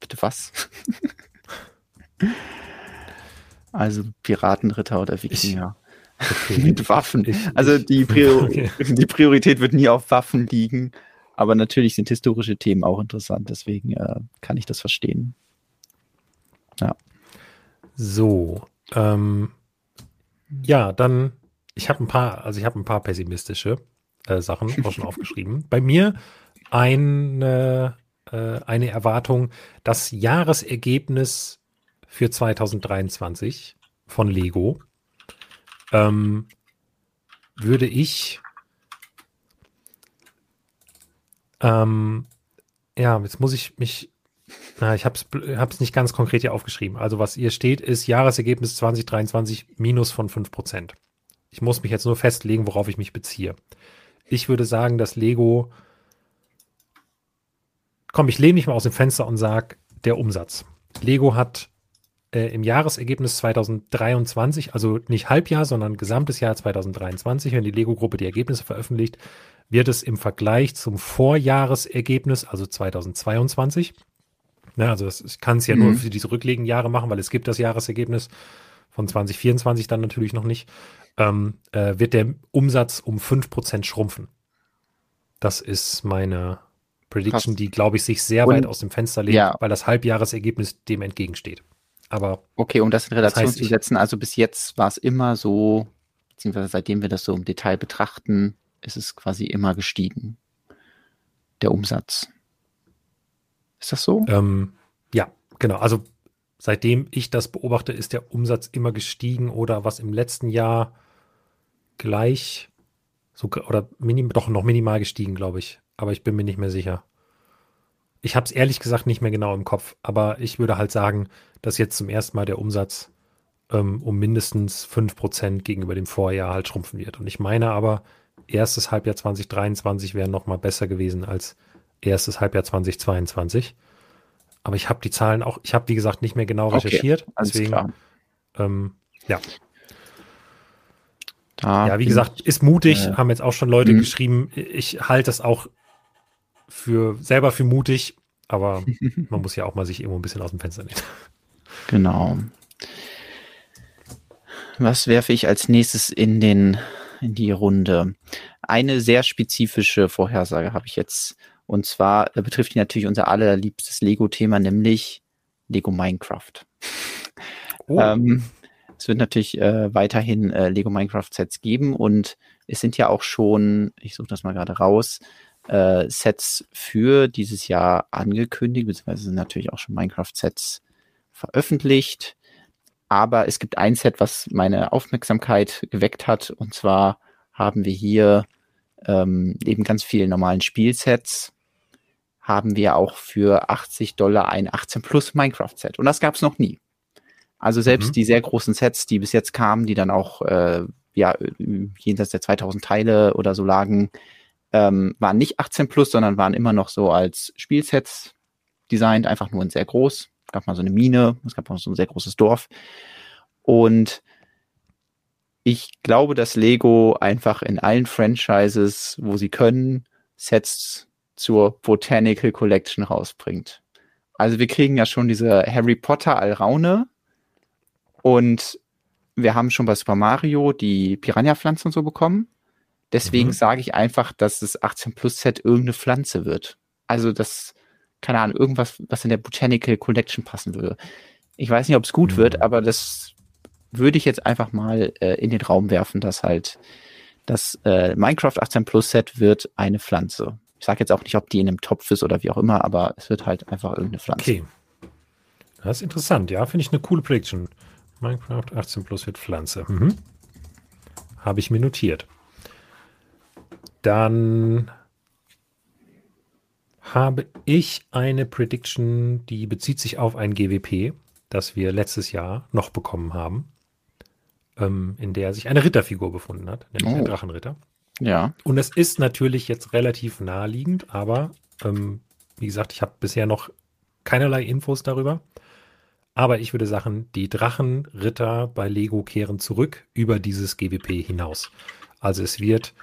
Bitte was? also Piratenritter oder Wikinger. okay. mit Waffen. Ich- also ich- die, Prior Okay. die Priorität wird nie auf Waffen liegen. Aber natürlich sind historische Themen auch interessant. Deswegen äh, kann ich das verstehen. So, ähm, ja, dann, ich habe ein paar, also ich habe ein paar pessimistische äh, Sachen auch schon aufgeschrieben. Bei mir eine, äh, eine Erwartung, das Jahresergebnis für 2023 von Lego ähm, würde ich ähm, ja, jetzt muss ich mich na, ich habe es nicht ganz konkret hier aufgeschrieben. Also was hier steht, ist Jahresergebnis 2023 minus von 5%. Ich muss mich jetzt nur festlegen, worauf ich mich beziehe. Ich würde sagen, dass Lego, komm, ich lehne mich mal aus dem Fenster und sage, der Umsatz. Lego hat äh, im Jahresergebnis 2023, also nicht Halbjahr, sondern gesamtes Jahr 2023, wenn die Lego-Gruppe die Ergebnisse veröffentlicht, wird es im Vergleich zum Vorjahresergebnis, also 2022, ne, also das, ich kann es ja mhm. nur für diese rückliegenden Jahre machen, weil es gibt das Jahresergebnis von 2024 dann natürlich noch nicht, ähm, äh, wird der Umsatz um 5% schrumpfen. Das ist meine Prediction, Krass. die, glaube ich, sich sehr Und, weit aus dem Fenster legt, ja. weil das Halbjahresergebnis dem entgegensteht. Aber okay, um das in Relation das heißt, zu setzen, also bis jetzt war es immer so, beziehungsweise seitdem wir das so im Detail betrachten, ist es quasi immer gestiegen. Der Umsatz. Ist das so? Ähm, ja, genau. Also seitdem ich das beobachte, ist der Umsatz immer gestiegen oder was im letzten Jahr gleich so, oder minim, doch noch minimal gestiegen, glaube ich. Aber ich bin mir nicht mehr sicher. Ich habe es ehrlich gesagt nicht mehr genau im Kopf, aber ich würde halt sagen, dass jetzt zum ersten Mal der Umsatz ähm, um mindestens 5% gegenüber dem Vorjahr halt schrumpfen wird. Und ich meine aber, erstes Halbjahr 2023 wäre noch mal besser gewesen als erstes Halbjahr 2022. Aber ich habe die Zahlen auch, ich habe wie gesagt nicht mehr genau recherchiert. Okay, deswegen, ähm, ja. Da ja, wie gesagt, ist mutig, äh, haben jetzt auch schon Leute mh. geschrieben. Ich halte das auch für selber für mutig, aber man muss ja auch mal sich irgendwo ein bisschen aus dem Fenster nehmen. Genau. Was werfe ich als nächstes in den in die Runde? Eine sehr spezifische Vorhersage habe ich jetzt und zwar betrifft die natürlich unser allerliebstes Lego-Thema, nämlich Lego Minecraft. Oh. ähm, es wird natürlich äh, weiterhin äh, Lego Minecraft Sets geben und es sind ja auch schon, ich suche das mal gerade raus, äh, Sets für dieses Jahr angekündigt, beziehungsweise sind natürlich auch schon Minecraft-Sets veröffentlicht. Aber es gibt ein Set, was meine Aufmerksamkeit geweckt hat. Und zwar haben wir hier ähm, eben ganz viele normalen Spielsets. Haben wir auch für 80 Dollar ein 18 Plus Minecraft-Set. Und das gab es noch nie. Also selbst mhm. die sehr großen Sets, die bis jetzt kamen, die dann auch äh, ja, jenseits der 2000 Teile oder so lagen, ähm, waren nicht 18 plus, sondern waren immer noch so als Spielsets designt, einfach nur in sehr groß. Es gab mal so eine Mine, es gab auch so ein sehr großes Dorf. Und ich glaube, dass Lego einfach in allen Franchises, wo sie können, Sets zur Botanical Collection rausbringt. Also wir kriegen ja schon diese Harry Potter Alraune und wir haben schon bei Super Mario die Piranha-Pflanzen und so bekommen. Deswegen mhm. sage ich einfach, dass das 18 Plus Set irgendeine Pflanze wird. Also das, keine Ahnung, irgendwas, was in der Botanical Collection passen würde. Ich weiß nicht, ob es gut mhm. wird, aber das würde ich jetzt einfach mal äh, in den Raum werfen, dass halt das äh, Minecraft 18 Plus Set wird eine Pflanze. Ich sage jetzt auch nicht, ob die in einem Topf ist oder wie auch immer, aber es wird halt einfach irgendeine Pflanze. Okay. Das ist interessant, ja, finde ich eine coole Prediction. Minecraft 18 Plus wird Pflanze. Mhm. Habe ich mir notiert. Dann habe ich eine Prediction, die bezieht sich auf ein GWP, das wir letztes Jahr noch bekommen haben, ähm, in der sich eine Ritterfigur befunden hat, nämlich oh. ein Drachenritter. Ja. Und es ist natürlich jetzt relativ naheliegend, aber ähm, wie gesagt, ich habe bisher noch keinerlei Infos darüber. Aber ich würde sagen, die Drachenritter bei Lego kehren zurück über dieses GWP hinaus. Also es wird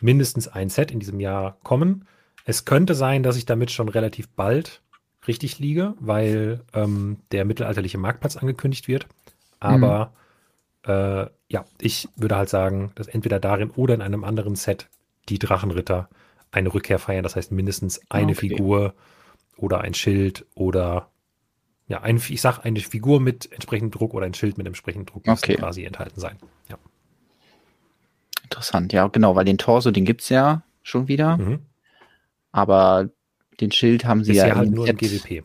mindestens ein Set in diesem Jahr kommen. Es könnte sein, dass ich damit schon relativ bald richtig liege, weil ähm, der mittelalterliche Marktplatz angekündigt wird. Aber mhm. Äh, ja, ich würde halt sagen, dass entweder darin oder in einem anderen Set die Drachenritter eine Rückkehr feiern. Das heißt mindestens eine okay. Figur oder ein Schild oder ja, ein, ich sag eine Figur mit entsprechendem Druck oder ein Schild mit entsprechendem Druck okay. quasi enthalten sein. Ja. Interessant, ja, genau, weil den Torso, den gibt's ja schon wieder. Mhm. Aber den Schild haben sie Ist ja, ja halt nur im GWP.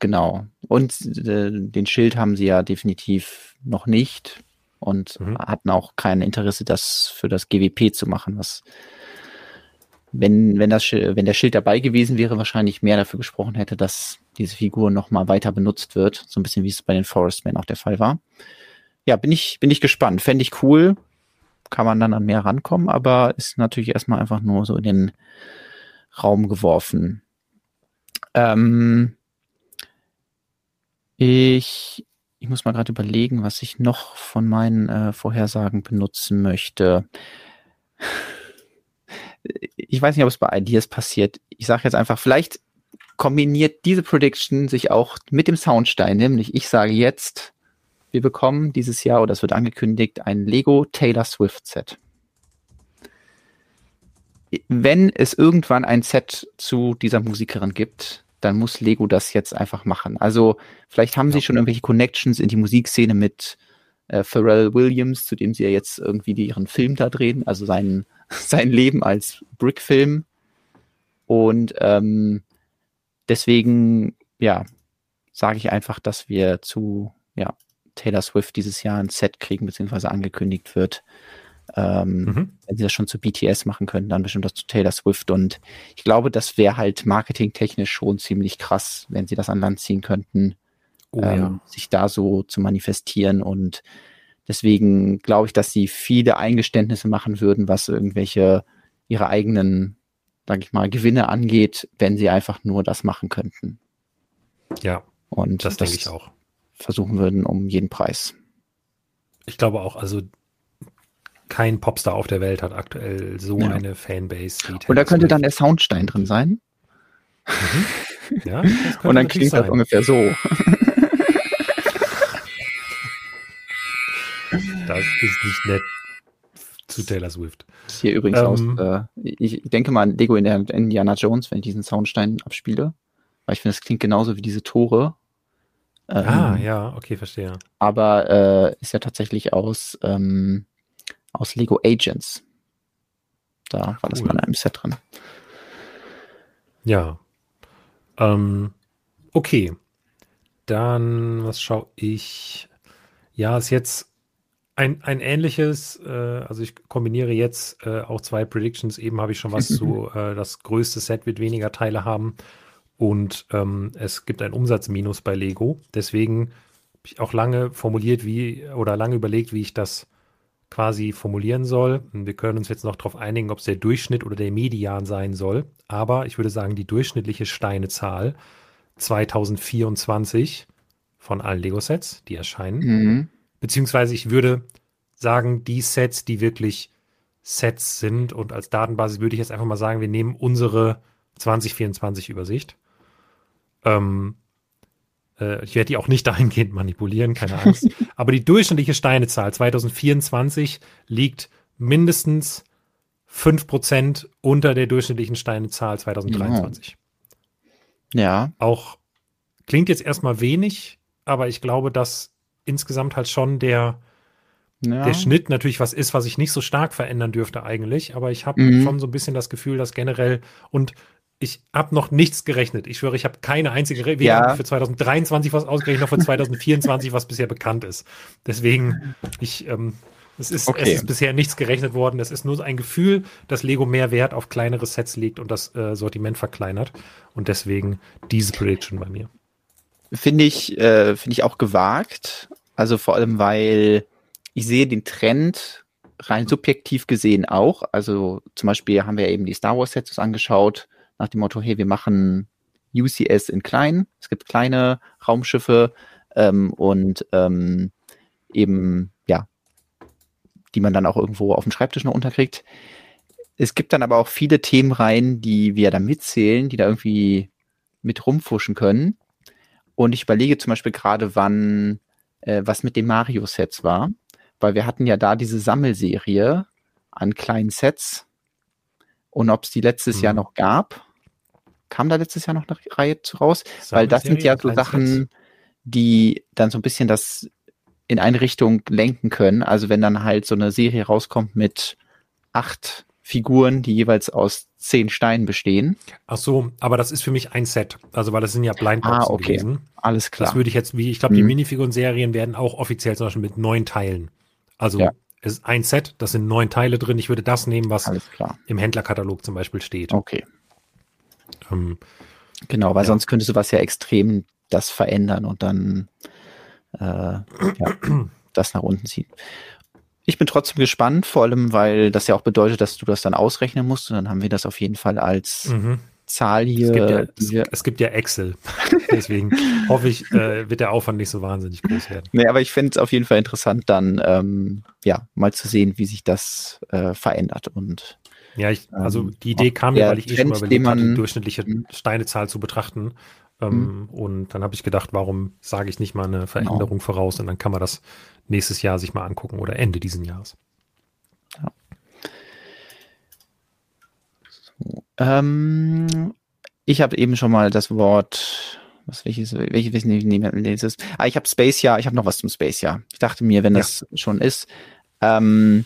Genau. Und äh, den Schild haben sie ja definitiv noch nicht und mhm. hatten auch kein Interesse, das für das GWP zu machen, was wenn, wenn, das, wenn der Schild dabei gewesen wäre, wahrscheinlich mehr dafür gesprochen hätte, dass diese Figur nochmal weiter benutzt wird. So ein bisschen wie es bei den Forestmen auch der Fall war. Ja, bin ich, bin ich gespannt. Fände ich cool kann man dann an mehr rankommen, aber ist natürlich erstmal einfach nur so in den Raum geworfen. Ähm, ich ich muss mal gerade überlegen, was ich noch von meinen äh, Vorhersagen benutzen möchte. Ich weiß nicht, ob es bei Ideas passiert. Ich sage jetzt einfach, vielleicht kombiniert diese Prediction sich auch mit dem Soundstein, nämlich ich sage jetzt, wir bekommen dieses Jahr, oder es wird angekündigt, ein Lego Taylor Swift Set. Wenn es irgendwann ein Set zu dieser Musikerin gibt, dann muss Lego das jetzt einfach machen. Also vielleicht haben ja. sie schon irgendwelche Connections in die Musikszene mit äh, Pharrell Williams, zu dem sie ja jetzt irgendwie ihren Film da drehen, also sein, sein Leben als Brick-Film. Und ähm, deswegen, ja, sage ich einfach, dass wir zu ja, Taylor Swift dieses Jahr ein Set kriegen, beziehungsweise angekündigt wird. Ähm, mhm. Wenn sie das schon zu BTS machen können, dann bestimmt das zu Taylor Swift. Und ich glaube, das wäre halt marketingtechnisch schon ziemlich krass, wenn sie das an Land ziehen könnten, oh, ähm, ja. sich da so zu manifestieren. Und deswegen glaube ich, dass sie viele Eingeständnisse machen würden, was irgendwelche ihre eigenen, sag ich mal, Gewinne angeht, wenn sie einfach nur das machen könnten. Ja. Und das, das denke ich auch. Versuchen würden um jeden Preis. Ich glaube auch, also kein Popstar auf der Welt hat aktuell so ja. eine Fanbase. Und da könnte dann der Soundstein drin sein. Mhm. Ja, Und dann klingt sein. das ungefähr so. das ist nicht nett zu Taylor Swift. Hier übrigens ähm, aus, äh, ich denke mal an Lego in der Indiana Jones, wenn ich diesen Soundstein abspiele. Weil ich finde, das klingt genauso wie diese Tore. Ähm, ah, ja, okay, verstehe. Aber äh, ist ja tatsächlich aus ähm, aus Lego Agents. Da war cool. das mal in einem Set drin. Ja. Ähm, okay. Dann, was schaue ich? Ja, ist jetzt ein, ein ähnliches, äh, also ich kombiniere jetzt äh, auch zwei Predictions. Eben habe ich schon was zu, äh, das größte Set wird weniger Teile haben und ähm, es gibt ein Umsatzminus bei Lego. Deswegen habe ich auch lange formuliert, wie oder lange überlegt, wie ich das quasi formulieren soll. Wir können uns jetzt noch darauf einigen, ob es der Durchschnitt oder der Median sein soll. Aber ich würde sagen, die durchschnittliche Steinezahl 2024 von allen Lego-Sets, die erscheinen. Mhm. Beziehungsweise ich würde sagen, die Sets, die wirklich Sets sind und als Datenbasis würde ich jetzt einfach mal sagen, wir nehmen unsere 2024 Übersicht. Ähm, äh, ich werde die auch nicht dahingehend manipulieren, keine Angst. Aber die durchschnittliche Steinezahl 2024 liegt mindestens 5% unter der durchschnittlichen Steinezahl 2023. Ja. Auch klingt jetzt erstmal wenig, aber ich glaube, dass insgesamt halt schon der, ja. der Schnitt natürlich was ist, was sich nicht so stark verändern dürfte eigentlich. Aber ich habe mhm. schon so ein bisschen das Gefühl, dass generell und ich habe noch nichts gerechnet. Ich schwöre, ich habe keine einzige Re ja. für 2023 was ausgerechnet, noch für 2024, was bisher bekannt ist. Deswegen, ich, ähm, es, ist, okay. es ist bisher nichts gerechnet worden. Es ist nur ein Gefühl, dass Lego mehr Wert auf kleinere Sets legt und das äh, Sortiment verkleinert. Und deswegen diese Prediction bei mir. Finde ich, äh, finde ich auch gewagt. Also vor allem, weil ich sehe den Trend rein subjektiv gesehen auch. Also zum Beispiel haben wir eben die Star Wars Sets angeschaut nach dem Motto, hey, wir machen UCS in klein. Es gibt kleine Raumschiffe ähm, und ähm, eben, ja, die man dann auch irgendwo auf dem Schreibtisch noch unterkriegt. Es gibt dann aber auch viele Themenreihen, die wir da mitzählen, die da irgendwie mit rumfuschen können. Und ich überlege zum Beispiel gerade, wann, äh, was mit den Mario-Sets war, weil wir hatten ja da diese Sammelserie an kleinen Sets und ob es die letztes mhm. Jahr noch gab kam da letztes Jahr noch eine Reihe zu raus? Weil das sind ja so Sachen, die dann so ein bisschen das in eine Richtung lenken können. Also wenn dann halt so eine Serie rauskommt mit acht Figuren, die jeweils aus zehn Steinen bestehen. Ach so, aber das ist für mich ein Set. Also weil das sind ja Blindboxen ah, okay. gewesen. Alles klar. Das würde ich jetzt, wie ich glaube, die hm. Minifiguren-Serien werden auch offiziell zum Beispiel mit neun Teilen. Also ja. es ist ein Set, das sind neun Teile drin. Ich würde das nehmen, was im Händlerkatalog zum Beispiel steht. Okay. Ähm, genau, weil ja. sonst könnte sowas ja extrem das verändern und dann äh, ja, das nach unten ziehen. Ich bin trotzdem gespannt, vor allem, weil das ja auch bedeutet, dass du das dann ausrechnen musst und dann haben wir das auf jeden Fall als, mhm. Zahl hier. Es gibt ja, es, es gibt ja Excel. Deswegen hoffe ich, äh, wird der Aufwand nicht so wahnsinnig groß werden. Nee, aber ich finde es auf jeden Fall interessant, dann ähm, ja mal zu sehen, wie sich das äh, verändert. Und ja, ich, also ähm, die Idee kam mir, weil ich eh schon mal überlegt habe, die durchschnittliche mhm. Steinezahl zu betrachten. Ähm, mhm. Und dann habe ich gedacht, warum sage ich nicht mal eine Veränderung genau. voraus und dann kann man das nächstes Jahr sich mal angucken oder Ende dieses Jahres. Ja. So, ähm, ich habe eben schon mal das Wort, was welches, welches, welches ist Ah, ich habe Space Jahr, ich habe noch was zum Space Jahr. Ich dachte mir, wenn ja. das schon ist, ähm,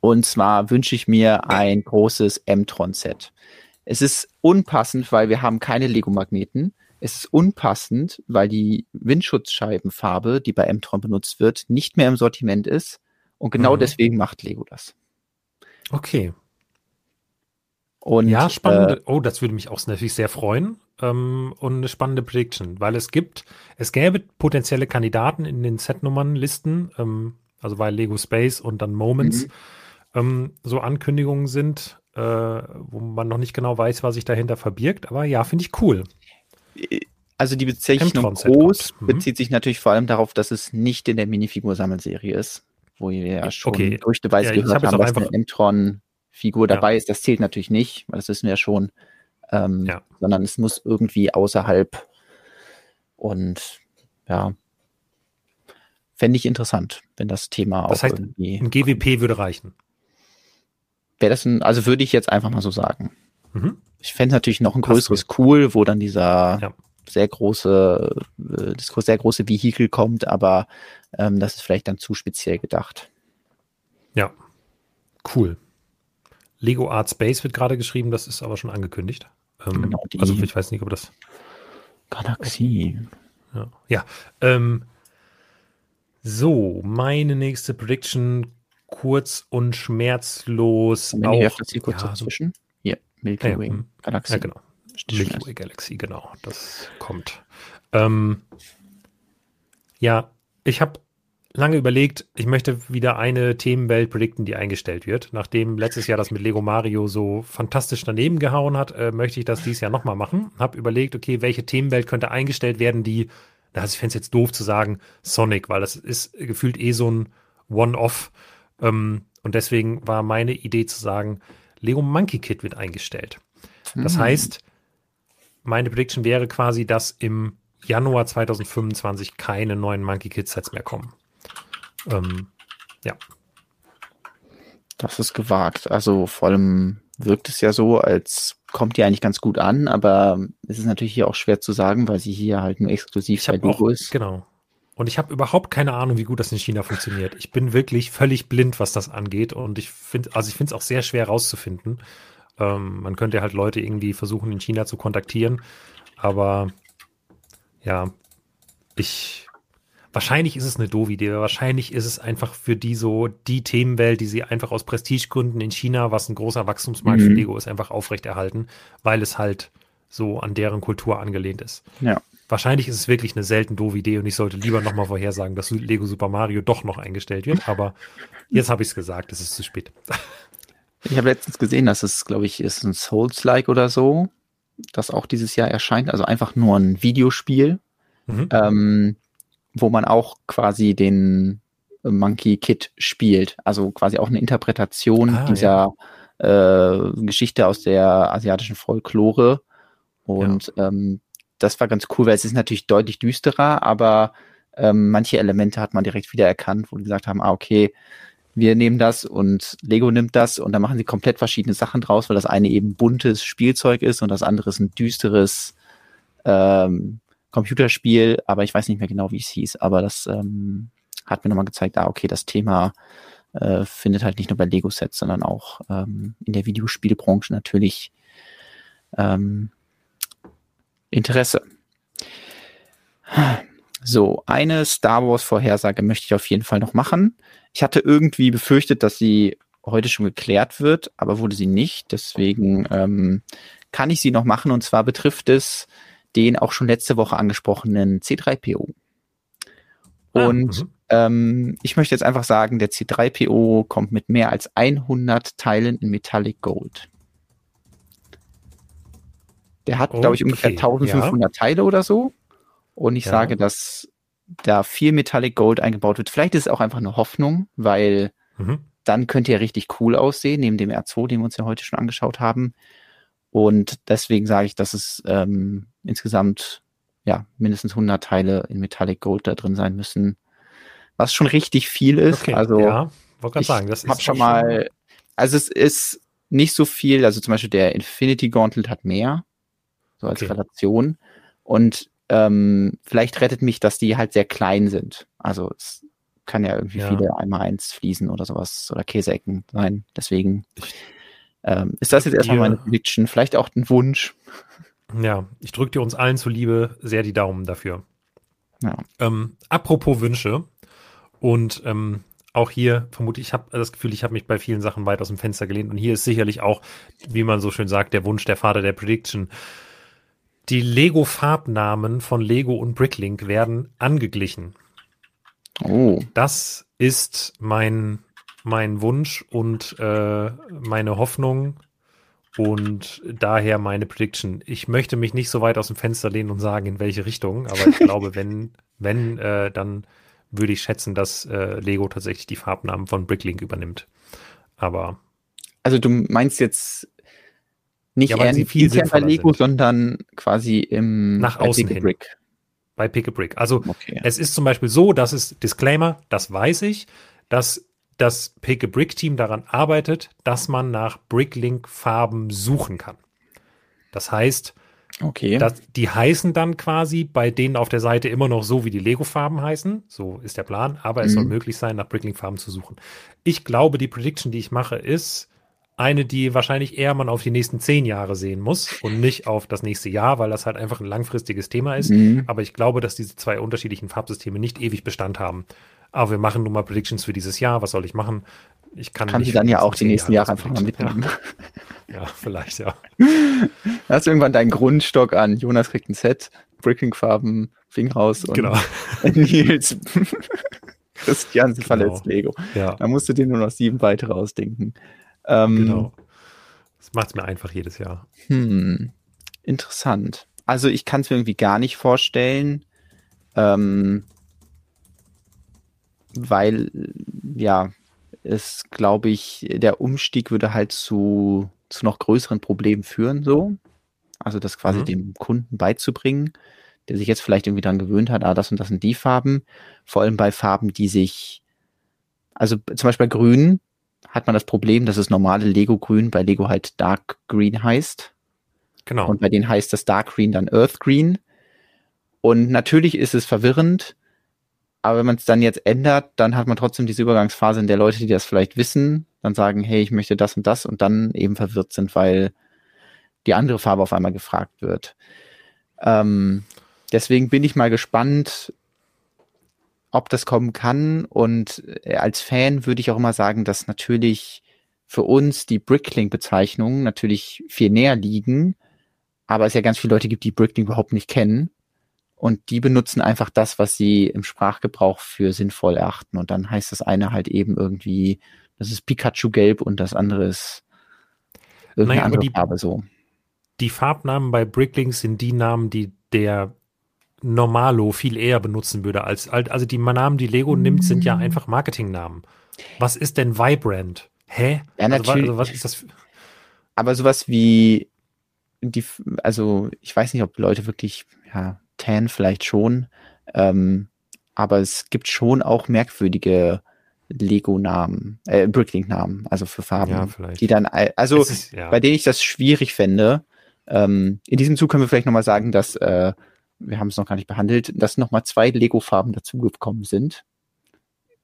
und zwar wünsche ich mir ein großes M-Tron-Set. Es ist unpassend, weil wir haben keine Lego-Magneten. Es ist unpassend, weil die Windschutzscheibenfarbe, die bei M-Tron benutzt wird, nicht mehr im Sortiment ist. Und genau mhm. deswegen macht Lego das. Okay. Und, ja, spannend. Äh, oh, das würde mich auch natürlich sehr freuen. Ähm, und eine spannende Prediction, weil es gibt, es gäbe potenzielle Kandidaten in den Set-Nummern-Listen, ähm, also weil Lego Space und dann Moments mhm. Ähm, so Ankündigungen sind, äh, wo man noch nicht genau weiß, was sich dahinter verbirgt. Aber ja, finde ich cool. Also die Bezeichnung groß mhm. bezieht sich natürlich vor allem darauf, dass es nicht in der Minifigur-Sammelserie ist, wo wir ja schon okay. Gerüchteweise ja, gehört haben, dass eine M-Tron Figur dabei ja. ist. Das zählt natürlich nicht, weil das wissen wir ja schon. Ähm, ja. Sondern es muss irgendwie außerhalb und ja, fände ich interessant, wenn das Thema das auch heißt, irgendwie. Ein GWP würde reichen. Wäre das ein, also würde ich jetzt einfach mal so sagen. Mhm. Ich fände natürlich noch ein größeres Cool, wo dann dieser ja. sehr große, äh, das sehr große Vehikel kommt, aber ähm, das ist vielleicht dann zu speziell gedacht. Ja, cool. Lego Art Space wird gerade geschrieben, das ist aber schon angekündigt. Ähm, genau, also ich weiß nicht, ob das. Galaxie. Ja. ja ähm, so, meine nächste Prediction kurz und schmerzlos. Wenn auch, das hier kurz ja, dazwischen. Hier, Milky ja, Way hm. Galaxy. Ja, genau. Milky Way Galaxy, genau. Das kommt. Ähm, ja, ich habe lange überlegt, ich möchte wieder eine Themenwelt predikten, die eingestellt wird. Nachdem letztes Jahr das mit Lego Mario so fantastisch daneben gehauen hat, äh, möchte ich das dieses Jahr nochmal machen. Hab überlegt, okay, welche Themenwelt könnte eingestellt werden, die, also ich fände es jetzt doof zu sagen, Sonic, weil das ist gefühlt eh so ein One-Off. Ähm, und deswegen war meine Idee zu sagen, Lego Monkey Kid wird eingestellt. Das mhm. heißt, meine Prediction wäre quasi, dass im Januar 2025 keine neuen Monkey Kid Sets mehr kommen. Ähm, ja. Das ist gewagt. Also vor allem wirkt es ja so, als kommt die eigentlich ganz gut an, aber es ist natürlich hier auch schwer zu sagen, weil sie hier halt nur exklusiv bei Lego ist. Genau. Und ich habe überhaupt keine Ahnung, wie gut das in China funktioniert. Ich bin wirklich völlig blind, was das angeht. Und ich finde, also ich finde es auch sehr schwer rauszufinden. Ähm, man könnte halt Leute irgendwie versuchen, in China zu kontaktieren. Aber ja, ich Wahrscheinlich ist es eine doofe Idee. Wahrscheinlich ist es einfach für die so die Themenwelt, die sie einfach aus Prestigegründen in China, was ein großer Wachstumsmarkt mhm. für Lego ist, einfach aufrechterhalten, weil es halt so an deren Kultur angelehnt ist. Ja. Wahrscheinlich ist es wirklich eine selten doofe Idee und ich sollte lieber nochmal vorhersagen, dass Lego Super Mario doch noch eingestellt wird. Aber jetzt habe ich es gesagt, es ist zu spät. Ich habe letztens gesehen, dass es, glaube ich, ist ein Souls-like oder so, das auch dieses Jahr erscheint. Also einfach nur ein Videospiel. Mhm. Ähm, wo man auch quasi den Monkey Kid spielt. Also quasi auch eine Interpretation ah, dieser ja. äh, Geschichte aus der asiatischen Folklore. Und ja. ähm, das war ganz cool, weil es ist natürlich deutlich düsterer, aber ähm, manche Elemente hat man direkt wieder erkannt, wo die gesagt haben, ah, okay, wir nehmen das und Lego nimmt das und dann machen sie komplett verschiedene Sachen draus, weil das eine eben buntes Spielzeug ist und das andere ist ein düsteres ähm, Computerspiel, aber ich weiß nicht mehr genau, wie es hieß, aber das ähm, hat mir nochmal gezeigt, ah, okay, das Thema äh, findet halt nicht nur bei Lego-Sets, sondern auch ähm, in der Videospielbranche natürlich ähm, Interesse. So, eine Star Wars-Vorhersage möchte ich auf jeden Fall noch machen. Ich hatte irgendwie befürchtet, dass sie heute schon geklärt wird, aber wurde sie nicht. Deswegen ähm, kann ich sie noch machen. Und zwar betrifft es den auch schon letzte Woche angesprochenen C3PO. Ah, Und ah, ähm, ich möchte jetzt einfach sagen, der C3PO kommt mit mehr als 100 Teilen in Metallic Gold. Der hat, glaube ich, ungefähr Okay, 1500 Teile oder so. Und ich Ja. sage, dass da viel Metallic Gold eingebaut wird. Vielleicht ist es auch einfach eine Hoffnung, weil Mhm. dann könnte er richtig cool aussehen, neben dem R2, den wir uns ja heute schon angeschaut haben. Und deswegen sage ich, dass es ähm, insgesamt ja mindestens 100 Teile in Metallic Gold da drin sein müssen, was schon richtig viel ist. Okay, also ja, wollte gerade sagen, das ist habe schon mal, also es ist nicht so viel, also zum Beispiel der Infinity Gauntlet hat mehr, so als Okay. Relation. Und ähm, vielleicht rettet mich, dass die halt sehr klein sind. Also es kann ja irgendwie Ja. viele einmal eins Fliesen oder sowas oder Käseecken sein. Deswegen ähm, ist das jetzt erstmal meine Prediction. Vielleicht auch ein Wunsch. Ja, ich drücke dir uns allen zuliebe sehr die Daumen dafür. Ja. Ähm, apropos Wünsche und ähm, auch hier vermute ich, habe das Gefühl, ich habe mich bei vielen Sachen weit aus dem Fenster gelehnt und hier ist sicherlich auch, wie man so schön sagt, der Wunsch der Vater der Prediction. Die Lego-Farbnamen von Lego und Bricklink werden angeglichen. Oh, Das ist mein, mein Wunsch und äh, meine Hoffnung und daher meine Prediction. Ich möchte mich nicht so weit aus dem Fenster lehnen und sagen, in welche Richtung, aber ich glaube, wenn, wenn, äh, dann würde ich schätzen, dass äh, Lego tatsächlich die Farbnamen von Bricklink übernimmt. Aber also du meinst jetzt nicht Ja, eher viel intern bei Lego, sind. sondern quasi im Nach außen hin. Brick. bei Pick a Brick. Also Okay. Es ist zum Beispiel so, dass es, Disclaimer, das weiß ich, dass das Pick a Brick Team daran arbeitet, dass man nach Bricklink Farben suchen kann. Das heißt, Okay. dass, die heißen dann quasi bei denen auf der Seite immer noch so, wie die Lego-Farben heißen. So ist der Plan. Aber es Mhm. soll möglich sein, nach Bricklink-Farben zu suchen. Ich glaube, die Prediction, die ich mache, ist eine, die wahrscheinlich eher man auf die nächsten zehn Jahre sehen muss und nicht auf das nächste Jahr, weil das halt einfach ein langfristiges Thema ist. Mhm. Aber ich glaube, dass diese zwei unterschiedlichen Farbsysteme nicht ewig Bestand haben. Aber wir machen nun mal Predictions für dieses Jahr. Was soll ich machen? Ich kann, Kann nicht sie dann ja auch die nächsten Jahre das einfach mal mitnehmen. Ja, ja, vielleicht, ja. Hast du irgendwann deinen Grundstock an. Jonas kriegt ein Set, Bricklink-Farben, Fing raus und Genau. Nils. Christian Genau. verletzt Lego. Ja, Da musst du dir nur noch sieben weitere ausdenken. Ähm, genau. Das macht es mir einfach jedes Jahr. Hm, interessant. Also ich kann es mir irgendwie gar nicht vorstellen, ähm, weil ja es, glaube ich, der Umstieg würde halt zu, zu noch größeren Problemen führen, so. Also das quasi Mhm. dem Kunden beizubringen, der sich jetzt vielleicht irgendwie dran gewöhnt hat, ah, das und das sind die Farben. Vor allem bei Farben, die sich, also zum Beispiel bei Grün hat man das Problem, dass das normale Lego Grün bei Lego halt Dark Green heißt. Genau. Und bei denen heißt das Dark Green dann Earth Green. Und natürlich ist es verwirrend, aber wenn man es dann jetzt ändert, dann hat man trotzdem diese Übergangsphase, in der Leute, die das vielleicht wissen, dann sagen, hey, ich möchte das und das und dann eben verwirrt sind, weil die andere Farbe auf einmal gefragt wird. Ähm, deswegen bin ich mal gespannt, ob das kommen kann. Und äh, als Fan würde ich auch immer sagen, dass natürlich für uns die Bricklink-Bezeichnungen natürlich viel näher liegen, aber es ja ganz viele Leute gibt, die Bricklink überhaupt nicht kennen. Und die benutzen einfach das, was sie im Sprachgebrauch für sinnvoll erachten. Und dann heißt das eine halt eben irgendwie, das ist Pikachu gelb und das andere ist irgendeine Naja, andere die- Farbe so. Die Farbnamen bei Bricklinks sind die Namen, die der Normalo viel eher benutzen würde als, als- also die Namen, die Lego nimmt, sind ja einfach Marketingnamen. Was ist denn Vibrant? Hä? Ja, Also, wa- natürlich. also was ist das? Für, Aber sowas wie die, also ich weiß nicht, ob Leute wirklich, ja, Tan vielleicht schon, ähm, aber es gibt schon auch merkwürdige Lego-Namen, äh, Bricklink-Namen, also für Farben, Ja, die dann, also ist, ja. bei denen ich das schwierig fände. Ähm, in diesem Zug können wir vielleicht nochmal sagen, dass, äh, wir haben es noch gar nicht behandelt, dass nochmal zwei Lego-Farben dazugekommen sind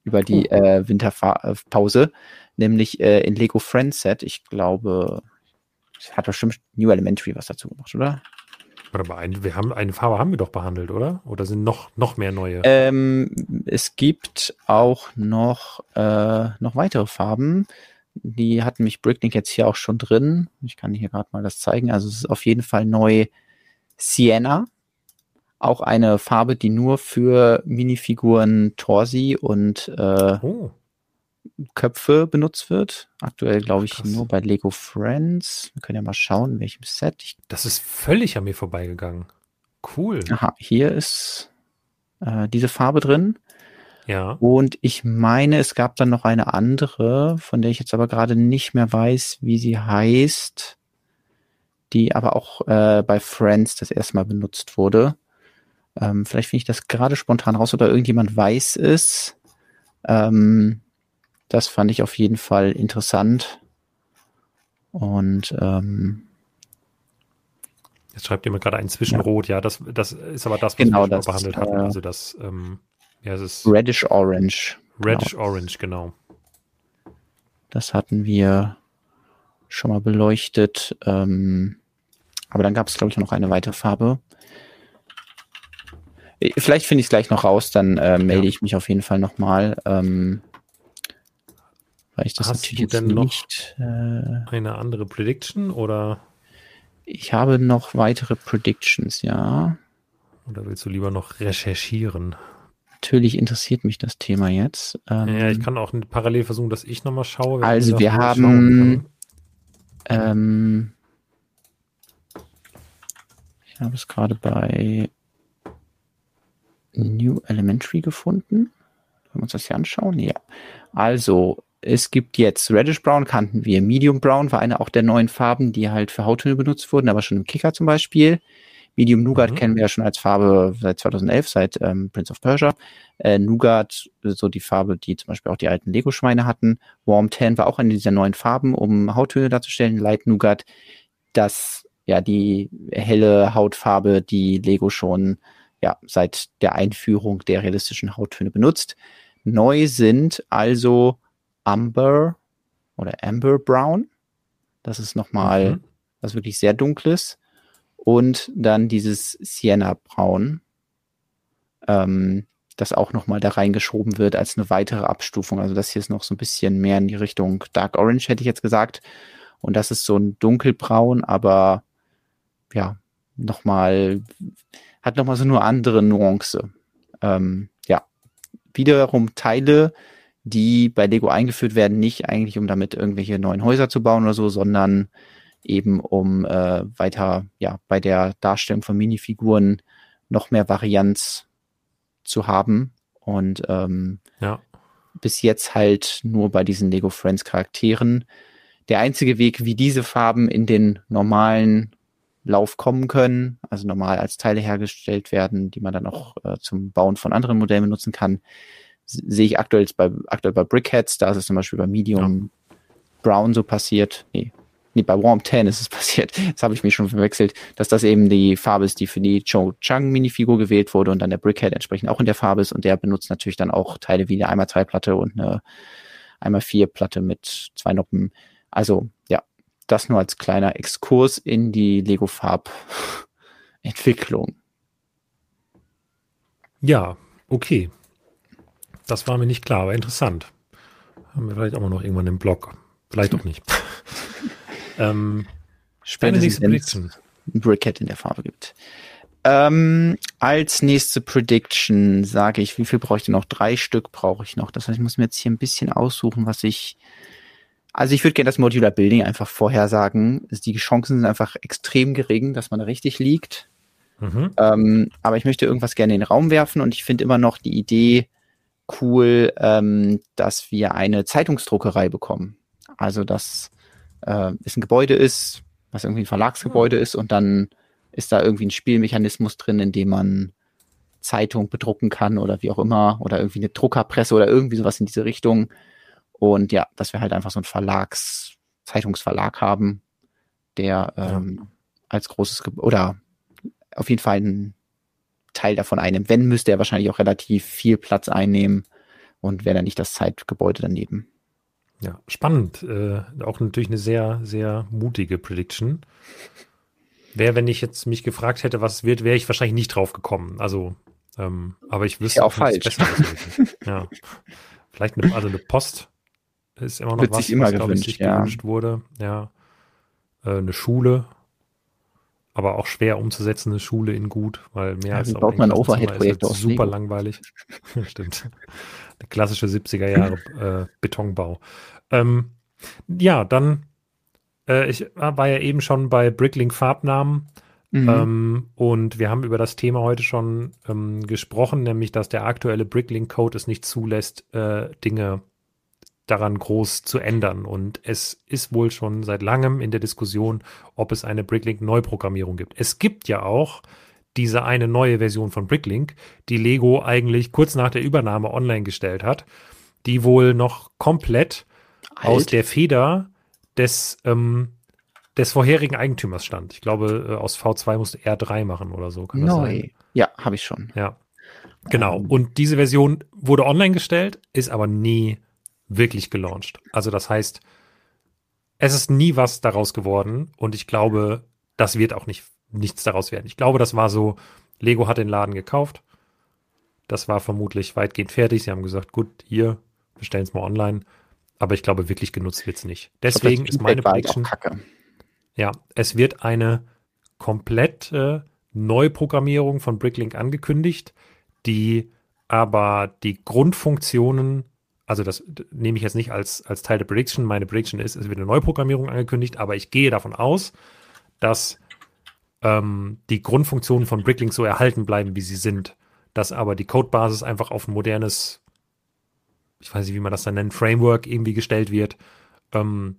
über die Oh. äh, Winterpause, nämlich äh, in Lego Friends Set. Ich glaube, es hat bestimmt New Elementary was dazu gemacht, oder? Warte mal, ein, wir haben, eine Farbe haben wir doch behandelt, oder? Oder sind noch, noch mehr neue? Ähm, es gibt auch noch, äh, noch weitere Farben. Die hatten mich Bricklink jetzt hier auch schon drin. Ich kann hier gerade mal das zeigen. Also es ist auf jeden Fall neu Sienna. Auch eine Farbe, die nur für Minifiguren Torsi und äh, oh, Köpfe benutzt wird. Aktuell glaube ich Krass. nur bei Lego Friends. Wir können ja mal schauen, in welchem Set. Ich, Das ist völlig an mir vorbeigegangen. Cool. aha, hier ist äh, diese Farbe drin. Ja. Und ich meine, es gab dann noch eine andere, von der ich jetzt aber gerade nicht mehr weiß, wie sie heißt, die aber auch äh, bei Friends das erste Mal benutzt wurde. Ähm, vielleicht finde ich das gerade spontan raus oder irgendjemand weiß es. Ähm, das fand ich auf jeden Fall interessant. Und ähm, Jetzt schreibt jemand gerade ein Zwischenrot. Ja, das, das ist aber das, was Genau, wir das, behandelt hatten. Also das, ähm, ja, es ist Reddish Orange. Reddish genau. Orange, genau. Das hatten wir schon mal beleuchtet. Ähm, aber dann gab es, glaube ich, noch eine weitere Farbe. Vielleicht finde ich es gleich noch raus, dann äh, melde Ja. ich mich auf jeden Fall nochmal. Ähm, weil ich das Hast natürlich du jetzt denn noch- nicht. Äh, Eine andere Prediction oder, ich habe noch weitere Predictions, ja. oder willst du lieber noch recherchieren? Natürlich interessiert mich das Thema jetzt. Ähm, ja, ich kann auch parallel versuchen, dass ich nochmal schaue. Also wir haben-. Ähm, ich habe es gerade bei New Elementary gefunden. Wollen wir uns das hier anschauen? Ja. Also, es gibt jetzt Reddish Brown, kannten wir. Medium Brown war eine auch der neuen Farben, die halt für Hauttöne benutzt wurden, aber schon im Kicker zum Beispiel. Medium Nougat Mhm. kennen wir ja schon als Farbe seit 2011, seit ähm, Prince of Persia. Äh, Nougat, so die Farbe, die zum Beispiel auch die alten Lego-Schweine hatten. Warm Tan war auch eine dieser neuen Farben, um Hauttöne darzustellen. Light Nougat, das ja die helle Hautfarbe, die Lego schon ja seit der Einführung der realistischen Hauttöne benutzt. Neu sind also Amber oder Amber Brown. Das ist nochmal Mhm. was wirklich sehr dunkles. Und dann dieses Sienna Braun, ähm, das auch nochmal da reingeschoben wird als eine weitere Abstufung. Also das hier ist noch so ein bisschen mehr in die Richtung Dark Orange, hätte ich jetzt gesagt. Und das ist so ein dunkelbraun, aber ja, nochmal, hat nochmal so eine andere Nuance. Ähm, ja, wiederum Teile, die bei Lego eingeführt werden, nicht eigentlich, um damit irgendwelche neuen Häuser zu bauen oder so, sondern eben um äh, weiter, ja, bei der Darstellung von Minifiguren noch mehr Varianz zu haben. Und ähm, Ja. bis jetzt halt nur bei diesen Lego Friends Charakteren. Der einzige Weg, wie diese Farben in den normalen Lauf kommen können, also normal als Teile hergestellt werden, die man dann auch äh, zum Bauen von anderen Modellen benutzen kann, sehe ich aktuell bei, aktuell bei Brickheads, da ist es zum Beispiel bei Medium Brown so passiert, nee, nee, bei Warm Tan ist es passiert, das habe ich mich schon verwechselt, dass das eben die Farbe ist, die für die Cho Chang Minifigur gewählt wurde und dann der Brickhead entsprechend auch in der Farbe ist. Und der benutzt natürlich dann auch Teile wie eine 1x2-Platte und eine 1x4-Platte mit zwei Noppen. Also ja, das nur als kleiner Exkurs in die Lego Farbentwicklung. Ja, okay. Das war mir nicht klar, aber interessant. Haben wir vielleicht auch mal noch irgendwann im Blog. Vielleicht auch nicht. ähm, es Prediction. ein Brickhead in der Farbe gibt. Ähm, als nächste Prediction sage ich, wie viel brauche ich denn noch? Drei Stück brauche ich noch. Das heißt, ich muss mir jetzt hier ein bisschen aussuchen, was ich. Also ich würde gerne das Modular Building einfach vorhersagen. Die Chancen sind einfach extrem gering, dass man richtig liegt. Mhm. Ähm, aber ich möchte irgendwas gerne in den Raum werfen und ich finde immer noch die Idee cool, ähm, dass wir eine Zeitungsdruckerei bekommen. Also, dass äh, es ein Gebäude ist, was irgendwie ein Verlagsgebäude ist und dann ist da irgendwie ein Spielmechanismus drin, in dem man Zeitung bedrucken kann oder wie auch immer oder irgendwie eine Druckerpresse oder irgendwie sowas in diese Richtung. Und ja, dass wir halt einfach so einen Verlags, Zeitungsverlag haben, der ähm, als großes Ge oder auf jeden Fall einen Teil davon einnimmt. Wenn, müsste er wahrscheinlich auch relativ viel Platz einnehmen und wäre dann nicht das Zeitgebäude daneben. Ja, spannend. Äh, auch natürlich eine sehr, sehr mutige Prediction. Wäre, wenn ich jetzt mich gefragt hätte, was wird, wäre ich wahrscheinlich nicht drauf gekommen. Also, ähm, aber ich wüsste ja auch falsch. Ja. Vielleicht eine, also eine Post ist immer noch Wird was, sich immer was glaube ich, gewünscht, sich ja. gewünscht wurde. Ja. Äh, eine Schule. Aber auch schwer umzusetzen, eine Schule in gut, weil mehr Ja, als baut ein man ein Klassenzimmer Overhead-Projekt ist aus super Lego? langweilig. Stimmt. Der klassische 70er Jahre äh, Betonbau. Ähm, ja, dann, äh, ich war ja eben schon bei Bricklink Farbnamen. Mhm. Ähm, und wir haben über das Thema heute schon ähm, gesprochen, nämlich dass der aktuelle Bricklink-Code es nicht zulässt, äh, Dinge daran groß zu ändern. Und es ist wohl schon seit langem in der Diskussion, ob es eine Bricklink-Neuprogrammierung gibt. Es gibt ja auch diese eine neue Version von Bricklink, die Lego eigentlich kurz nach der Übernahme online gestellt hat, die wohl noch komplett Alt. aus der Feder des, ähm, des vorherigen Eigentümers stand. Ich glaube, äh, aus V2 musste R3 machen oder so. Neu. Ja, habe ich schon. Ja. Genau. Ähm. Und diese Version wurde online gestellt, ist aber nie wirklich gelauncht. Also das heißt, es ist nie was daraus geworden und ich glaube, das wird auch nicht nichts daraus werden. Ich glaube, das war so, Lego hat den Laden gekauft. Das war vermutlich weitgehend fertig. Sie haben gesagt, gut, hier, wir stellen es mal online. Aber ich glaube, wirklich genutzt wird es nicht. Deswegen ist meine Prediction. Ja, es wird eine komplette Neuprogrammierung von Bricklink angekündigt, die aber die Grundfunktionen also das nehme ich jetzt nicht als, als Teil der Prediction. Meine Prediction ist, es wird eine Neuprogrammierung angekündigt, aber ich gehe davon aus, dass ähm, die Grundfunktionen von Bricklink so erhalten bleiben, wie sie sind. Dass aber die Codebasis einfach auf ein modernes, ich weiß nicht, wie man das dann nennt, Framework irgendwie gestellt wird, ähm,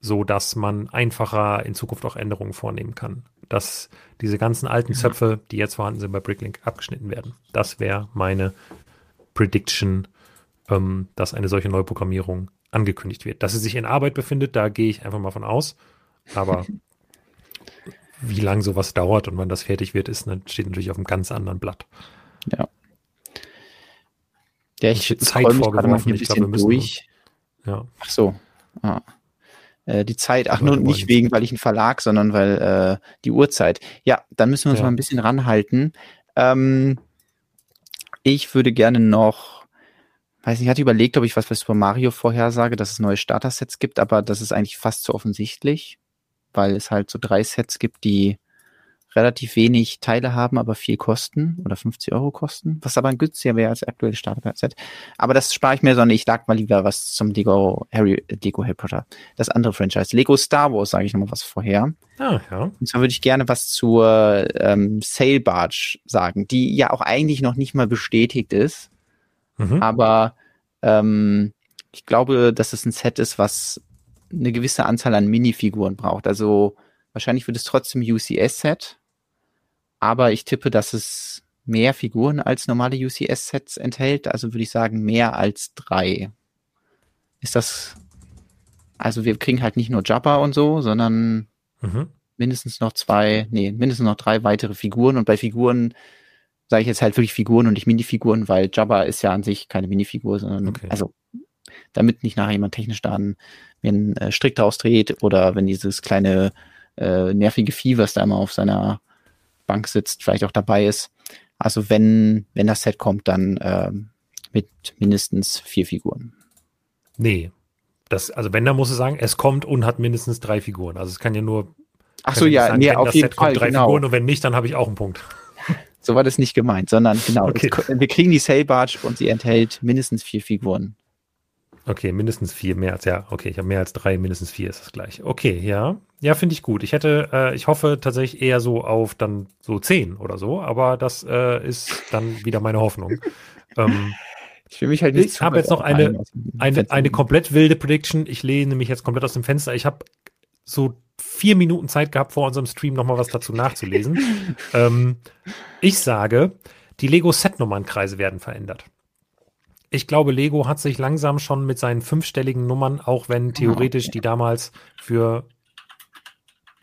so dass man einfacher in Zukunft auch Änderungen vornehmen kann. Dass diese ganzen alten Zöpfe, die jetzt vorhanden sind bei Bricklink, abgeschnitten werden. Das wäre meine Prediction ähm, dass eine solche Neuprogrammierung angekündigt wird. Dass sie sich in Arbeit befindet, da gehe ich einfach mal von aus. Aber wie lange sowas dauert und wann das fertig wird, ist, steht natürlich auf einem ganz anderen Blatt. Ja. Ja, ich Zeit vorgeworfen. Ich glaube, wir müssen durch. Ja. Ach so. Ah. Äh, die Zeit, ach nur nicht wegen, weil ich ein Verlag, sondern weil äh, die Uhrzeit. Ja, dann müssen wir uns ja. mal ein bisschen ranhalten. Ähm, ich würde gerne noch weiß nicht, ich hatte überlegt, ob ich was für Super Mario vorhersage, dass es neue Starter-Sets gibt, aber das ist eigentlich fast zu offensichtlich, weil es halt so drei Sets gibt, die relativ wenig Teile haben, aber viel kosten oder 50 Euro kosten, was aber ein günstiger wäre als aktuelles Starter-Set. Aber das spare ich mir, sondern ich lag mal lieber was zum Lego Harry, Lego Harry Potter. Das andere Franchise. Lego Star Wars, sage ich nochmal was vorher. Ah, ja. Und zwar würde ich gerne was zur ähm, Sail Barge sagen, die ja auch eigentlich noch nicht mal bestätigt ist Mhm. Aber ähm, ich glaube, dass es ein Set ist, was eine gewisse Anzahl an Minifiguren braucht. Also wahrscheinlich wird es trotzdem UCS-Set, aber ich tippe, dass es mehr Figuren als normale UCS-Sets enthält. Also würde ich sagen, mehr als drei. Ist das. Also wir kriegen halt nicht nur Jabba und so, sondern mhm. mindestens noch zwei, nee, mindestens noch drei weitere Figuren. Und bei Figuren sage ich jetzt halt wirklich Figuren und nicht Minifiguren, weil Jabba ist ja an sich keine Minifigur, sondern okay. also damit nicht nachher jemand technisch dann mir einen äh, Strick draus dreht oder wenn dieses kleine äh, nervige Vieh, was da immer auf seiner Bank sitzt, vielleicht auch dabei ist. Also wenn, wenn das Set kommt, dann äh, mit mindestens vier Figuren. Nee. Das, also wenn, dann muss es sagen, es kommt und hat mindestens drei Figuren. Also es kann ja nur. Ach so, ja, sagen, nee, auf jeden Set Fall. Kommt, drei genau. Figuren und wenn nicht, dann habe ich auch einen Punkt. So war das nicht gemeint, sondern genau, okay. das, wir kriegen die Sail Barge und sie enthält mindestens vier Figuren. Okay, mindestens vier, mehr als, ja, okay, ich habe mehr als drei, mindestens vier ist das gleich. Okay, ja. Ja, finde ich gut. Ich hätte, äh, ich hoffe tatsächlich eher so auf dann so zehn oder so, aber das äh, ist dann wieder meine Hoffnung. ähm, ich will mich halt nicht Ich habe jetzt noch eine, eine, eine komplett wilde Prediction. Ich lehne mich jetzt komplett aus dem Fenster. Ich habe so vier Minuten Zeit gehabt, vor unserem Stream nochmal was dazu nachzulesen. ähm, ich sage, die Lego-Set-Nummernkreise werden verändert. Ich glaube, Lego hat sich langsam schon mit seinen fünfstelligen Nummern, auch wenn theoretisch die damals für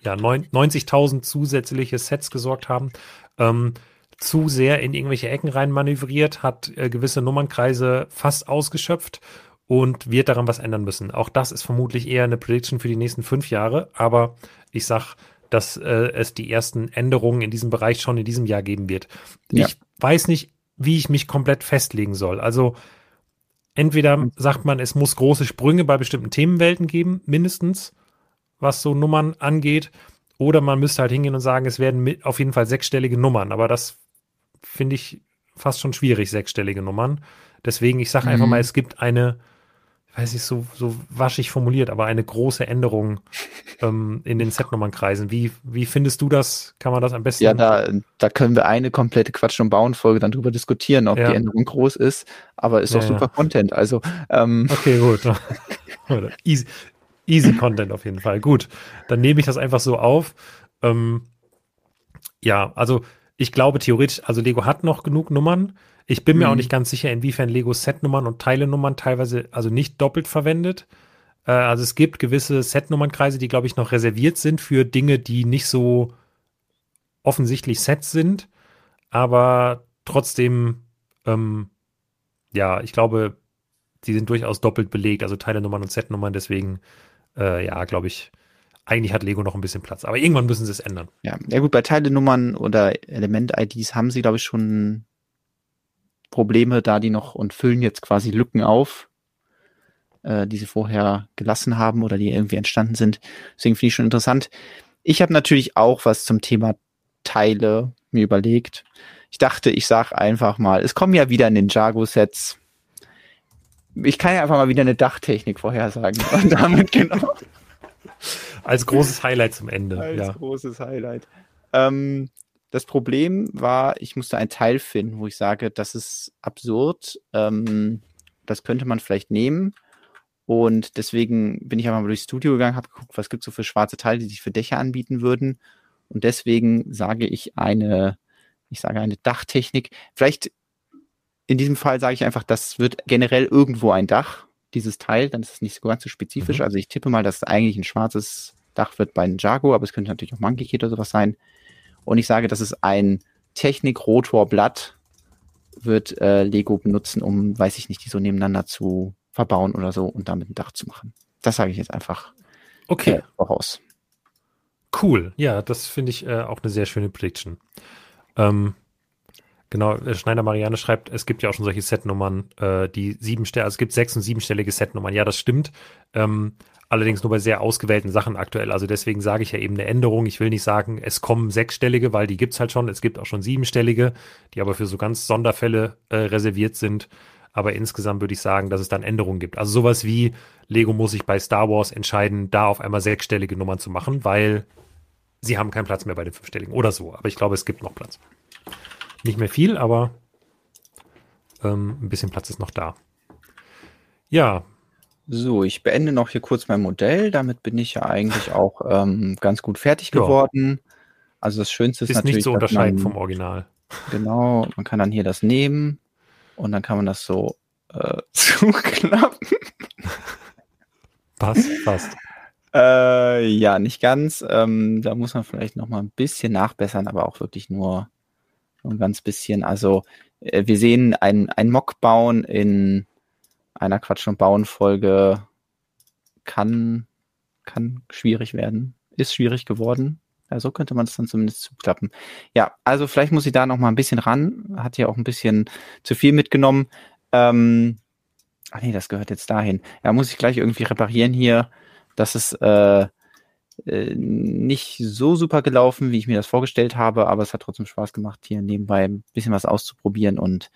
ja, 90.000 zusätzliche Sets gesorgt haben, ähm, zu sehr in irgendwelche Ecken rein manövriert, hat äh, gewisse Nummernkreise fast ausgeschöpft und wird daran was ändern müssen. Auch das ist vermutlich eher eine Prediction für die nächsten fünf Jahre, aber ich sag, dass äh, es die ersten Änderungen in diesem Bereich schon in diesem Jahr geben wird. Ja. Ich weiß nicht, wie ich mich komplett festlegen soll. Also entweder sagt man, es muss große Sprünge bei bestimmten Themenwelten geben, mindestens, was so Nummern angeht, oder man müsste halt hingehen und sagen, es werden auf jeden Fall sechsstellige Nummern, aber das finde ich fast schon schwierig, sechsstellige Nummern. Deswegen, ich sage einfach mhm. mal, es gibt eine, weiß ich, so, so waschig formuliert, aber eine große Änderung ähm, in den Setnummernkreisen. Wie, wie findest du das? Kann man das am besten? Ja, da, da können wir eine komplette Quatsch- und Bauen-Folge dann drüber diskutieren, ob ja. die Änderung groß ist, aber ist doch ja, super ja. Content. Also, ähm. Okay, gut. easy, easy Content auf jeden Fall. Gut, dann nehme ich das einfach so auf. Ähm, ja, also ich glaube theoretisch, also Lego hat noch genug Nummern. Ich bin mir mhm. auch nicht ganz sicher, inwiefern Lego Setnummern und Teilenummern teilweise also nicht doppelt verwendet. Äh, also es gibt gewisse Setnummernkreise, die glaube ich noch reserviert sind für Dinge, die nicht so offensichtlich Sets sind, aber trotzdem, ähm, ja, ich glaube, die sind durchaus doppelt belegt, also Teilenummern und Setnummern. Deswegen, äh, ja, glaube ich, eigentlich hat Lego noch ein bisschen Platz. Aber irgendwann müssen sie es ändern. Ja, ja gut, bei Teilenummern oder Element-IDs haben sie, glaube ich, schon Probleme, da die noch und füllen jetzt quasi Lücken auf, äh, die sie vorher gelassen haben oder die irgendwie entstanden sind. Deswegen finde ich schon interessant. Ich habe natürlich auch was zum Thema Teile mir überlegt. Ich dachte, ich sage einfach mal, es kommen ja wieder Ninjago-Sets. Ich kann ja einfach mal wieder eine Dachtechnik vorhersagen. Und damit genau. Als großes Highlight zum Ende. Als ja. großes Highlight. Ähm, das Problem war, ich musste ein Teil finden, wo ich sage, das ist absurd. Ähm, das könnte man vielleicht nehmen. Und deswegen bin ich einfach mal durchs Studio gegangen, habe geguckt, was gibt es so für schwarze Teile, die sich für Dächer anbieten würden. Und deswegen sage ich eine, ich sage eine Dachtechnik. Vielleicht in diesem Fall sage ich einfach, das wird generell irgendwo ein Dach, dieses Teil, dann ist es nicht so ganz so spezifisch. Mhm. Also ich tippe mal, dass es eigentlich ein schwarzes Dach wird bei einem Jago, aber es könnte natürlich auch Monkey Kid oder sowas sein. Und ich sage, das ist ein Technik-Rotorblatt, wird äh, Lego benutzen, um, weiß ich nicht, die so nebeneinander zu verbauen oder so und damit ein Dach zu machen. Das sage ich jetzt einfach okay. Äh, voraus. Cool, ja, das finde ich äh, auch eine sehr schöne Prediction. Ähm, genau, äh, Schneider Marianne schreibt, es gibt ja auch schon solche Setnummern, äh, die sieben also es gibt sechs- und siebenstellige Setnummern. Ja, das stimmt. Ähm, allerdings nur bei sehr ausgewählten Sachen aktuell. Also deswegen sage ich ja eben eine Änderung. Ich will nicht sagen, es kommen sechsstellige, weil die gibt's halt schon. Es gibt auch schon siebenstellige, die aber für so ganz Sonderfälle äh, reserviert sind. Aber insgesamt würde ich sagen, dass es dann Änderungen gibt. Also sowas wie Lego muss sich bei Star Wars entscheiden, da auf einmal sechsstellige Nummern zu machen, weil sie haben keinen Platz mehr bei den fünfstelligen oder so. Aber ich glaube, es gibt noch Platz. Nicht mehr viel, aber ähm, ein bisschen Platz ist noch da. Ja, so, ich beende noch hier kurz mein Modell. Damit bin ich ja eigentlich auch ähm, ganz gut fertig ja. geworden. Also das Schönste ist, ist natürlich. nicht zu unterscheiden vom Original. Genau, man kann dann hier das nehmen und dann kann man das so äh, zuklappen. Passt, passt. Äh, ja, nicht ganz. Ähm, da muss man vielleicht noch mal ein bisschen nachbessern, aber auch wirklich nur ein ganz bisschen. Also äh, wir sehen ein, ein Mock bauen in einer Quatsch- und Bauen-Folge kann, kann schwierig werden. Ist schwierig geworden. Ja, so könnte man es dann zumindest zuklappen. Ja, also vielleicht muss ich da noch mal ein bisschen ran. Hat ja auch ein bisschen zu viel mitgenommen. Ähm, ach nee, das gehört jetzt dahin. Ja, muss ich gleich irgendwie reparieren hier. Das ist äh, äh, nicht so super gelaufen, wie ich mir das vorgestellt habe, aber es hat trotzdem Spaß gemacht, hier nebenbei ein bisschen was auszuprobieren und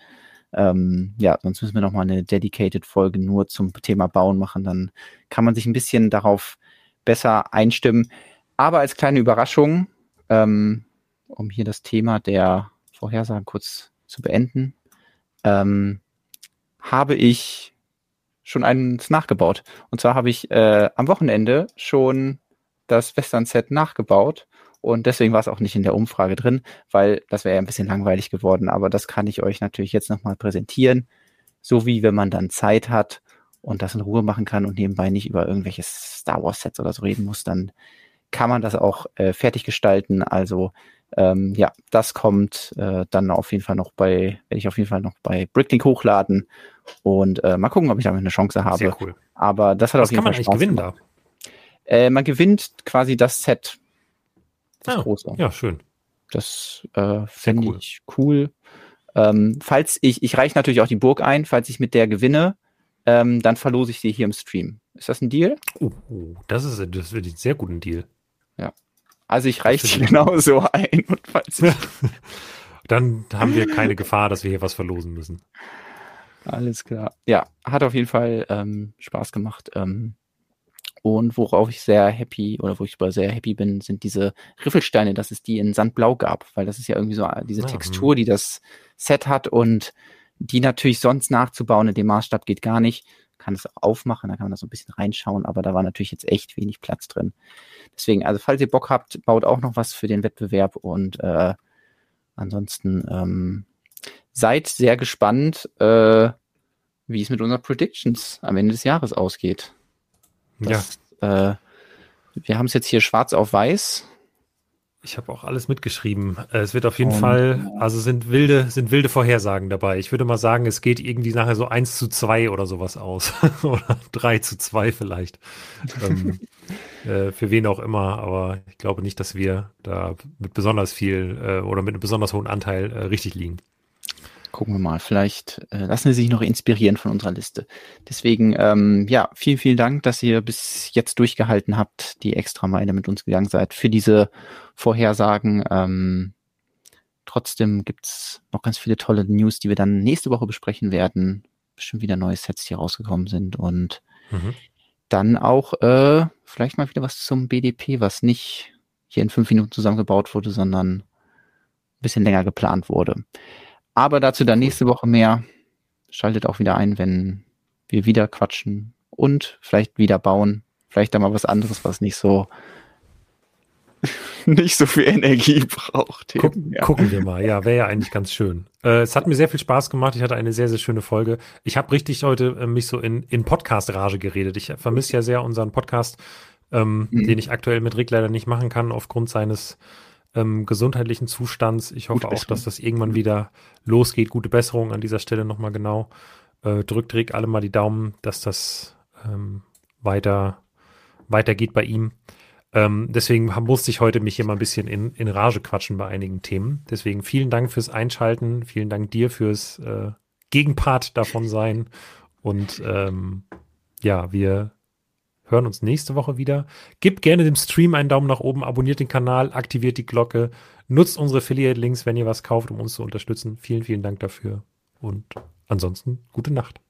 ähm, ja, sonst müssen wir nochmal eine dedicated Folge nur zum Thema Bauen machen. Dann kann man sich ein bisschen darauf besser einstimmen. Aber als kleine Überraschung, ähm, um hier das Thema der Vorhersagen kurz zu beenden, ähm, habe ich schon eins nachgebaut. Und zwar habe ich äh, am Wochenende schon das Western-Set nachgebaut und deswegen war es auch nicht in der Umfrage drin, weil das wäre ja ein bisschen langweilig geworden. Aber das kann ich euch natürlich jetzt nochmal präsentieren. So wie wenn man dann Zeit hat und das in Ruhe machen kann und nebenbei nicht über irgendwelche Star Wars Sets oder so reden muss, dann kann man das auch äh, fertig gestalten. Also ähm, ja, das kommt äh, dann auf jeden Fall noch bei, werde ich auf jeden Fall noch bei Bricklink hochladen und äh, mal gucken, ob ich damit eine Chance habe. Sehr cool. Aber das hat Was auf jeden kann Fall man eigentlich gewinnen da? Äh, man gewinnt quasi das Set das ah, große. Ja, schön. Das äh, finde cool. ich cool. Ähm, falls ich, ich reiche natürlich auch die Burg ein, falls ich mit der gewinne, ähm, dann verlose ich sie hier im Stream. Ist das ein Deal? Oh, oh das ist das wird ein sehr guten Deal. Ja. Also ich reiche sie genauso ein. Und falls dann haben wir keine Gefahr, dass wir hier was verlosen müssen. Alles klar. Ja, hat auf jeden Fall ähm, Spaß gemacht. Ähm, und worauf ich sehr happy oder wo ich sehr happy bin, sind diese Riffelsteine, dass es die in Sandblau gab, weil das ist ja irgendwie so äh, diese Ah, Textur, die das Set hat und die natürlich sonst nachzubauen in dem Maßstab geht gar nicht. Kann es aufmachen, da kann man da so ein bisschen reinschauen, aber da war natürlich jetzt echt wenig Platz drin. Deswegen, also falls ihr Bock habt, baut auch noch was für den Wettbewerb und äh, ansonsten ähm, seid sehr gespannt, äh, wie es mit unseren Predictions am Ende des Jahres ausgeht. Ja, Das, äh, wir haben es jetzt hier schwarz auf weiß. ich habe auch alles mitgeschrieben. Äh, Es wird auf jeden Und, Fall, also sind wilde, sind wilde Vorhersagen dabei. Ich würde mal sagen, es geht irgendwie nachher so 1 zu 2 oder sowas aus. oder 3 zu 2 vielleicht. ähm, äh, für wen auch immer, aber ich glaube nicht, dass wir da mit besonders viel äh, oder mit einem besonders hohen Anteil äh, richtig liegen. Gucken wir mal, vielleicht äh, lassen Sie sich noch inspirieren von unserer Liste. Deswegen, ähm, ja, vielen, vielen Dank, dass ihr bis jetzt durchgehalten habt, die extra Meile mit uns gegangen seid für diese Vorhersagen. Ähm, trotzdem gibt's noch ganz viele tolle News, die wir dann nächste Woche besprechen werden. Bestimmt wieder neue Sets, die rausgekommen sind und Mhm. dann auch äh, vielleicht mal wieder was zum BDP, was nicht hier in fünf Minuten zusammengebaut wurde, sondern ein bisschen länger geplant wurde. Aber dazu dann nächste Woche mehr. Schaltet auch wieder ein, wenn wir wieder quatschen und vielleicht wieder bauen. Vielleicht dann mal was anderes, was nicht so nicht so viel Energie braucht. Guck, ja. Gucken wir mal. Ja, wäre ja eigentlich ganz schön. Äh, es hat mir sehr viel Spaß gemacht. Ich hatte eine sehr, sehr schöne Folge. Ich habe richtig heute äh, mich so in, in Podcast-Rage geredet. Ich vermisse ja sehr unseren Podcast, ähm, Mhm. den ich aktuell mit Rick leider nicht machen kann, aufgrund seines ähm, gesundheitlichen Zustands. Ich hoffe auch, dass das irgendwann wieder losgeht. Gute Besserung an dieser Stelle nochmal genau. Äh, drückt Rick alle mal die Daumen, dass das ähm, weiter, weitergeht bei ihm. Ähm, deswegen musste ich heute mich hier mal ein bisschen in, in Rage quatschen bei einigen Themen. Deswegen vielen Dank fürs Einschalten, vielen Dank dir fürs äh, Gegenpart davon sein. Und ähm, ja, wir hören uns nächste Woche wieder. Gebt gerne dem Stream einen Daumen nach oben, abonniert den Kanal, aktiviert die Glocke, nutzt unsere Affiliate-Links, wenn ihr was kauft, um uns zu unterstützen. Vielen, vielen Dank dafür. Und ansonsten gute Nacht.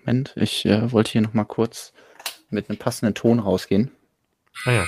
Moment, ich äh, wollte hier noch mal kurz mit einem passenden Ton rausgehen. Ah ja.